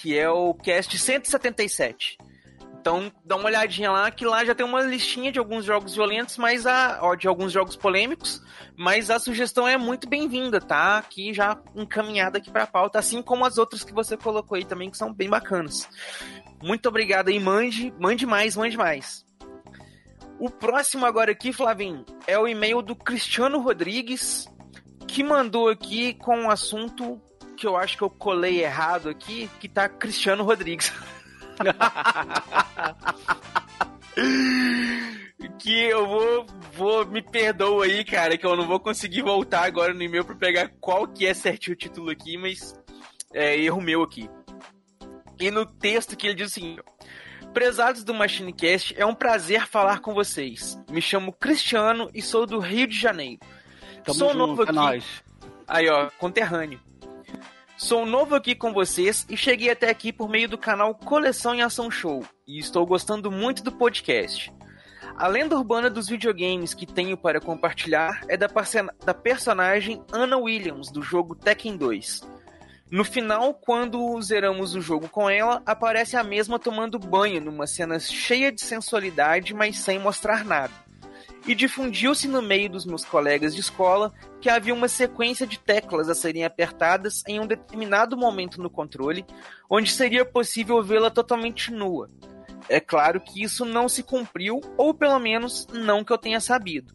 Que é o cast 177 então, dá uma olhadinha lá, que lá já tem uma listinha de alguns jogos violentos, mas a, ó, de alguns jogos polêmicos, mas a sugestão é muito bem-vinda, tá? Aqui já encaminhada aqui para a pauta, assim como as outras que você colocou aí também, que são bem bacanas. Muito obrigado aí, mande, mande mais, mande mais. O próximo agora aqui, Flavinho, é o e-mail do Cristiano Rodrigues, que mandou aqui com um assunto que eu acho que eu colei errado aqui, que tá Cristiano Rodrigues. *laughs* que eu vou, vou me perdoa aí, cara, que eu não vou conseguir voltar agora no e-mail para pegar qual que é certinho o título aqui, mas é erro meu aqui. E no texto que ele diz assim: Prezados do Machinecast, é um prazer falar com vocês. Me chamo Cristiano e sou do Rio de Janeiro. Tamo sou junto, novo é aqui. nóis. Aí, ó, conterrâneo. Sou novo aqui com vocês e cheguei até aqui por meio do canal Coleção em Ação Show e estou gostando muito do podcast. A lenda urbana dos videogames que tenho para compartilhar é da, da personagem Anna Williams do jogo Tekken 2. No final, quando zeramos o jogo com ela, aparece a mesma tomando banho numa cena cheia de sensualidade, mas sem mostrar nada. E difundiu-se no meio dos meus colegas de escola que havia uma sequência de teclas a serem apertadas em um determinado momento no controle, onde seria possível vê-la totalmente nua. É claro que isso não se cumpriu, ou pelo menos não que eu tenha sabido.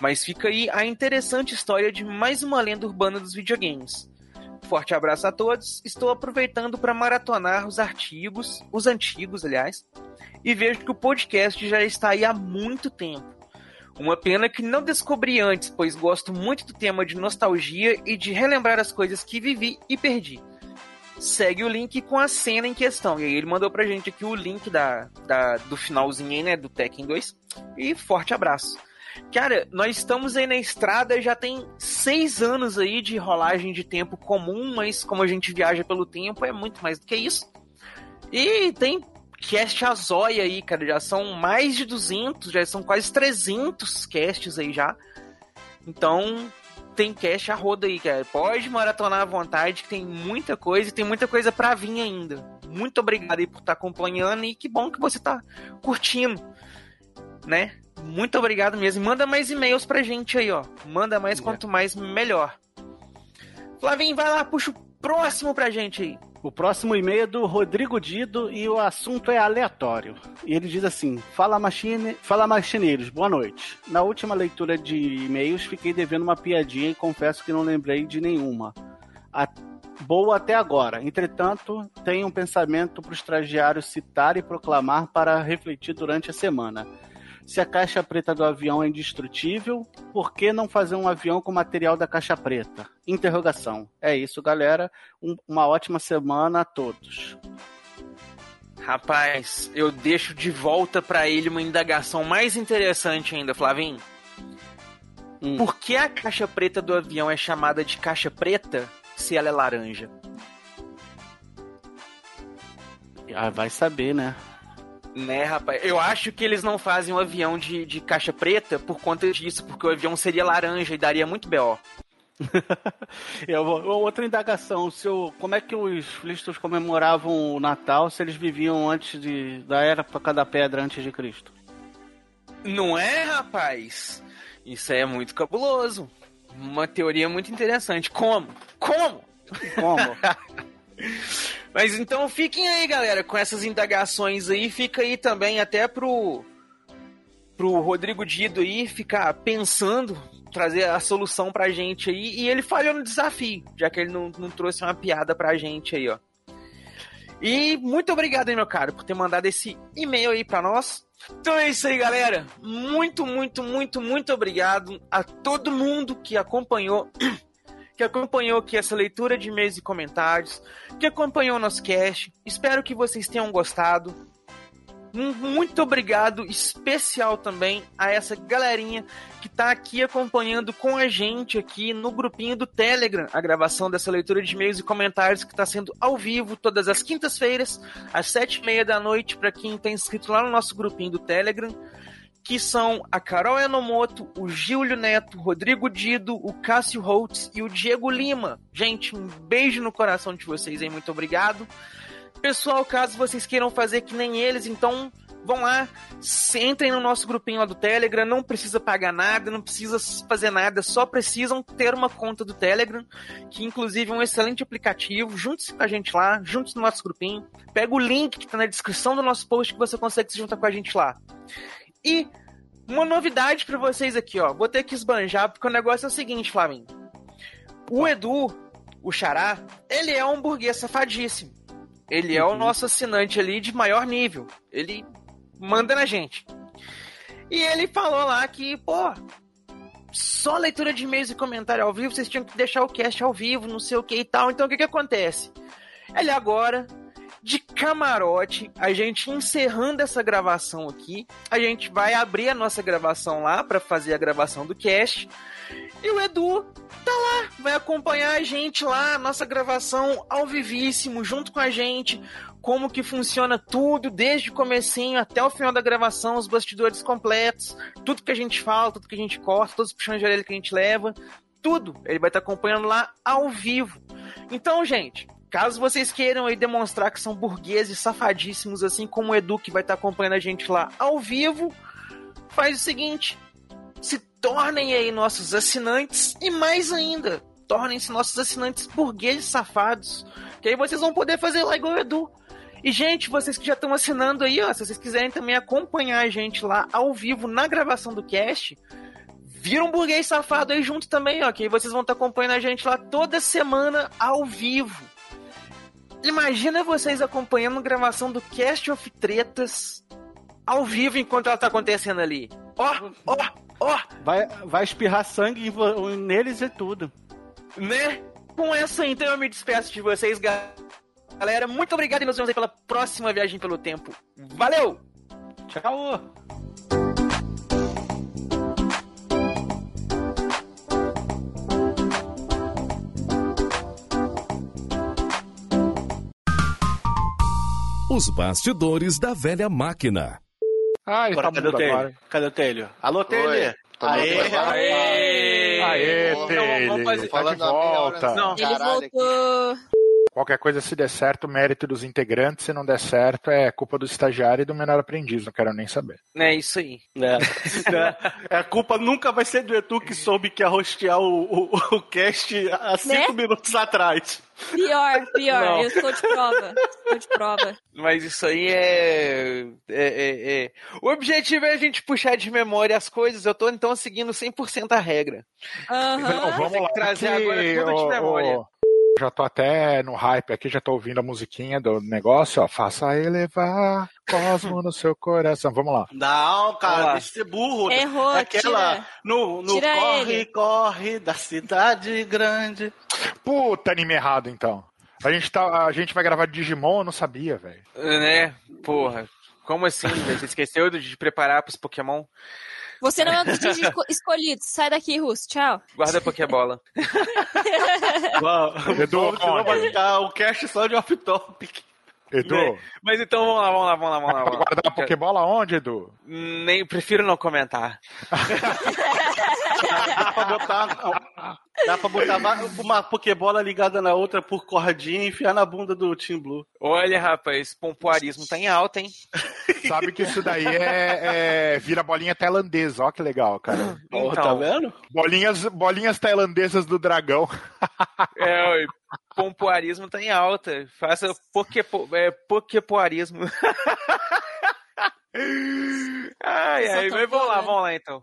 Mas fica aí a interessante história de mais uma lenda urbana dos videogames. Forte abraço a todos. Estou aproveitando para maratonar os artigos, os antigos, aliás, e vejo que o podcast já está aí há muito tempo. Uma pena que não descobri antes, pois gosto muito do tema de nostalgia e de relembrar as coisas que vivi e perdi. Segue o link com a cena em questão. E aí ele mandou pra gente aqui o link da, da do finalzinho aí, né, do Tekken 2. E forte abraço. Cara, nós estamos aí na estrada já tem seis anos aí de rolagem de tempo comum, mas como a gente viaja pelo tempo, é muito mais do que isso. E tem cast a zóia aí, cara, já são mais de 200, já são quase 300 casts aí já. Então, tem cast a roda aí, cara. Pode maratonar à vontade, que tem muita coisa e tem muita coisa pra vir ainda. Muito obrigado aí por estar tá acompanhando e que bom que você tá curtindo, né? Muito obrigado mesmo. Manda mais e-mails pra gente aí, ó. Manda mais, quanto mais, melhor. Flavinho, vai lá, puxa o próximo pra gente aí. O próximo e-mail é do Rodrigo Dido e o assunto é aleatório. E ele diz assim: Fala, machine... Fala machineiros, boa noite. Na última leitura de e-mails fiquei devendo uma piadinha e confesso que não lembrei de nenhuma. A... Boa até agora. Entretanto, tenho um pensamento para o estagiário citar e proclamar para refletir durante a semana. Se a caixa preta do avião é indestrutível, por que não fazer um avião com material da caixa preta? Interrogação. É isso, galera. Um, uma ótima semana a todos. Rapaz, eu deixo de volta para ele uma indagação mais interessante ainda, Flavinho. Hum. Por que a caixa preta do avião é chamada de caixa preta se ela é laranja? Ah, vai saber, né? Né, rapaz? Eu acho que eles não fazem um avião de, de caixa preta por conta disso, porque o avião seria laranja e daria muito B.O. *laughs* Eu, outra indagação, seu, como é que os flistos comemoravam o Natal se eles viviam antes de, da época da pedra antes de Cristo? Não é, rapaz? Isso é muito cabuloso. Uma teoria muito interessante. Como? Como? Como? *laughs* Mas então fiquem aí, galera, com essas indagações aí. Fica aí também até pro, pro Rodrigo Dido aí ficar pensando, trazer a solução pra gente aí. E ele falhou no desafio, já que ele não, não trouxe uma piada pra gente aí, ó. E muito obrigado aí, meu caro, por ter mandado esse e-mail aí pra nós. Então é isso aí, galera. Muito, muito, muito, muito obrigado a todo mundo que acompanhou *clears throat* que acompanhou aqui essa leitura de e-mails e comentários, que acompanhou o nosso cast. Espero que vocês tenham gostado. Muito obrigado especial também a essa galerinha que está aqui acompanhando com a gente aqui no grupinho do Telegram a gravação dessa leitura de e-mails e comentários que está sendo ao vivo todas as quintas-feiras às sete e meia da noite para quem está inscrito lá no nosso grupinho do Telegram que são a Carol Enomoto, o Gílio Neto, o Rodrigo Dido, o Cássio Holtz e o Diego Lima. Gente, um beijo no coração de vocês aí, muito obrigado. Pessoal, caso vocês queiram fazer que nem eles, então vão lá, entrem no nosso grupinho lá do Telegram, não precisa pagar nada, não precisa fazer nada, só precisam ter uma conta do Telegram, que inclusive é um excelente aplicativo. Junte-se com a gente lá, junte-se no nosso grupinho, pega o link que está na descrição do nosso post que você consegue se juntar com a gente lá. E uma novidade para vocês aqui, ó. Vou ter que esbanjar, porque o negócio é o seguinte, Flavinho. O Edu, o Xará, ele é um burguês safadíssimo. Ele é o nosso assinante ali de maior nível. Ele manda na gente. E ele falou lá que, pô, só leitura de e-mails e comentário ao vivo, vocês tinham que deixar o cast ao vivo, não sei o que e tal. Então o que que acontece? Ele agora de camarote, a gente encerrando essa gravação aqui, a gente vai abrir a nossa gravação lá para fazer a gravação do cast. E o Edu tá lá, vai acompanhar a gente lá, a nossa gravação ao vivíssimo, junto com a gente, como que funciona tudo, desde o comecinho até o final da gravação, os bastidores completos, tudo que a gente fala, tudo que a gente corta, todos os puxões de orelha que a gente leva, tudo. Ele vai estar tá acompanhando lá ao vivo. Então, gente, Caso vocês queiram aí demonstrar que são burgueses safadíssimos, assim como o Edu que vai estar acompanhando a gente lá ao vivo, faz o seguinte: se tornem aí nossos assinantes e mais ainda, tornem-se nossos assinantes burgueses safados, que aí vocês vão poder fazer lá igual o Edu. E, gente, vocês que já estão assinando aí, ó, se vocês quiserem também acompanhar a gente lá ao vivo na gravação do cast, vira um burguês safado aí junto também, ó, que aí vocês vão estar acompanhando a gente lá toda semana ao vivo. Imagina vocês acompanhando a gravação do Cast of Tretas ao vivo enquanto ela tá acontecendo ali. Ó, ó, ó. Vai, vai espirrar sangue neles e tudo. Né? Com essa, então, eu me despeço de vocês, ga- galera. Muito obrigado e nos vemos aí pela próxima viagem pelo tempo. Valeu! Tchau! Os bastidores da velha máquina. Ah, ele Agora, tá cadê o Telho? agora. Cadê o Telho? Alô, Telho? Aê. Aê! Aê, Telho, fazer- tá de volta. Não. Ele voltou. Qualquer coisa, se der certo, mérito dos integrantes. Se não der certo, é culpa do estagiário e do menor aprendiz. Não quero nem saber. É isso aí. *laughs* É. A culpa nunca vai ser do Edu que soube que ia rostear o, o, o cast há cinco Né? minutos atrás. Pior, pior. Não. Eu estou de prova. Estou de prova. Mas isso aí é... é, é, é. O objetivo é a gente puxar de memória as coisas. Eu tô então seguindo 100% a regra. Não, vamos lá. trazer que, agora tudo de memória. ô, já tô até no hype aqui, já tô ouvindo a musiquinha do negócio, ó. Faça elevar cosmo no seu coração. Vamos lá. Não, cara, deixa de ser burro. Errou, Aquela. tira. No, no Tira corre, ele. corre da cidade grande. Puta anime errado, então. A gente, tá, a gente vai gravar Digimon, eu não sabia, velho. Né? Porra. Como assim? velho? Você esqueceu de preparar pros Pokémon? Você não é um dos escolhidos. Sai daqui, Russo. Tchau. Guarda a Pokébola. *laughs* Edu, onde? vai ficar o cast só de off-topic. Edu? Mas então vamos lá, vamos lá, vamos lá, vamos lá. Vamos lá. guardar a Pokébola onde, Edu? Nem, prefiro não comentar. *laughs* Dá pra botar, dá pra botar uma Pokébola ligada na outra por cordinha e enfiar na bunda do Team Blue. Olha, rapaz, pompoarismo tá em alta, hein? Sabe que isso daí é, é vira bolinha tailandesa, ó que legal, cara. Porra, Então. tá vendo? Bolinhas, bolinhas tailandesas do dragão. É, oi, pompoarismo tá em alta. Faça pokepo, é, pokepoarismo. *laughs* ai, ai, mas vamos lá, vamos lá então.